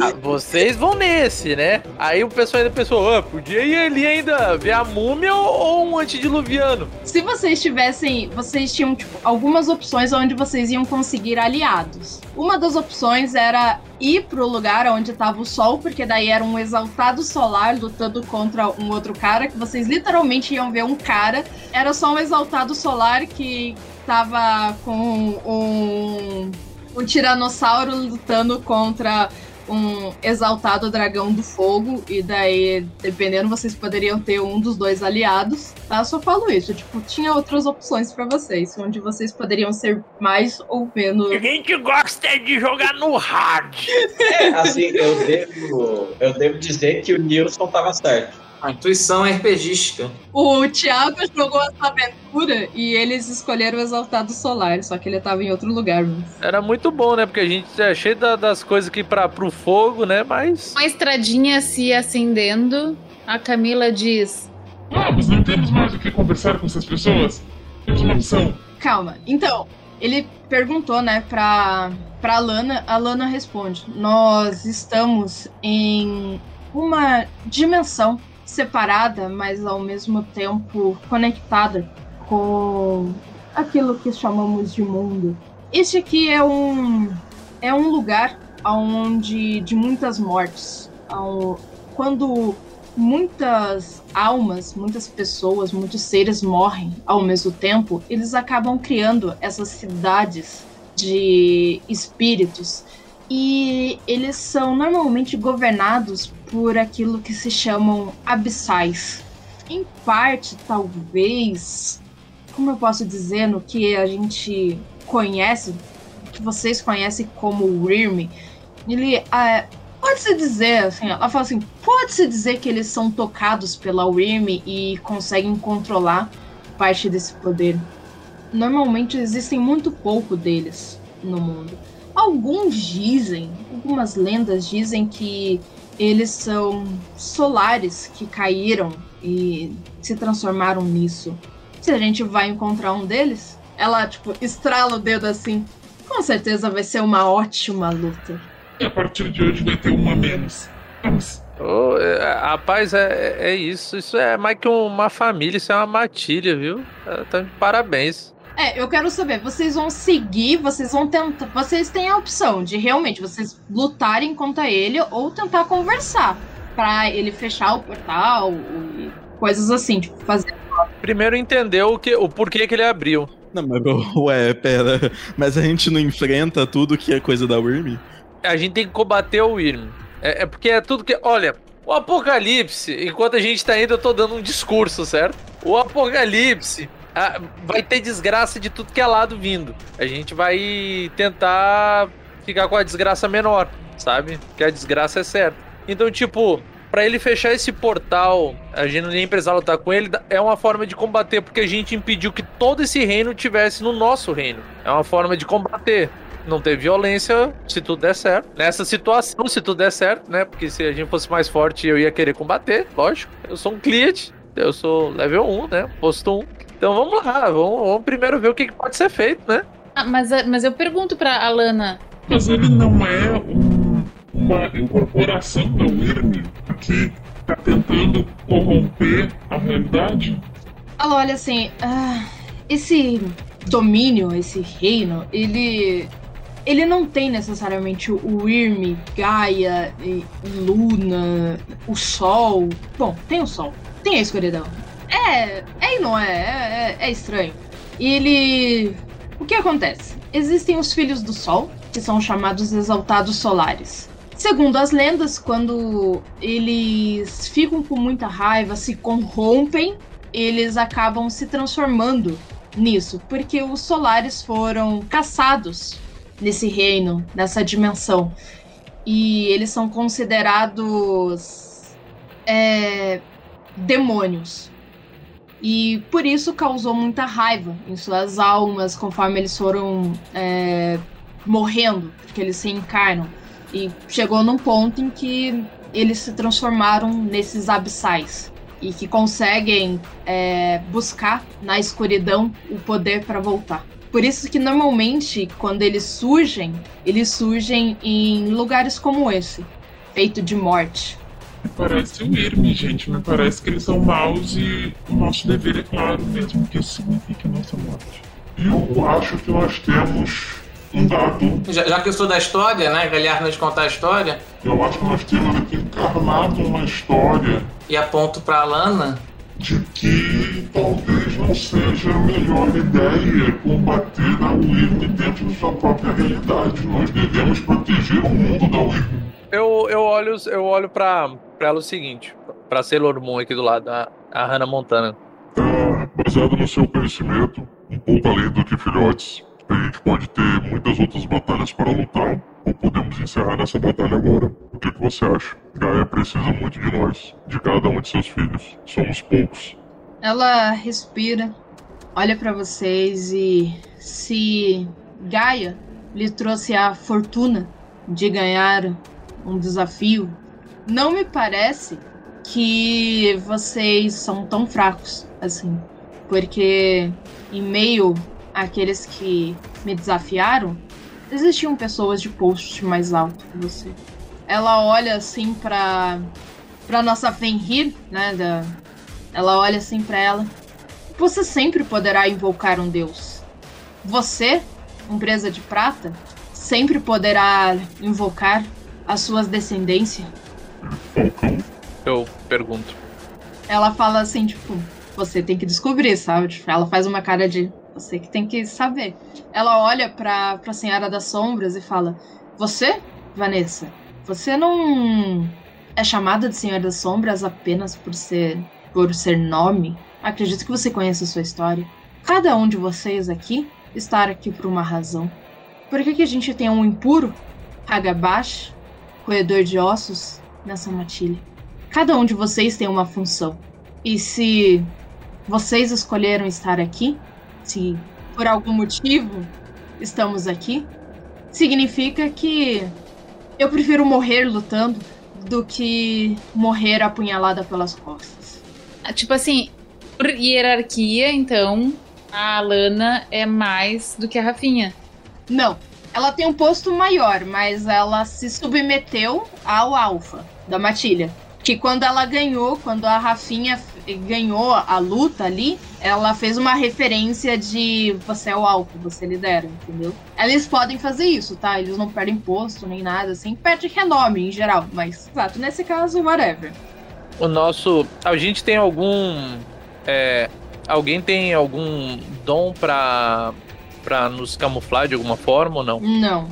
Ah, vocês vão nesse, né? Aí o pessoal ainda pensou, ah, podia ir ali ainda ver a múmia ou, ou um antediluviano. Se vocês tivessem. Vocês tinham tipo, algumas opções onde vocês iam conseguir aliados. Uma das opções era ir pro lugar onde tava o sol, porque daí era um exaltado solar lutando contra um outro cara, que vocês literalmente iam ver um cara. Era só um exaltado solar que tava com um, um tiranossauro lutando contra um exaltado dragão do fogo, e daí, dependendo, vocês poderiam ter um dos dois aliados. Tá? Eu só falo isso, tipo, tinha outras opções pra vocês, onde vocês poderiam ser mais ou menos. A gente gosta de jogar no hard. É, assim, eu devo, eu devo dizer que o Nilson tava certo. A intuição é RPGística. O Thiago jogou essa aventura e eles escolheram o Exaltado Solar, só que ele tava em outro lugar. Mas... Era muito bom, né? Porque a gente é cheio da- das coisas aqui pra, pro fogo, né? Mas. Uma estradinha se acendendo, a Camila diz: Vamos, não temos mais o que conversar com essas pessoas. Temos uma missão. Calma. Então, ele perguntou, né, pra, pra Lana. A Lana responde: Nós estamos em uma dimensão separada, mas ao mesmo tempo conectada com aquilo que chamamos de mundo. Este aqui é um é um lugar onde de muitas mortes, quando muitas almas, muitas pessoas, muitos seres morrem ao mesmo tempo, eles acabam criando essas cidades de espíritos e eles são normalmente governados por aquilo que se chamam abissais. Em parte, talvez, como eu posso dizer, no que a gente conhece, que vocês conhecem como Wyrm, ele ah, pode-se dizer, assim, ela fala assim, pode-se dizer que eles são tocados pela Wyrm e conseguem controlar parte desse poder. Normalmente existem muito pouco deles no mundo. Alguns dizem, algumas lendas dizem que eles são solares que caíram e se transformaram nisso. Se a gente vai encontrar um deles, ela, tipo, estrala o dedo assim. Com certeza vai ser uma ótima luta. E a partir de hoje vai ter uma menos. Vamos. Ô, é, rapaz, é, é isso. Isso é mais que uma família, isso é uma matilha, viu? Tá de parabéns. É, eu quero saber, vocês vão seguir, vocês vão tentar. Vocês têm a opção de realmente vocês lutarem contra ele ou tentar conversar pra ele fechar o portal e coisas assim, tipo, fazer. Primeiro entendeu o, que, o porquê que ele abriu. Não, mas, <laughs> ué, pera. Mas a gente não enfrenta tudo que é coisa da Wyrm? A gente tem que combater o Wyrm. É, é porque é tudo que. Olha, o Apocalipse, enquanto a gente tá indo, eu tô dando um discurso, certo? O Apocalipse ah, vai ter desgraça de tudo que é lado vindo. A gente vai tentar ficar com a desgraça menor, sabe? Porque a desgraça é certa. Então, tipo, pra ele fechar esse portal, a gente nem precisar lutar com ele, é uma forma de combater, porque a gente impediu que todo esse reino tivesse no nosso reino. É uma forma de combater. Não ter violência, se tudo der certo. Nessa situação, se tudo der certo, né? Porque se a gente fosse mais forte, eu ia querer combater, lógico. Eu sou um cliente, eu sou level 1, né? Posto 1. Então vamos lá, vamos, vamos primeiro ver o que que pode ser feito, né? Ah, mas, mas eu pergunto pra Alana. Mas ele não é um- uma incorporação da Wyrm que tá tentando corromper a realidade? Ela olha assim, ah, esse domínio, esse reino, ele. Ele não tem necessariamente o Wyrm, Gaia, e Luna, o Sol. Bom, tem o Sol, tem a escuridão. É, é e não é, é, é estranho. E ele. O que acontece? Existem os filhos do Sol, que são chamados exaltados solares. Segundo as lendas, quando eles ficam com muita raiva, se corrompem, eles acabam se transformando nisso, porque os solares foram caçados nesse reino, nessa dimensão. E eles são considerados é, demônios. E por isso causou muita raiva em suas almas conforme eles foram é, morrendo, porque eles se encarnam. E chegou num ponto em que eles se transformaram nesses abissais e que conseguem é, buscar na escuridão o poder para voltar. Por isso que normalmente, quando eles surgem, eles surgem em lugares como esse, feito de morte. Me parece um Irme, gente. Me parece que eles são maus e o nosso dever é claro, mesmo que isso signifique nossa morte. Eu acho que nós temos um dado. Já, já que eu sou da história, né? Galhardo nos contar a história. Eu acho que nós temos aqui encarnado uma história. E aponto pra Lana. De que talvez não seja a melhor ideia combater a Wyrm dentro da sua própria realidade. Nós devemos proteger o mundo da Wyrm. Eu, eu olho, eu olho pra, pra ela o seguinte, pra Sailor Moon aqui do lado, a, a Hannah Montana. Ah, baseado no seu conhecimento, um pouco além do que filhotes, a gente pode ter muitas outras batalhas para lutar, ou podemos encerrar essa batalha agora. O que, que você acha? Gaia precisa muito de nós, de cada um de seus filhos. Somos poucos. Ela respira, olha pra vocês e se Gaia lhe trouxe a fortuna de ganhar um desafio, não me parece que vocês são tão fracos assim. Porque em meio àqueles que me desafiaram, existiam pessoas de post mais alto que você. Ela olha assim pra, pra nossa Fenrir, né? Da, ela olha assim pra ela. Você sempre poderá invocar um deus. Você, empresa de prata, sempre poderá invocar as suas descendências. Eu pergunto. Ela fala assim, tipo, você tem que descobrir, sabe? Tipo, ela faz uma cara de você que tem que saber. Ela olha pra, pra Senhora das Sombras e fala: Você, Vanessa, você não é chamada de Senhora das Sombras apenas por ser por ser nome? Acredito que você conhece a sua história. Cada um de vocês aqui está aqui por uma razão. Por que, que a gente tem um impuro, Hagabash, roedor de ossos, nessa matilha? Cada um de vocês tem uma função. E se vocês escolheram estar aqui, se por algum motivo estamos aqui, significa que eu prefiro morrer lutando do que morrer apunhalada pelas costas. Ah, Tipo assim, por hierarquia, então, a Alana é mais do que a Rafinha. Não, ela tem um posto maior, mas ela se submeteu ao alfa da matilha. Que quando ela ganhou, quando a Rafinha ganhou a luta ali, ela fez uma referência de você é o alfa, você lidera, entendeu? Eles podem fazer isso, tá? Eles não perdem posto nem nada, assim, perde renome em geral, mas, exato, nesse caso, whatever. O nosso. A gente tem algum. É, alguém tem algum dom pra. Pra nos camuflar de alguma forma ou não? Não.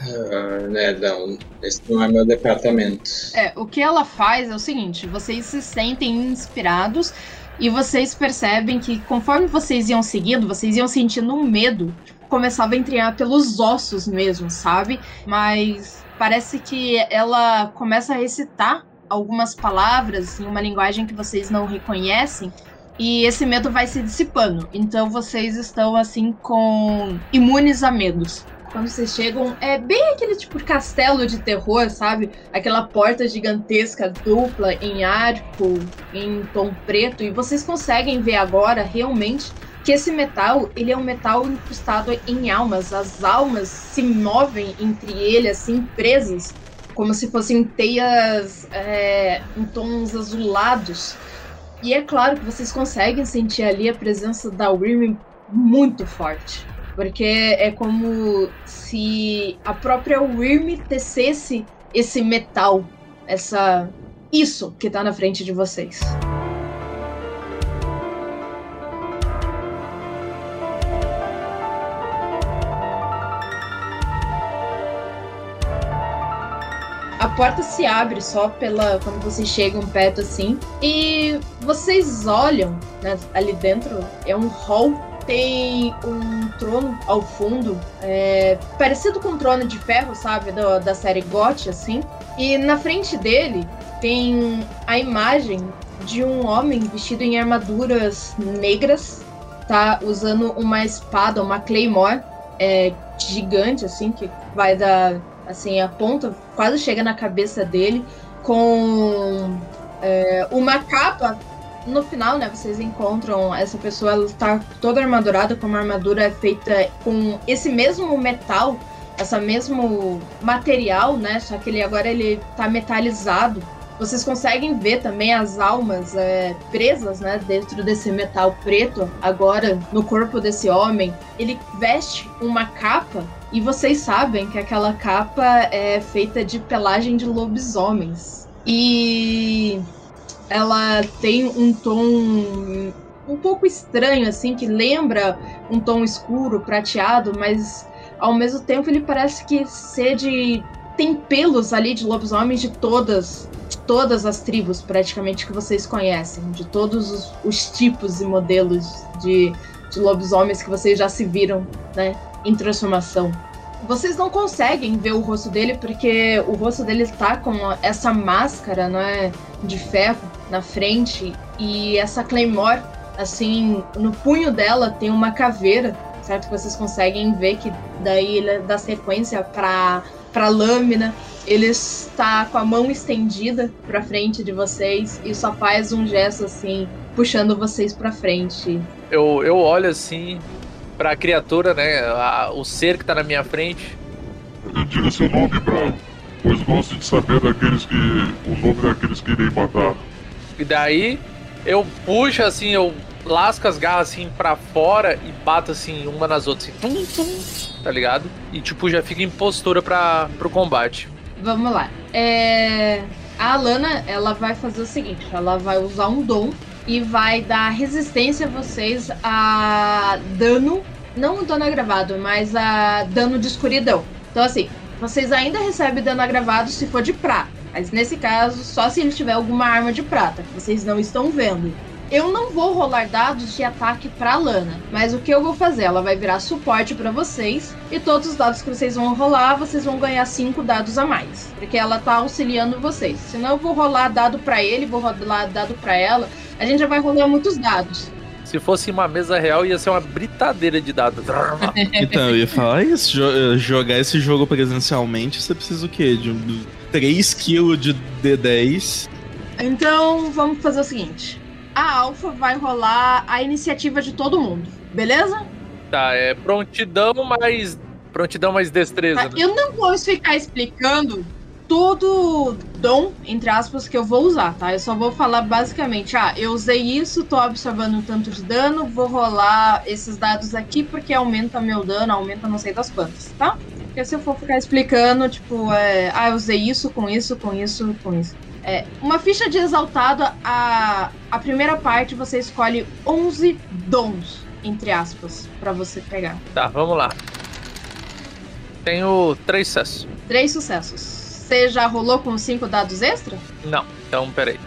Ah, né, não. Esse não é meu departamento. É, o que ela faz é o seguinte: vocês se sentem inspirados e vocês percebem que conforme vocês iam seguindo, vocês iam sentindo um medo. Começava a entrar pelos ossos mesmo, sabe? Mas parece que ela começa a recitar algumas palavras em uma linguagem que vocês não reconhecem. E esse medo vai se dissipando. Então vocês estão assim com imunes a medos. Quando vocês chegam, é bem aquele tipo castelo de terror, sabe? Aquela porta gigantesca dupla em arco, em tom preto, e vocês conseguem ver agora realmente que esse metal, ele é um metal incrustado em almas. As almas se movem entre ele assim presas, como se fossem teias é, em tons azulados. E é claro que vocês conseguem sentir ali a presença da Wyrm muito forte. Porque é como se a própria Wyrm tecesse esse metal, essa isso que tá na frente de vocês. A porta se abre só pela quando vocês chegam perto assim e vocês olham né, ali dentro é um hall tem um trono ao fundo é, parecido com um trono de ferro sabe da, da série GOT assim e na frente dele tem a imagem de um homem vestido em armaduras negras tá usando uma espada uma claymore é, gigante assim que vai da assim, a ponta quase chega na cabeça dele, com é, uma capa no final, né, vocês encontram essa pessoa, ela tá toda armadurada com uma armadura feita com esse mesmo metal, essa mesmo material, né? Só que ele agora ele tá metalizado. Vocês conseguem ver também as almas é, presas, né, dentro desse metal preto. Agora no corpo desse homem, ele veste uma capa e vocês sabem que aquela capa é feita de pelagem de lobisomens. E ela tem um tom um pouco estranho, assim, que lembra um tom escuro, prateado, mas ao mesmo tempo ele parece que ser de. Tem pelos ali de lobisomens de todas. De todas as tribos, praticamente, que vocês conhecem. De todos os, os tipos e modelos de, de lobisomens que vocês já se viram, né? Em transformação. Vocês não conseguem ver o rosto dele porque o rosto dele tá com essa máscara, não é? De ferro na frente e essa Claymore, assim, no punho dela tem uma caveira, certo? Que vocês conseguem ver que daí ele dá sequência para para lâmina. Ele está com a mão estendida para frente de vocês e só faz um gesto assim, puxando vocês para frente. Eu, eu olho assim pra criatura, né? A, o ser que tá na minha frente. Diga seu nome, Bravo, pois gosto de saber daqueles que. o nome daqueles que irei matar. E daí eu puxo assim, eu lasco as garras assim pra fora e bato assim uma nas outras, assim, tum, tum, tá ligado? E tipo, já fica em postura pra, pro combate. Vamos lá. É... A Alana, ela vai fazer o seguinte: ela vai usar um dom e vai dar resistência a vocês a dano, não dano agravado, mas a dano de escuridão. Então, assim, vocês ainda recebem dano agravado se for de prata. Mas nesse caso, só se ele tiver alguma arma de prata, que vocês não estão vendo. Eu não vou rolar dados de ataque pra Lana, mas o que eu vou fazer? Ela vai virar suporte para vocês e todos os dados que vocês vão rolar, vocês vão ganhar 5 dados a mais, porque ela tá auxiliando vocês. Senão eu vou rolar dado para ele, vou rolar dado para ela, a gente já vai rolar muitos dados. Se fosse uma mesa real, ia ser uma britadeira de dados. <laughs> então, eu ia falar isso, jogar esse jogo presencialmente, você precisa o quê? De um 3 kg de D10. Então, vamos fazer o seguinte. A Alpha vai rolar a iniciativa de todo mundo, beleza? Tá, é prontidão mais. Prontidão mais destreza. Tá, né? Eu não vou ficar explicando todo dom, entre aspas, que eu vou usar, tá? Eu só vou falar basicamente, ah, eu usei isso, tô absorvendo um tanto de dano, vou rolar esses dados aqui porque aumenta meu dano, aumenta não sei das quantas, tá? Porque se eu for ficar explicando, tipo, é, ah, eu usei isso com isso, com isso, com isso. É, uma ficha de exaltado, a, a primeira parte você escolhe 11 dons, entre aspas, para você pegar. Tá, vamos lá. Tenho três sucessos. Três sucessos. Você já rolou com cinco dados extra? Não, então peraí.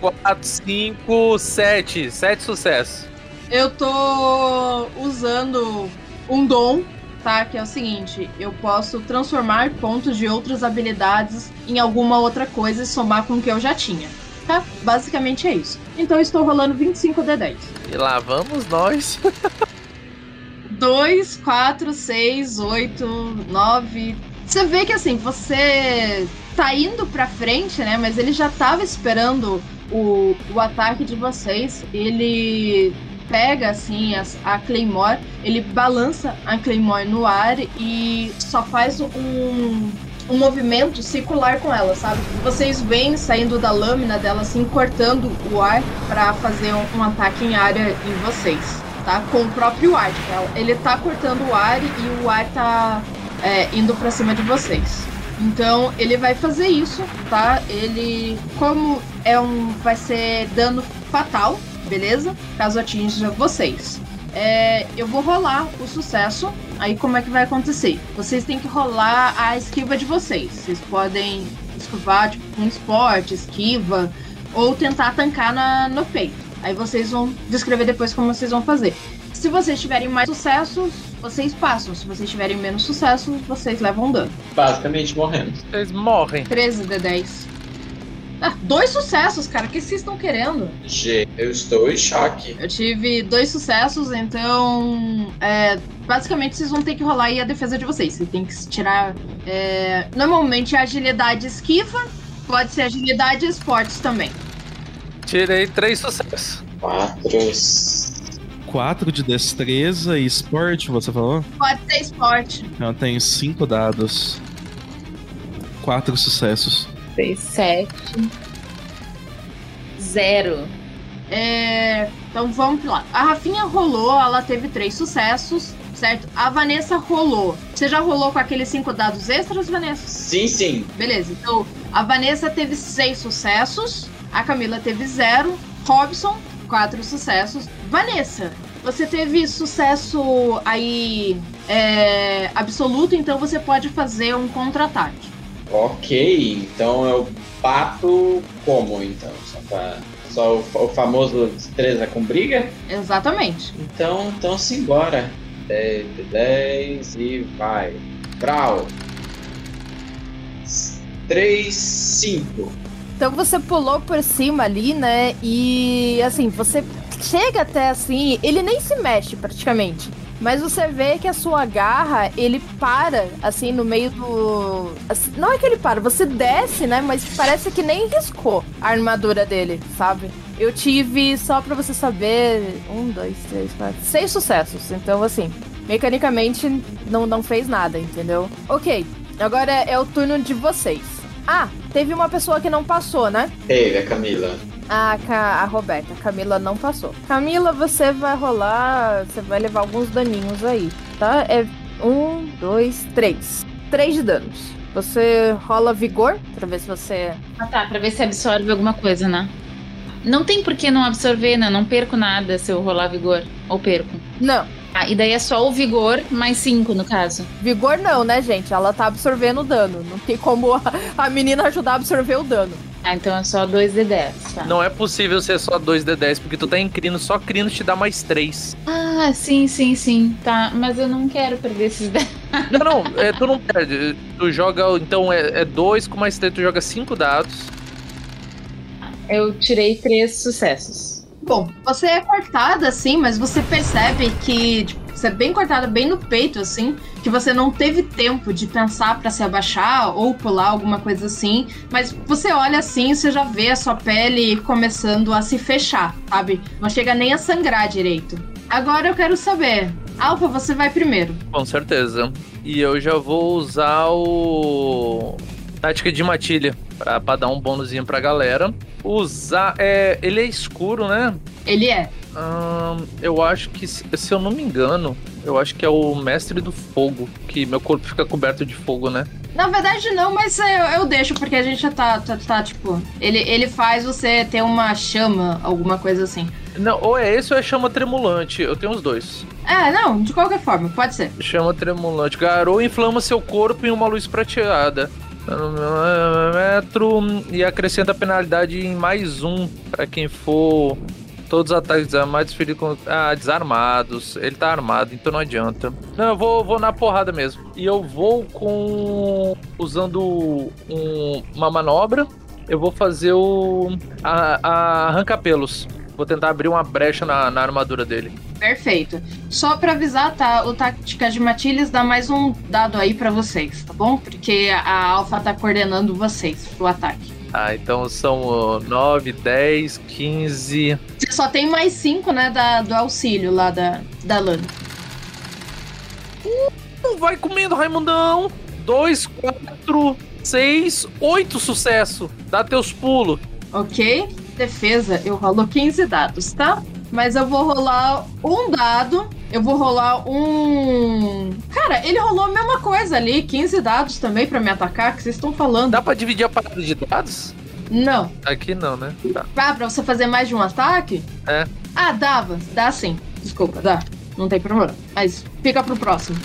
4, 5, 7. 7 sucessos. Eu tô usando um dom tá? Que é o seguinte: eu posso transformar pontos de outras habilidades em alguma outra coisa e somar com o que eu já tinha. Tá? Basicamente é isso. Então eu estou rolando 25 D10. E lá vamos nós. 2, 4, 6, 8, 9. Você vê que assim, você tá indo pra frente, né? Mas ele já tava esperando o, o ataque de vocês. Ele pega assim a, Claymore, ele balança a Claymore no ar e só faz um, um movimento circular com ela, sabe? Vocês veem saindo da lâmina dela assim, cortando o ar para fazer um, um, ataque em área em vocês, tá? Com o próprio ar. Tá? Ele tá cortando o ar e o ar tá é, indo para cima de vocês. Então ele vai fazer isso, tá? Ele, como é um, vai ser dano fatal, beleza? Caso atinja vocês. É, eu vou rolar o sucesso. Aí como é que vai acontecer? Vocês têm que rolar a esquiva de vocês. Vocês podem esquivar tipo, com esporte, esquiva, ou tentar tancar na, no peito. Aí vocês vão descrever depois como vocês vão fazer. Se vocês tiverem mais sucessos, vocês passam. Se vocês tiverem menos sucessos, vocês levam dano. Basicamente morremos. Vocês morrem. 13 de 10. Ah, dois sucessos, cara. O que vocês estão querendo? G, eu estou em choque. Eu tive dois sucessos, então. É, basicamente, vocês vão ter que rolar aí a defesa de vocês. Vocês têm que tirar. É, normalmente, a agilidade esquiva. Pode ser agilidade e esportes também. Tirei três sucessos. Quatro. 4 de destreza e esporte, você falou? Pode ser esporte. Eu tenho 5 dados. 4 sucessos. 6, 7. Zero. É, então vamos lá. A Rafinha rolou, ela teve três sucessos, certo? A Vanessa rolou. Você já rolou com aqueles cinco dados extras, Vanessa? Sim, sim. Beleza, então a Vanessa teve seis sucessos, a Camila teve zero, Robson, quatro sucessos. Vanessa, você teve sucesso aí é, absoluto, então você pode fazer um contra-ataque. Ok, então eu bato como então? Só, pra, só o, o famoso destreza com briga? Exatamente. Então, então simbora. 10 de 10 e vai. Brau. 3, 5. Então você pulou por cima ali, né? E assim, você chega até assim, ele nem se mexe praticamente. Mas você vê que a sua garra, ele para, assim, no meio do. assim, não é que ele para, você desce, né? Mas parece que nem riscou a armadura dele, sabe? Eu tive, só pra você saber, um, dois, três, quatro, seis sucessos. Então, assim, mecanicamente não, não fez nada, entendeu? Ok, agora é, é o turno de vocês. Ah, teve uma pessoa que não passou, né? Teve a Camila. A, Ca- a Roberta, a Camila não passou. Camila, você vai rolar. Você vai levar alguns daninhos aí, tá? É um, dois, três. Três de danos. Você rola vigor pra ver se você. Ah tá, pra ver se absorve alguma coisa, né? Não tem por que não absorver, né? Não perco nada se eu rolar vigor. Ou perco. Não. Ah, e daí é só o vigor mais cinco, no caso. Vigor não, né, gente? Ela tá absorvendo o dano. Não tem como a, a menina ajudar a absorver o dano. Ah, então é só 2 de 10, tá? Não é possível ser só 2d10, porque tu tá em crino, só crino te dá mais 3. Ah, sim, sim, sim. Tá, mas eu não quero perder esses <laughs> 10. Não, não, é, tu não perde. Tu joga, então é 2 com mais 3, tu joga 5 dados. Eu tirei três sucessos. Bom, você é cortada assim, mas você percebe que tipo, você é bem cortada, bem no peito, assim, que você não teve tempo de pensar pra se abaixar ou pular alguma coisa assim. Mas você olha assim, você já vê a sua pele começando a se fechar, sabe? Não chega nem a sangrar direito. Agora eu quero saber, Alfa, você vai primeiro. Com certeza. E eu já vou usar o. Tática de matilha. Pra, pra dar um bônusinho pra galera. Usar. É, ele é escuro, né? Ele é. Ahn, eu acho que, se, se eu não me engano, eu acho que é o mestre do fogo. Que meu corpo fica coberto de fogo, né? Na verdade, não, mas eu, eu deixo, porque a gente já tá, tá, tá, tipo. Ele, ele faz você ter uma chama, alguma coisa assim. Não, ou é esse ou é chama tremulante. Eu tenho os dois. É, não, de qualquer forma, pode ser. Chama tremulante. Garou inflama seu corpo em uma luz prateada. Metro e acrescenta a penalidade em mais um pra quem for. Todos os ataques desarmados feridos com. Ah, desarmados. Ele tá armado, então não adianta. Não, eu vou, vou na porrada mesmo. E eu vou com. Usando um- uma manobra. Eu vou fazer o. A, a arranca-pelos. Vou tentar abrir uma brecha na, na armadura dele. Perfeito. Só pra avisar, tá? O Tática de Matilhas dá mais um dado aí pra vocês, tá bom? Porque a Alpha tá coordenando vocês pro ataque. Ah, então são 9, 10, 15. Você só tem mais cinco, né, da, do auxílio lá da, da Lana. Uh, vai comendo, Raimundão! 2, 4, 6, 8 sucesso! Dá teus pulos. Ok? Defesa, eu rolo 15 dados, tá? Mas eu vou rolar um dado. Eu vou rolar um. Cara, ele rolou a mesma coisa ali. 15 dados também pra me atacar. que vocês estão falando? Dá pra dividir a parada de dados? Não. Aqui não, né? Tá. Ah, pra você fazer mais de um ataque? É. Ah, dava. Dá sim. Desculpa, dá. Não tem problema. Mas fica pro próximo.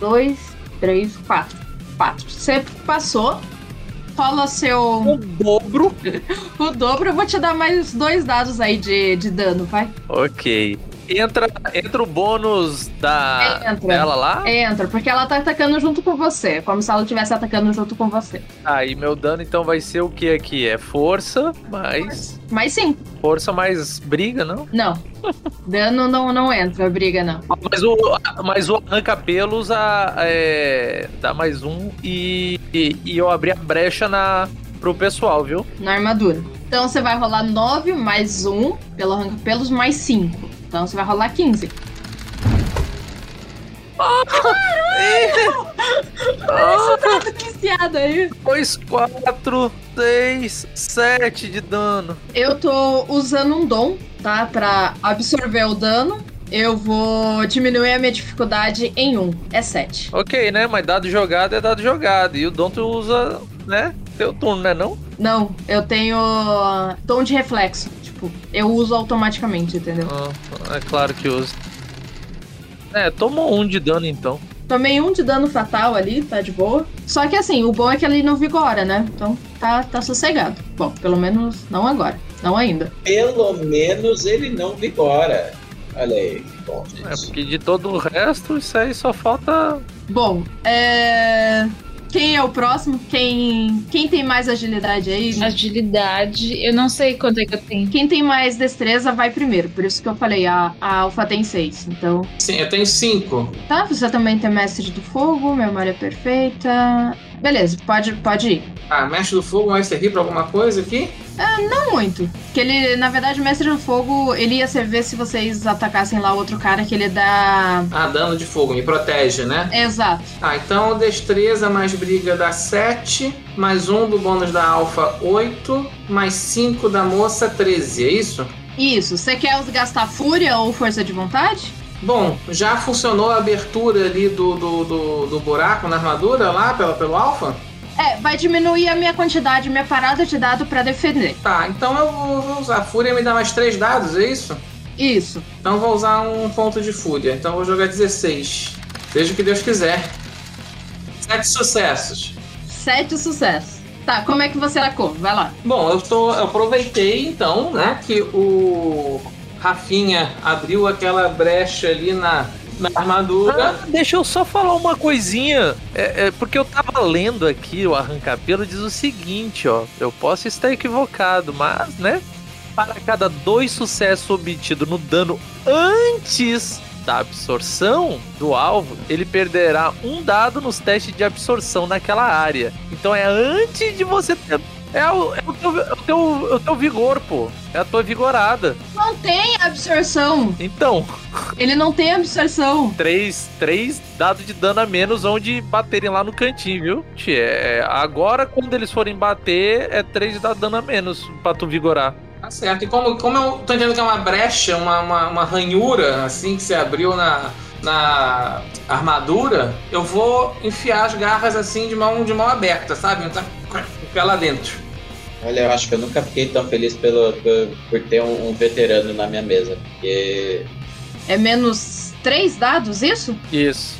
Dois, três, quatro. Quatro. Você passou. Rola seu. O dobro. <laughs> o dobro. Eu vou te dar mais dois dados aí de, de dano, vai. Ok. Entra, entra o bônus da Entra. dela lá. Entra, porque ela tá atacando junto com você. Como se ela estivesse atacando junto com você. Aí meu dano então vai ser o que aqui? É força mais. Mas sim. Força mais briga, não? Não. <laughs> Dano não, não entra, briga não. Mas o, mas o arranca-pelos a- é, dá mais um e, e, e eu abri a brecha na, pro pessoal, viu? Na armadura. Então você vai rolar 9 mais 1 pelo arranca-pelos mais 5. Então você vai rolar 15. Esse dado viciado aí. 2, 4, 6, 7 de dano. Eu tô usando um dom, tá? Pra absorver o dano. Eu vou diminuir a minha dificuldade em 1. É 7. Ok, né? Mas dado jogado é dado jogado. E o dom tu usa, né? Teu turno, né não? Não, eu tenho dom de reflexo. Tipo, eu uso automaticamente, entendeu? Ah, é claro que usa. É, tomou um de dano então. Tomei um de dano fatal ali, tá de boa. Só que assim, o bom é que ele não vigora, né? Então tá, tá sossegado. Bom, pelo menos não agora. Não ainda. Pelo menos ele não vigora. Olha aí. Bom, É, porque de todo o resto, isso aí só falta. Bom, é. Quem é o próximo? Quem, quem tem mais agilidade aí? Agilidade, eu não sei quanto é que eu tenho. Quem tem mais destreza vai primeiro. Por isso que eu falei, a, a Alpha tem 6. Então. Sim, eu tenho 5. Tá, você também tem mestre do fogo, memória perfeita. Beleza, pode, pode ir. Ah, mestre do fogo vai servir pra alguma coisa aqui? Ah, não muito. Que ele, na verdade, o mestre do fogo, ele ia servir se vocês atacassem lá o outro cara que ele dá. Ah, dano de fogo, me protege, né? Exato. Ah, então destreza mais briga dá 7, mais um do bônus da alfa 8, mais 5 da moça 13, é isso? Isso. Você quer gastar fúria ou força de vontade? Bom, já funcionou a abertura ali do, do, do, do buraco na armadura lá pelo, pelo alfa? É, vai diminuir a minha quantidade, minha parada de dado pra defender. Tá, então eu vou, vou usar. Fúria me dá mais 3 dados, é isso? Isso. Então eu vou usar um ponto de fúria. Então eu vou jogar 16. Seja o que Deus quiser. Sete sucessos. Sete sucessos. Tá, como é que você atacou? Vai lá. Bom, eu, tô, eu aproveitei então, né, que o Rafinha abriu aquela brecha ali na, na armadura. Ah, deixa eu só falar uma coisinha. É, é, porque eu tava lendo aqui, o arranca-pelo diz o seguinte, ó. Eu posso estar equivocado, mas, né? Para cada dois sucessos obtidos no dano antes da absorção do alvo, ele perderá um dado nos testes de absorção naquela área. Então é antes de você ter. É o, é o, teu, é o, teu, é o teu vigor, pô. É a tua vigorada. Não tem absorção. Então, Ele não tem absorção. três, três dados de dano a menos onde baterem lá no cantinho, viu? Tchê, É, agora, quando eles forem bater, é três de dano a menos pra tu vigorar. Tá certo. E como, como eu tô entendendo que é uma brecha, uma, uma, uma ranhura, assim, que se abriu na, na armadura, eu vou enfiar as garras assim de mão, de mão aberta, sabe? Então, Enfiar lá dentro. Olha, eu acho que eu nunca fiquei tão feliz pelo, por, por ter um, um veterano na minha mesa. Porque. É menos três dados, isso? Isso.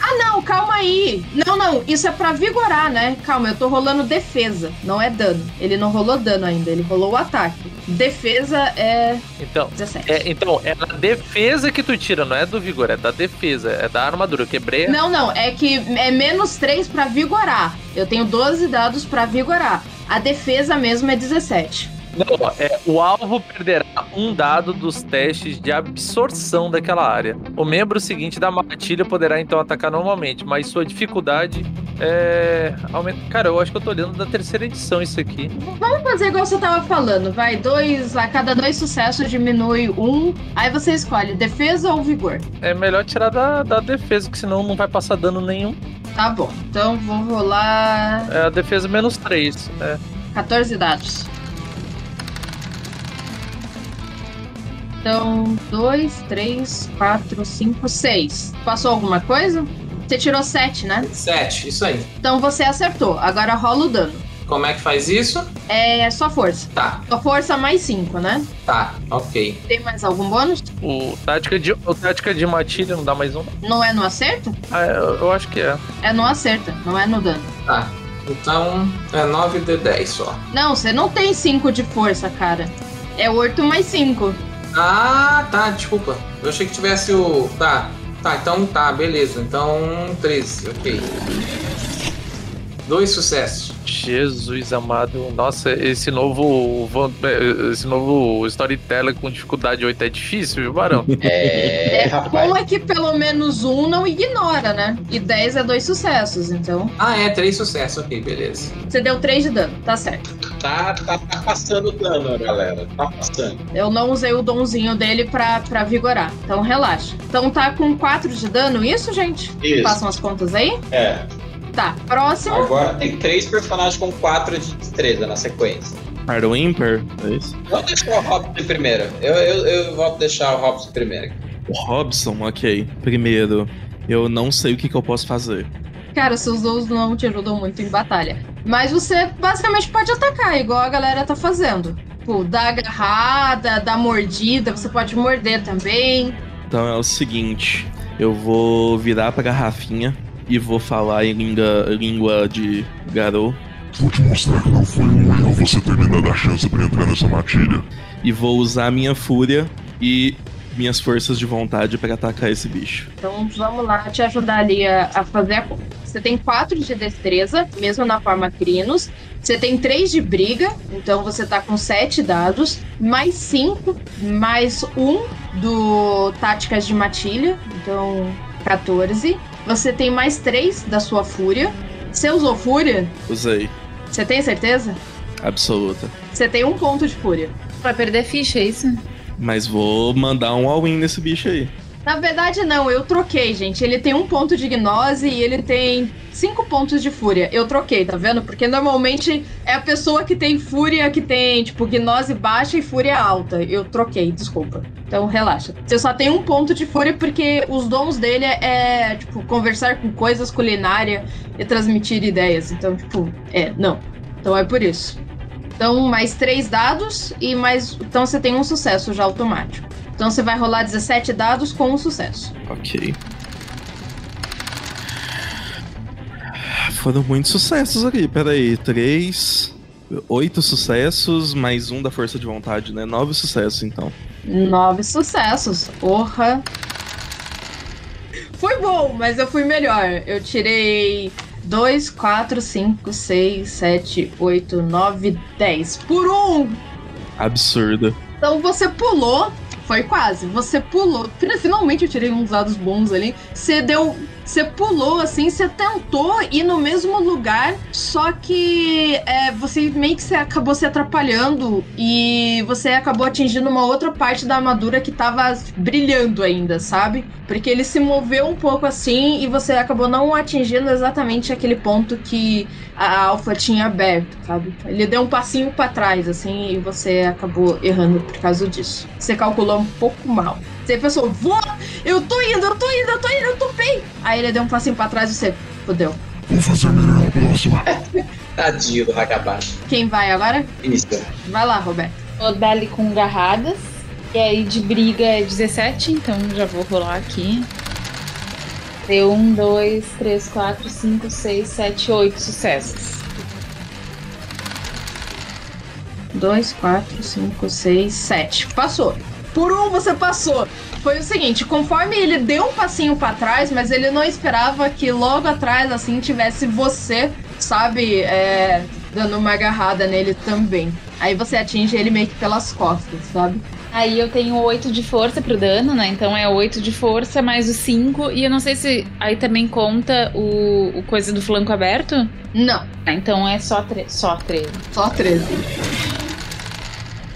Ah, não, calma aí. Não, não, isso é pra vigorar, né? Calma, eu tô rolando defesa, não é dano. Ele não rolou dano ainda, ele rolou o ataque. Defesa é Então, 17. é, então, é da defesa que tu tira, não é do vigor, é da defesa, é da armadura. Eu quebrei. Não, não, é que é menos 3 pra vigorar. Eu tenho 12 dados pra vigorar. A defesa mesmo é 17. Não, é, o alvo perderá um dado dos testes de absorção daquela área. O membro seguinte da matilha poderá então atacar normalmente, mas sua dificuldade é. Aumenta. Cara, eu acho que eu tô olhando da terceira edição isso aqui. Vamos fazer igual você tava falando, vai. Dois, a cada dois sucessos diminui um. Aí você escolhe defesa ou vigor. É melhor tirar da, da defesa, que senão não vai passar dano nenhum. Tá bom, então vou rolar É a defesa menos 3. É. 14 dados. Então, 2, 3, 4, 5, 6. Passou alguma coisa? Você tirou 7, né? 7, isso aí. Então você acertou. Agora rola o dano. Como é que faz isso? É só força. Tá, Só força mais 5, né? tá, ok. Tem mais algum bônus? O tática de, o tática de matilha não dá mais um? Não é no acerto? Ah, eu, eu acho que é. É no acerta, não é no dano. Tá. Então é 9 de 10 só. Não, você não tem 5 de força, cara. É 8 mais 5. Ah, tá, desculpa. Eu achei que tivesse o. Tá, tá, então tá, beleza. Então 13, ok. Dois sucessos. Jesus amado. Nossa, esse novo. van- Esse novo storyteller com dificuldade 8 é difícil, viu, Barão? <laughs> É, É, rapaz. bom é que pelo menos um não ignora, né? E 10 é dois sucessos, então. Ah, é, três sucessos, ok, beleza. Você deu 3 de dano, tá certo. Tá, tá, tá passando dano, galera. Tá passando. Eu não usei o donzinho dele pra, pra vigorar. Então relaxa. Então tá com 4 de dano, isso, gente? Isso. Passam as contas aí? É. Tá, próximo. Agora tem três personagens com 4 de destreza na sequência. Par do Imper, é isso? Vamos deixar o Robson primeiro. Eu, eu, eu vou deixar o Robson primeiro. O Robson, ok. Primeiro, eu não sei o que, que eu posso fazer. Cara, seus dons não te ajudam muito em batalha. Mas você basicamente pode atacar, igual a galera tá fazendo. Tipo, dar agarrada, dar mordida, você pode morder também. Então é o seguinte, eu vou virar pra garrafinha e vou falar em língua, língua de garou. Vou te mostrar que não foi um erro você ter me dado a chance pra entrar nessa matilha. E vou usar minha fúria e minhas forças de vontade pra atacar esse bicho. Então vamos lá te ajudar ali a, a fazer a conta. Você tem 4 de destreza, mesmo na forma Crinos. Você tem 3 de briga, então você tá com 7 dados. Mais 5, mais 1 do Táticas de Matilha, então 14. Você tem mais 3 da sua Fúria. Você usou Fúria? Usei. Você tem certeza? Absoluta. Você tem um ponto de Fúria. Vai perder ficha, é isso? Mas vou mandar um all-in nesse bicho aí. Na verdade, não, eu troquei, gente. Ele tem um ponto de gnose e ele tem cinco pontos de fúria. Eu troquei, tá vendo? Porque normalmente é a pessoa que tem fúria que tem, tipo, gnose baixa e fúria alta. Eu troquei, desculpa. Então relaxa. Você só tem um ponto de fúria porque os dons dele é, tipo, conversar com coisas culinária e transmitir ideias. Então, tipo, é, não. Então é por isso. Então, mais três dados e mais. Então você tem um sucesso já automático. Então você vai rolar 17 dados com um sucesso. Ok. Foram muitos sucessos aqui. Peraí, três. Oito sucessos, mais um da força de vontade, né? Nove sucessos, então. Nove sucessos. Porra. Foi bom, mas eu fui melhor. Eu tirei 2, 4, 5, 6, 7, 8, 9, 10. Por um! Absurdo. Então você pulou. Foi quase. Você pulou. Finalmente eu tirei uns dados bons ali. Você deu. Você pulou assim, você tentou ir no mesmo lugar, só que é, você meio que você acabou se atrapalhando e você acabou atingindo uma outra parte da armadura que tava brilhando ainda, sabe? Porque ele se moveu um pouco assim e você acabou não atingindo exatamente aquele ponto que a Alpha tinha aberto, sabe? Ele deu um passinho para trás, assim, e você acabou errando por causa disso. Você calculou um pouco mal. Você pensou, vou, eu tô indo, eu tô indo, eu tô indo, eu tô bem. Aí ele deu um passinho pra trás e você, fodeu. Vou fazer melhor na próxima. <laughs> Tadinho do Hakabashi. Quem vai agora? Isso. Vai lá, Roberto. Vou dar ali com garradas. E aí de briga é 17, então já vou rolar aqui. Deu 1, 2, 3, 4, 5, 6, 7, 8 sucessos. 2, 4, 5, 6, 7. Passou. Por um você passou. Foi o seguinte, conforme ele deu um passinho para trás, mas ele não esperava que logo atrás, assim, tivesse você, sabe, é, dando uma agarrada nele também. Aí você atinge ele meio que pelas costas, sabe? Aí eu tenho 8 de força pro dano, né? Então é 8 de força mais o 5. E eu não sei se aí também conta o, o coisa do flanco aberto. Não. Ah, então é só, tre só 13. Só 13.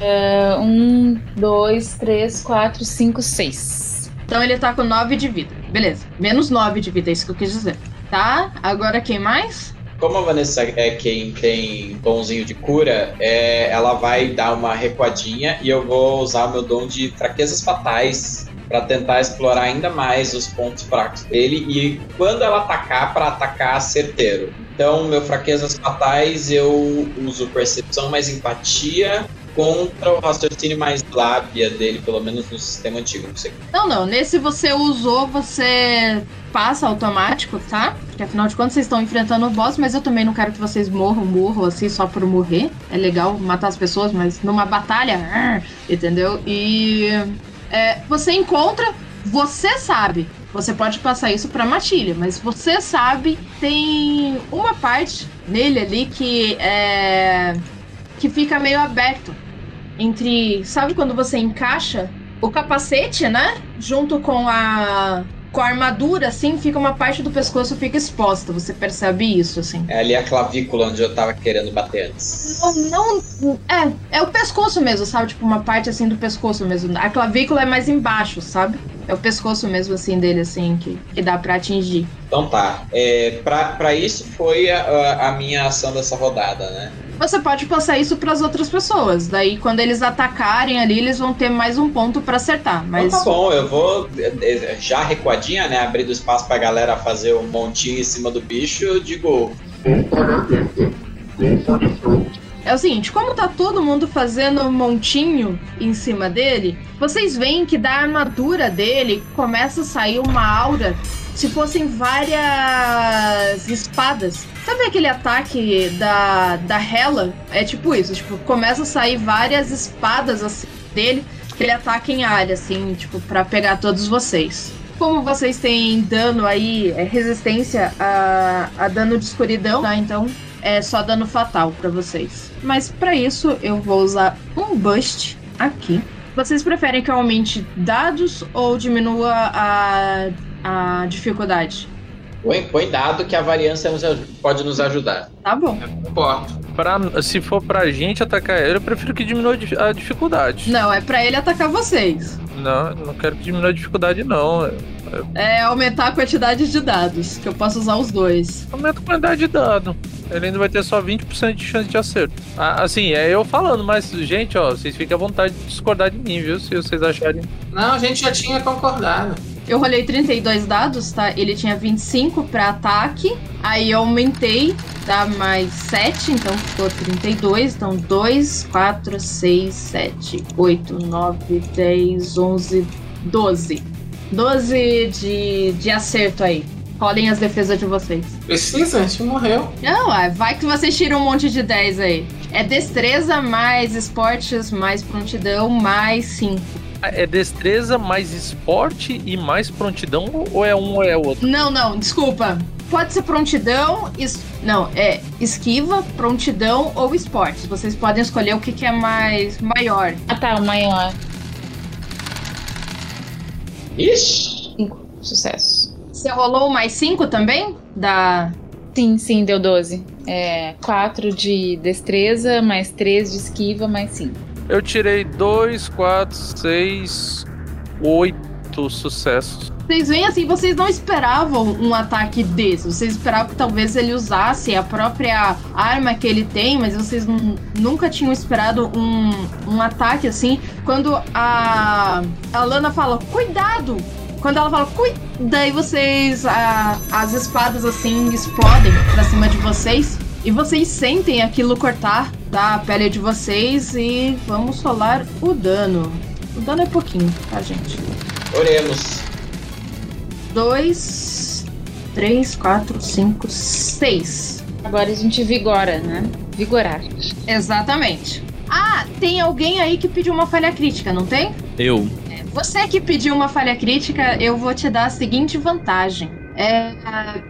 Uh, 1, 2, 3, 4, 5, 6. Então ele tá com 9 de vida. Beleza. Menos 9 de vida, é isso que eu quis dizer. Tá? Agora quem mais? Como a Vanessa é quem tem donzinho de cura, é, ela vai dar uma recuadinha e eu vou usar o meu dom de fraquezas fatais para tentar explorar ainda mais os pontos fracos dele e quando ela atacar para atacar certeiro. Então, meu fraquezas fatais eu uso percepção mais empatia contra o raciocínio mais lábia dele, pelo menos no sistema antigo. Não, sei. não, não. Nesse você usou, você passa automático, tá? Porque afinal de contas vocês estão enfrentando o boss, mas eu também não quero que vocês morram, morram assim só por morrer. É legal matar as pessoas, mas numa batalha, entendeu? E é, você encontra, você sabe. Você pode passar isso pra matilha, mas você sabe, tem uma parte nele ali que é. Que fica meio aberto. Entre. Sabe quando você encaixa o capacete, né? Junto com a com a armadura, assim, fica uma parte do pescoço fica exposta. Você percebe isso, assim. É ali a clavícula onde eu tava querendo bater antes. Não, não. É, é o pescoço mesmo, sabe? Tipo, uma parte assim do pescoço mesmo. A clavícula é mais embaixo, sabe? É o pescoço mesmo, assim, dele, assim, que, que dá pra atingir. Então tá. É, pra, pra isso foi a, a- a minha ação dessa rodada, né? Você pode passar isso pras outras pessoas. Daí, quando eles atacarem ali, eles vão ter mais um ponto pra acertar. Mas. Então tá bom, eu vou é, é, já recuadinha, né? Abrindo espaço pra galera fazer um montinho em cima do bicho, eu digo. É o seguinte, como tá todo mundo fazendo um montinho em cima dele, vocês veem que da armadura dele começa a sair uma aura, se fossem várias espadas. Sabe aquele ataque da, da Hela? É tipo isso, tipo, começa a sair várias espadas assim dele, que ele ataca em área, assim, tipo, pra pegar todos vocês. Como vocês têm dano aí, é, resistência a, a dano de escuridão, tá? Então é só dano fatal pra vocês. Mas pra isso eu vou usar um bust aqui. Vocês preferem que eu aumente dados ou diminua a, a dificuldade? Põe, põe dado que a variância nos pode nos ajudar. Tá bom. Importa. Pra, se for pra gente atacar ele, eu prefiro que diminua a dif- a dificuldade. Não, é pra ele atacar vocês. Não, eu não quero que diminua a dificuldade, não. Eu- eu- É aumentar a quantidade de dados, que eu posso usar os dois. Aumenta a quantidade de dado. Ele ainda vai ter só 20% de chance de acerto. Ah, assim, é eu falando, mas, gente, ó, vocês fiquem à vontade de discordar de mim, viu? Se vocês acharem. Não, a gente já tinha concordado. Eu rolei 32 dados, tá? Ele tinha 25 pra ataque. Aí eu aumentei, tá? Mais 7, então ficou 32. Então 2, 4, 6, 7, 8, 9, 10, 11, 12. 12 de, de acerto aí. Rolem as defesas de vocês. Precisa? A gente morreu. Não, é, vai que vocês tiram um monte de 10 aí. É destreza mais esportes mais prontidão mais 5. É destreza mais esporte e mais prontidão? Ou é um ou é outro? Não, não, desculpa. Pode ser prontidão, es- não, é esquiva, prontidão ou esportes. Vocês podem escolher o que, que é mais maior. Ah tá, o maior. Ixi! Cinco sucessos. Você rolou mais 5 também? Da. Sim, sim, deu 12. É 4 de destreza, mais 3 de esquiva, mais 5. Eu tirei 2, 4, 6, 8 sucessos. Vocês veem assim, vocês não esperavam um ataque desse. Vocês esperavam que talvez ele usasse a própria arma que ele tem, mas vocês nu- nunca tinham esperado um, um ataque assim. Quando a, a Lana fala, cuidado! Quando ela fala, cuida, daí vocês. a- as espadas assim explodem pra cima de vocês. E vocês sentem aquilo cortar da pele de vocês e vamos rolar o dano. O dano é pouquinho, tá, gente? Oremos. 2, 3, 4, 5, 6. Agora a gente vigora, né? Vigorar. Exatamente. Ah, tem alguém aí que pediu uma falha crítica, não tem? Eu. Você que pediu uma falha crítica, eu vou te dar a seguinte vantagem. É,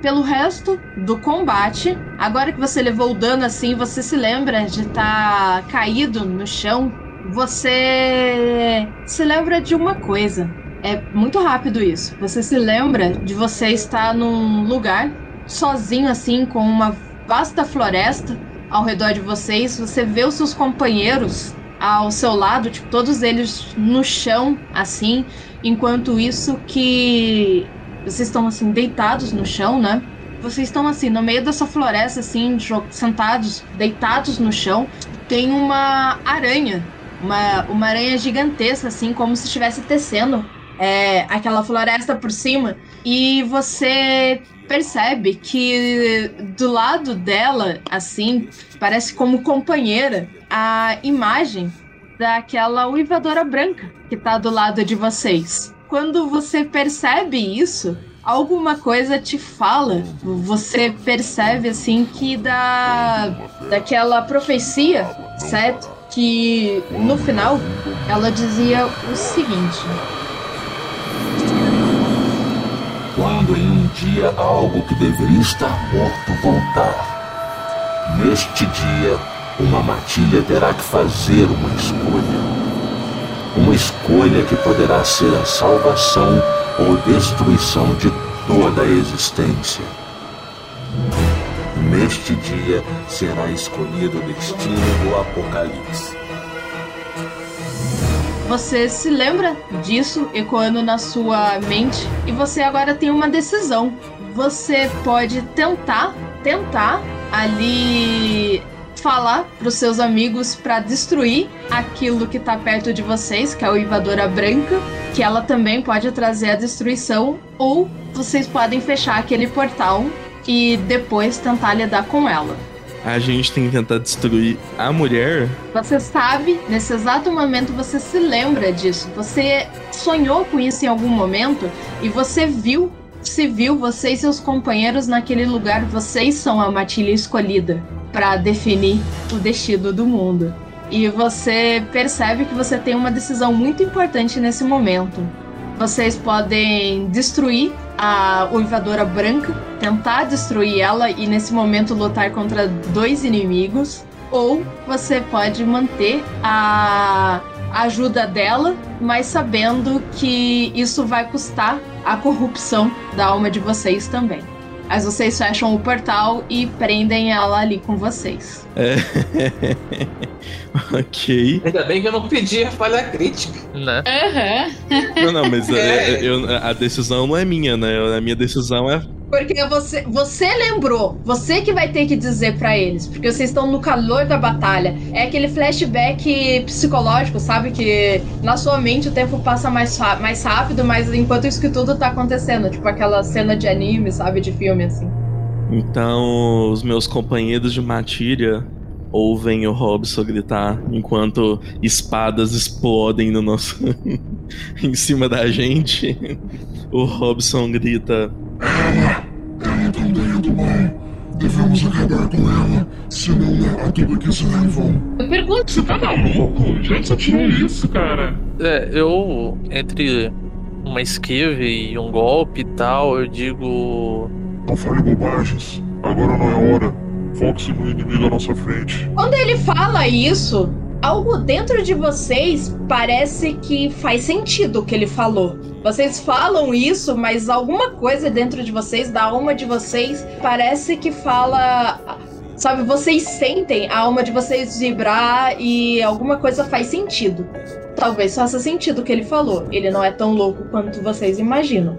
pelo resto do combate, agora que você levou o dano assim, você se lembra de estar caído no chão, você se lembra de uma coisa. É muito rápido isso. Você se lembra de você estar num lugar sozinho assim, com uma vasta floresta ao redor de vocês. Você vê os seus companheiros ao seu lado, tipo, todos eles no chão, assim, enquanto isso que vocês estão assim deitados no chão, né? Vocês estão assim no meio dessa floresta, assim, sentados, deitados no chão. Tem uma aranha, uma, uma aranha gigantesca, assim, como se estivesse tecendo é, aquela floresta por cima. E você percebe que do lado dela, assim, parece como companheira, a imagem daquela uivadora branca que tá do lado de vocês. Quando você percebe isso, alguma coisa te fala. Você percebe assim que da daquela profecia, certo? Que no final ela dizia o seguinte: Quando dia algo que deveria estar morto voltar, neste dia uma matilha terá que fazer uma escolha. Uma escolha que poderá ser a salvação ou destruição de toda a existência. Neste dia será escolhido o destino do Apocalipse. Você se lembra disso ecoando na sua mente e você agora tem uma decisão. Você pode tentar, tentar ali falar para os seus amigos para destruir aquilo que tá perto de vocês, que é a Uivadora Branca, que ela também pode trazer a destruição, ou vocês podem fechar aquele portal e depois tentar lidar com ela. A gente tem que tentar destruir a mulher. Você sabe, nesse exato momento você se lembra disso. Você sonhou com isso em algum momento e você viu, se viu você e seus companheiros naquele lugar. Vocês são a matilha escolhida para definir o destino do mundo. E você percebe que você tem uma decisão muito importante nesse momento. Vocês podem destruir a Uivadora Branca, tentar destruir ela e nesse momento lutar contra dois inimigos. Ou você pode manter a ajuda dela, mas sabendo que isso vai custar a corrupção da alma de vocês também. Mas vocês fecham o portal e prendem ela ali com vocês. É. <laughs> ok. Ainda bem que eu não pedi a falha crítica. Né? Aham. Não, não, mas <laughs> é, eu- a decisão não é minha, né? A minha decisão é. Porque você, você lembrou, você que vai ter que dizer pra eles, porque vocês estão no calor da batalha. É aquele flashback psicológico, sabe? Que na sua mente o tempo passa mais, mais rápido, mas enquanto isso que tudo tá acontecendo. Tipo aquela cena de anime, sabe? De filme, assim. Então, os meus companheiros de matilha ouvem o Robson gritar enquanto espadas explodem no nosso. <laughs> em cima da gente. O Robson grita. Mal. Devemos acabar com ela, senão a tudo que se levam. Eu pergunto. Você tá maluco? Já desatinou isso, cara. É, eu, entre uma esquiva e um golpe e tal, eu digo. Não fale bobagens. Agora não é hora. Foque-se no inimigo à nossa frente. Quando ele fala isso, algo dentro de vocês parece que faz sentido o que ele falou. Vocês falam isso, mas alguma coisa dentro de vocês, da alma de vocês, parece que fala. Sabe, vocês sentem a alma de vocês vibrar e alguma coisa faz sentido. Talvez faça sentido o que ele falou. Ele não é tão louco quanto vocês imaginam.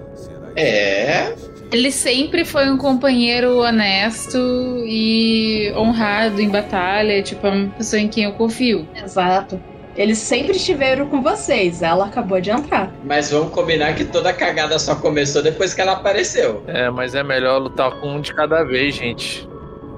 É. Ele sempre foi um companheiro honesto e honrado em batalha, tipo, é uma pessoa em quem eu confio. Exato. Eles sempre estiveram com vocês, ela acabou de entrar. Mas vamos combinar que toda a cagada só começou depois que ela apareceu. É, mas é melhor lutar com um de cada vez, gente.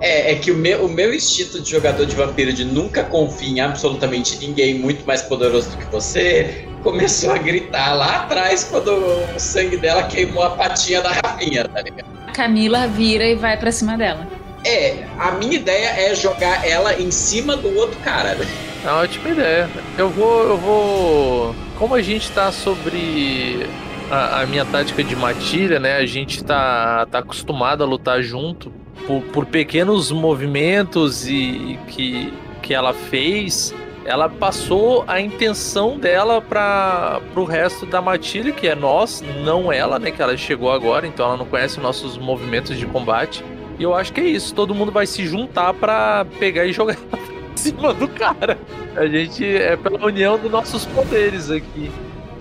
É, é que o meu, o meu instinto de jogador de vampiro de nunca confiar em absolutamente ninguém muito mais poderoso do que você começou a gritar lá atrás quando o sangue dela queimou a patinha da Rafinha, tá ligado? A Camila vira e vai pra cima dela. É, a minha ideia é jogar ela em cima do outro cara. né? É uma ótima ideia. Eu vou. Eu vou. Como a gente tá sobre a, a minha tática de matilha, né? A gente tá, tá acostumado a lutar junto por, por pequenos movimentos e que, que ela fez. Ela passou a intenção dela para pro resto da matilha, que é nós, não ela, né? Que ela chegou agora, então ela não conhece nossos movimentos de combate. E eu acho que é isso. Todo mundo vai se juntar pra pegar e jogar <laughs> em cima do cara. A gente é pela união dos nossos poderes aqui.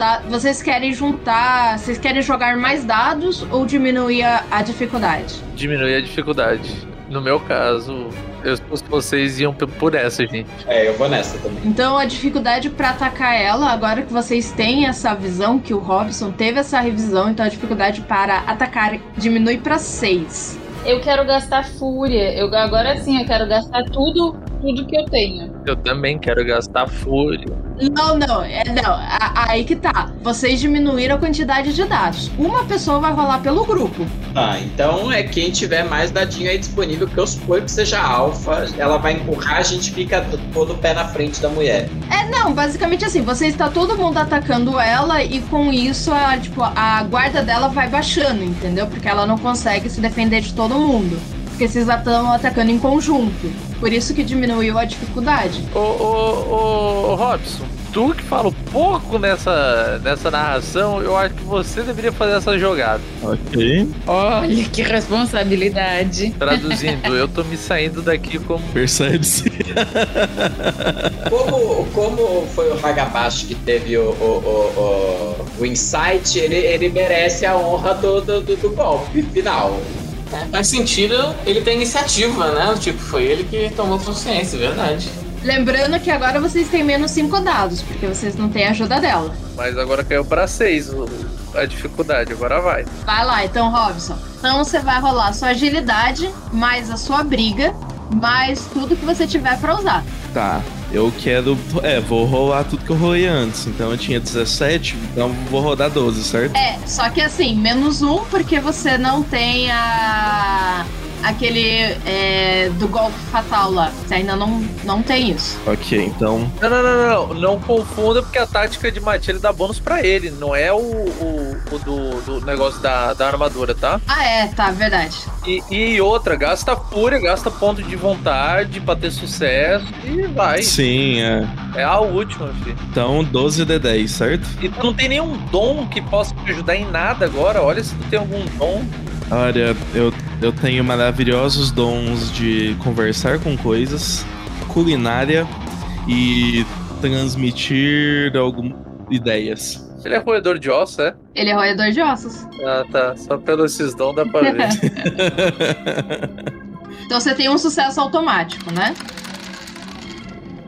Tá? Vocês querem juntar. Vocês querem jogar mais dados ou diminuir a, a dificuldade? Diminuir a dificuldade. No meu caso, eu, se vocês iam por essa, gente. É, eu vou nessa também. Então a dificuldade pra atacar ela, agora que vocês têm essa visão, que o Robson teve essa revisão, então a dificuldade para atacar diminui pra 6. Eu quero gastar fúria. Eu, agora sim, eu quero gastar tudo, tudo que eu tenho. Eu também quero gastar fúria. Não, não, é, não. a- aí que tá. Vocês diminuíram a quantidade de dados. Uma pessoa vai rolar pelo grupo. Ah, então é quem tiver mais dadinho aí disponível, que eu suponho que seja alfa, ela vai empurrar, a gente fica todo o pé na frente da mulher. É, não, basicamente assim, você está todo mundo atacando ela e com isso a, tipo, a guarda dela vai baixando, entendeu? Porque ela não consegue se defender de todo mundo. Porque vocês estão atacando em conjunto. Por isso que diminuiu a dificuldade. Ô, ô, ô, ô, Robson, tu que fala pouco nessa, nessa narração, eu acho que você deveria fazer essa jogada. Ok. Olha que responsabilidade. Traduzindo, eu tô me saindo daqui como. Percebe-se. Como, como foi o Hagabashi que teve o, o, o, o, o insight, ele, ele merece a honra do, do, do, do golpe final. Faz sentido ele ter iniciativa, né? Tipo, foi ele que tomou consciência, verdade. Lembrando que agora vocês têm menos 5 dados, porque vocês não têm a ajuda dela. Mas agora caiu pra 6 a dificuldade, agora vai. Vai lá, então, Robson. Então você vai rolar a sua agilidade, mais a sua briga, mais tudo que você tiver pra usar. Tá. Eu quero. É, vou rolar tudo que eu rolei antes. Então eu tinha 17, então vou rodar 12, certo? É, só que assim, menos um, porque você não tem a. aquele é, do golpe fatal lá. Você ainda não, não tem isso. Ok, então. Não, não, não, não. Não confunda, porque a tática de Matilha dá bônus pra ele. Não é o, o, o do, do negócio da, da armadura, tá? Ah, é, tá, verdade. E, e outra, gasta fúria, gasta ponto de vontade pra ter sucesso e vai. Sim, é. É a última, filho. Então 12 de 10, certo? E tu não tem nenhum dom que possa te ajudar em nada agora. Olha se tu tem algum dom. Olha, eu, eu tenho maravilhosos dons de conversar com coisas, culinária e transmitir algumas ideias. Ele é roedor de ossos, é? Ele é roedor de ossos. Ah, tá. Só pelos esses dons dá pra ver. <laughs> Então você tem um sucesso automático, né?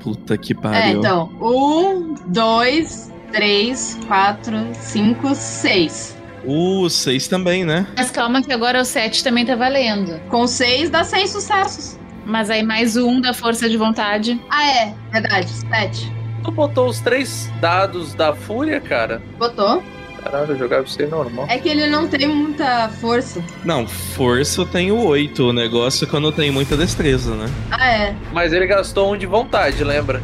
Puta que É, pariu. então. Um, dois, três, quatro, cinco, seis. O 6 também, né? Mas calma que agora o 7 também tá valendo. Com seis dá seis sucessos. Mas aí mais um da força de vontade. Ah, é, verdade, sete. tu botou os três dados da fúria, cara? Botou. Caralho, eu jogava isso aí normal. É que ele não tem muita força. Não, força eu tenho 8. O negócio é que eu não tenho muita destreza, né? Ah, é. Mas ele gastou um de vontade, lembra?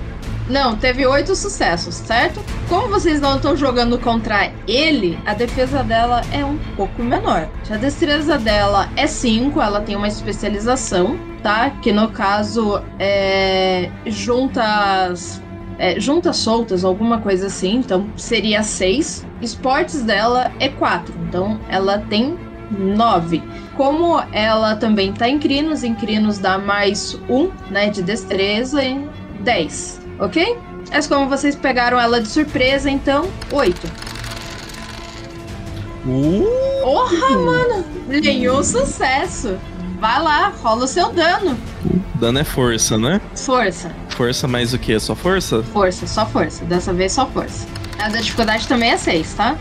Não, teve oito sucessos, certo? Como vocês não estão jogando contra ele, a defesa dela é um pouco menor. A destreza dela é 5, ela tem uma especialização, tá? Que no caso é juntas. É, juntas soltas, alguma coisa assim, então seria 6. Esportes dela é 4, então ela tem 9. Como ela também tá em crinos, em crinos dá mais 1, né, de destreza e 10 ok? Mas como vocês pegaram ela de surpresa, então, 8. Uh! Porra, mano! Nenhum sucesso! Vai lá, rola o seu dano. Dano é força, né? Força, Força mais o que? Só força? força, só força. Dessa vez só força. A da dificuldade também é 6, tá?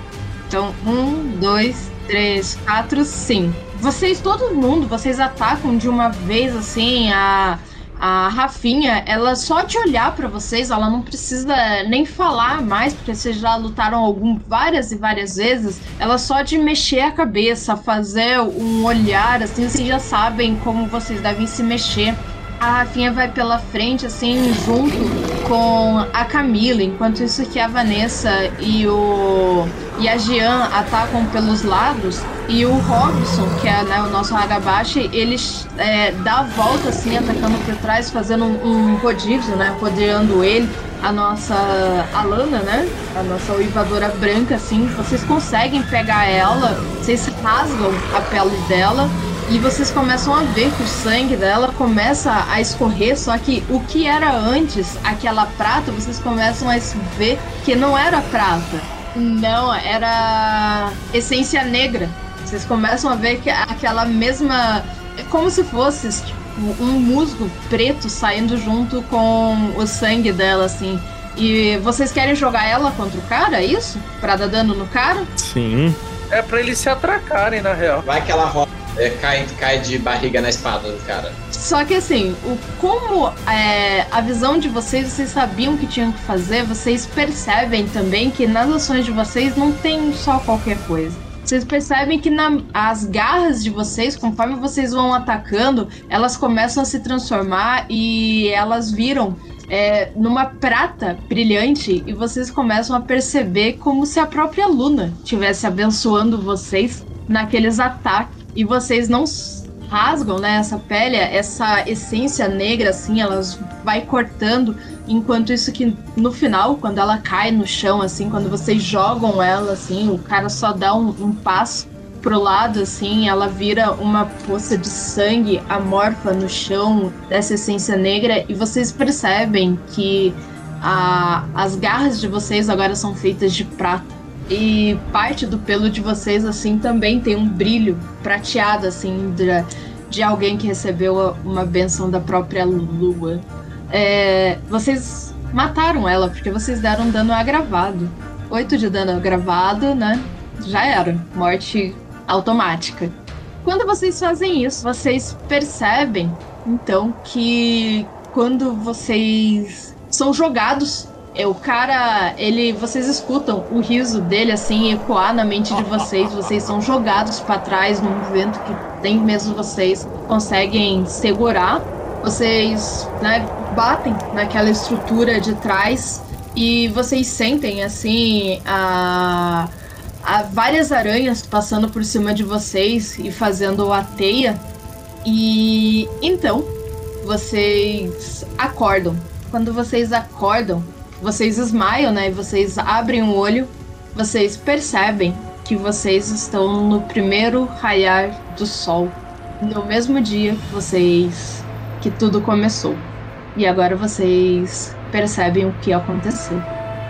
Então, 1, 2, 3, 4, 5. Vocês, todo mundo, vocês atacam de uma vez assim a. A Rafinha, ela só de olhar pra vocês, ela não precisa nem falar mais, porque vocês já lutaram algum várias e várias vezes. Ela só de mexer a cabeça, fazer um olhar, assim, vocês já sabem como vocês devem se mexer. A Rafinha vai pela frente, assim, junto com a Camila, enquanto isso que a Vanessa e o e a Jean atacam pelos lados e o Robson, que é né, o nosso Hagabashi, ele é, dá a volta assim, atacando por trás, fazendo um, um rodízio, né, rodeando ele, a nossa Alana, né, a nossa uivadora branca, assim, vocês conseguem pegar ela, vocês rasgam a pele dela e vocês começam a ver que o sangue dela começa a escorrer, só que o que era antes, aquela prata, vocês começam a ver que não era prata. Não, era essência negra. Vocês começam a ver que aquela mesma. É como se fosse tipo, um musgo preto saindo junto com o sangue dela, assim. E vocês querem jogar ela contra o cara, é isso? Pra dar dano no cara? Sim. É pra eles se atracarem, na real. Vai que ela rola, é, cai, cai de barriga na espada do cara. Só que assim, o, como é, a visão de vocês, vocês sabiam que tinham que fazer, vocês percebem também que nas ações de vocês não tem só qualquer coisa. Vocês percebem que na- as garras de vocês, conforme vocês vão atacando, elas começam a se transformar e elas viram é, numa prata brilhante e vocês começam a perceber como se a própria Luna estivesse abençoando vocês naqueles ataques e vocês não rasgam né, essa pele, essa essência negra assim, elas vai cortando Enquanto isso que no final, quando ela cai no chão, assim, quando vocês jogam ela, assim, o cara só dá um, um passo pro lado, assim, ela vira uma poça de sangue amorfa no chão dessa essência negra e vocês percebem que a, as garras de vocês agora são feitas de prata. E parte do pelo de vocês, assim, também tem um brilho prateado, assim, de, de alguém que recebeu uma benção da própria lua. É, vocês mataram ela porque vocês deram dano agravado. Oito de dano agravado, né? Já era. Morte automática. Quando vocês fazem isso, vocês percebem, então, que quando vocês são jogados o cara, ele, vocês escutam o riso dele assim ecoar na mente de vocês. Vocês são jogados para trás num vento que nem mesmo vocês conseguem segurar. Vocês, né, batem naquela estrutura de trás e vocês sentem assim a, a várias aranhas passando por cima de vocês e fazendo a teia. E então vocês acordam. Quando vocês acordam, vocês esmaiam, né? Vocês abrem o olho, vocês percebem que vocês estão no primeiro raiar do sol, no mesmo dia que vocês que tudo começou. E agora vocês percebem o que aconteceu.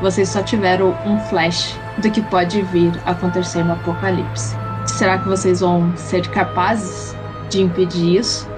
Vocês só tiveram um flash do que pode vir acontecer no apocalipse. Será que vocês vão ser capazes de impedir isso?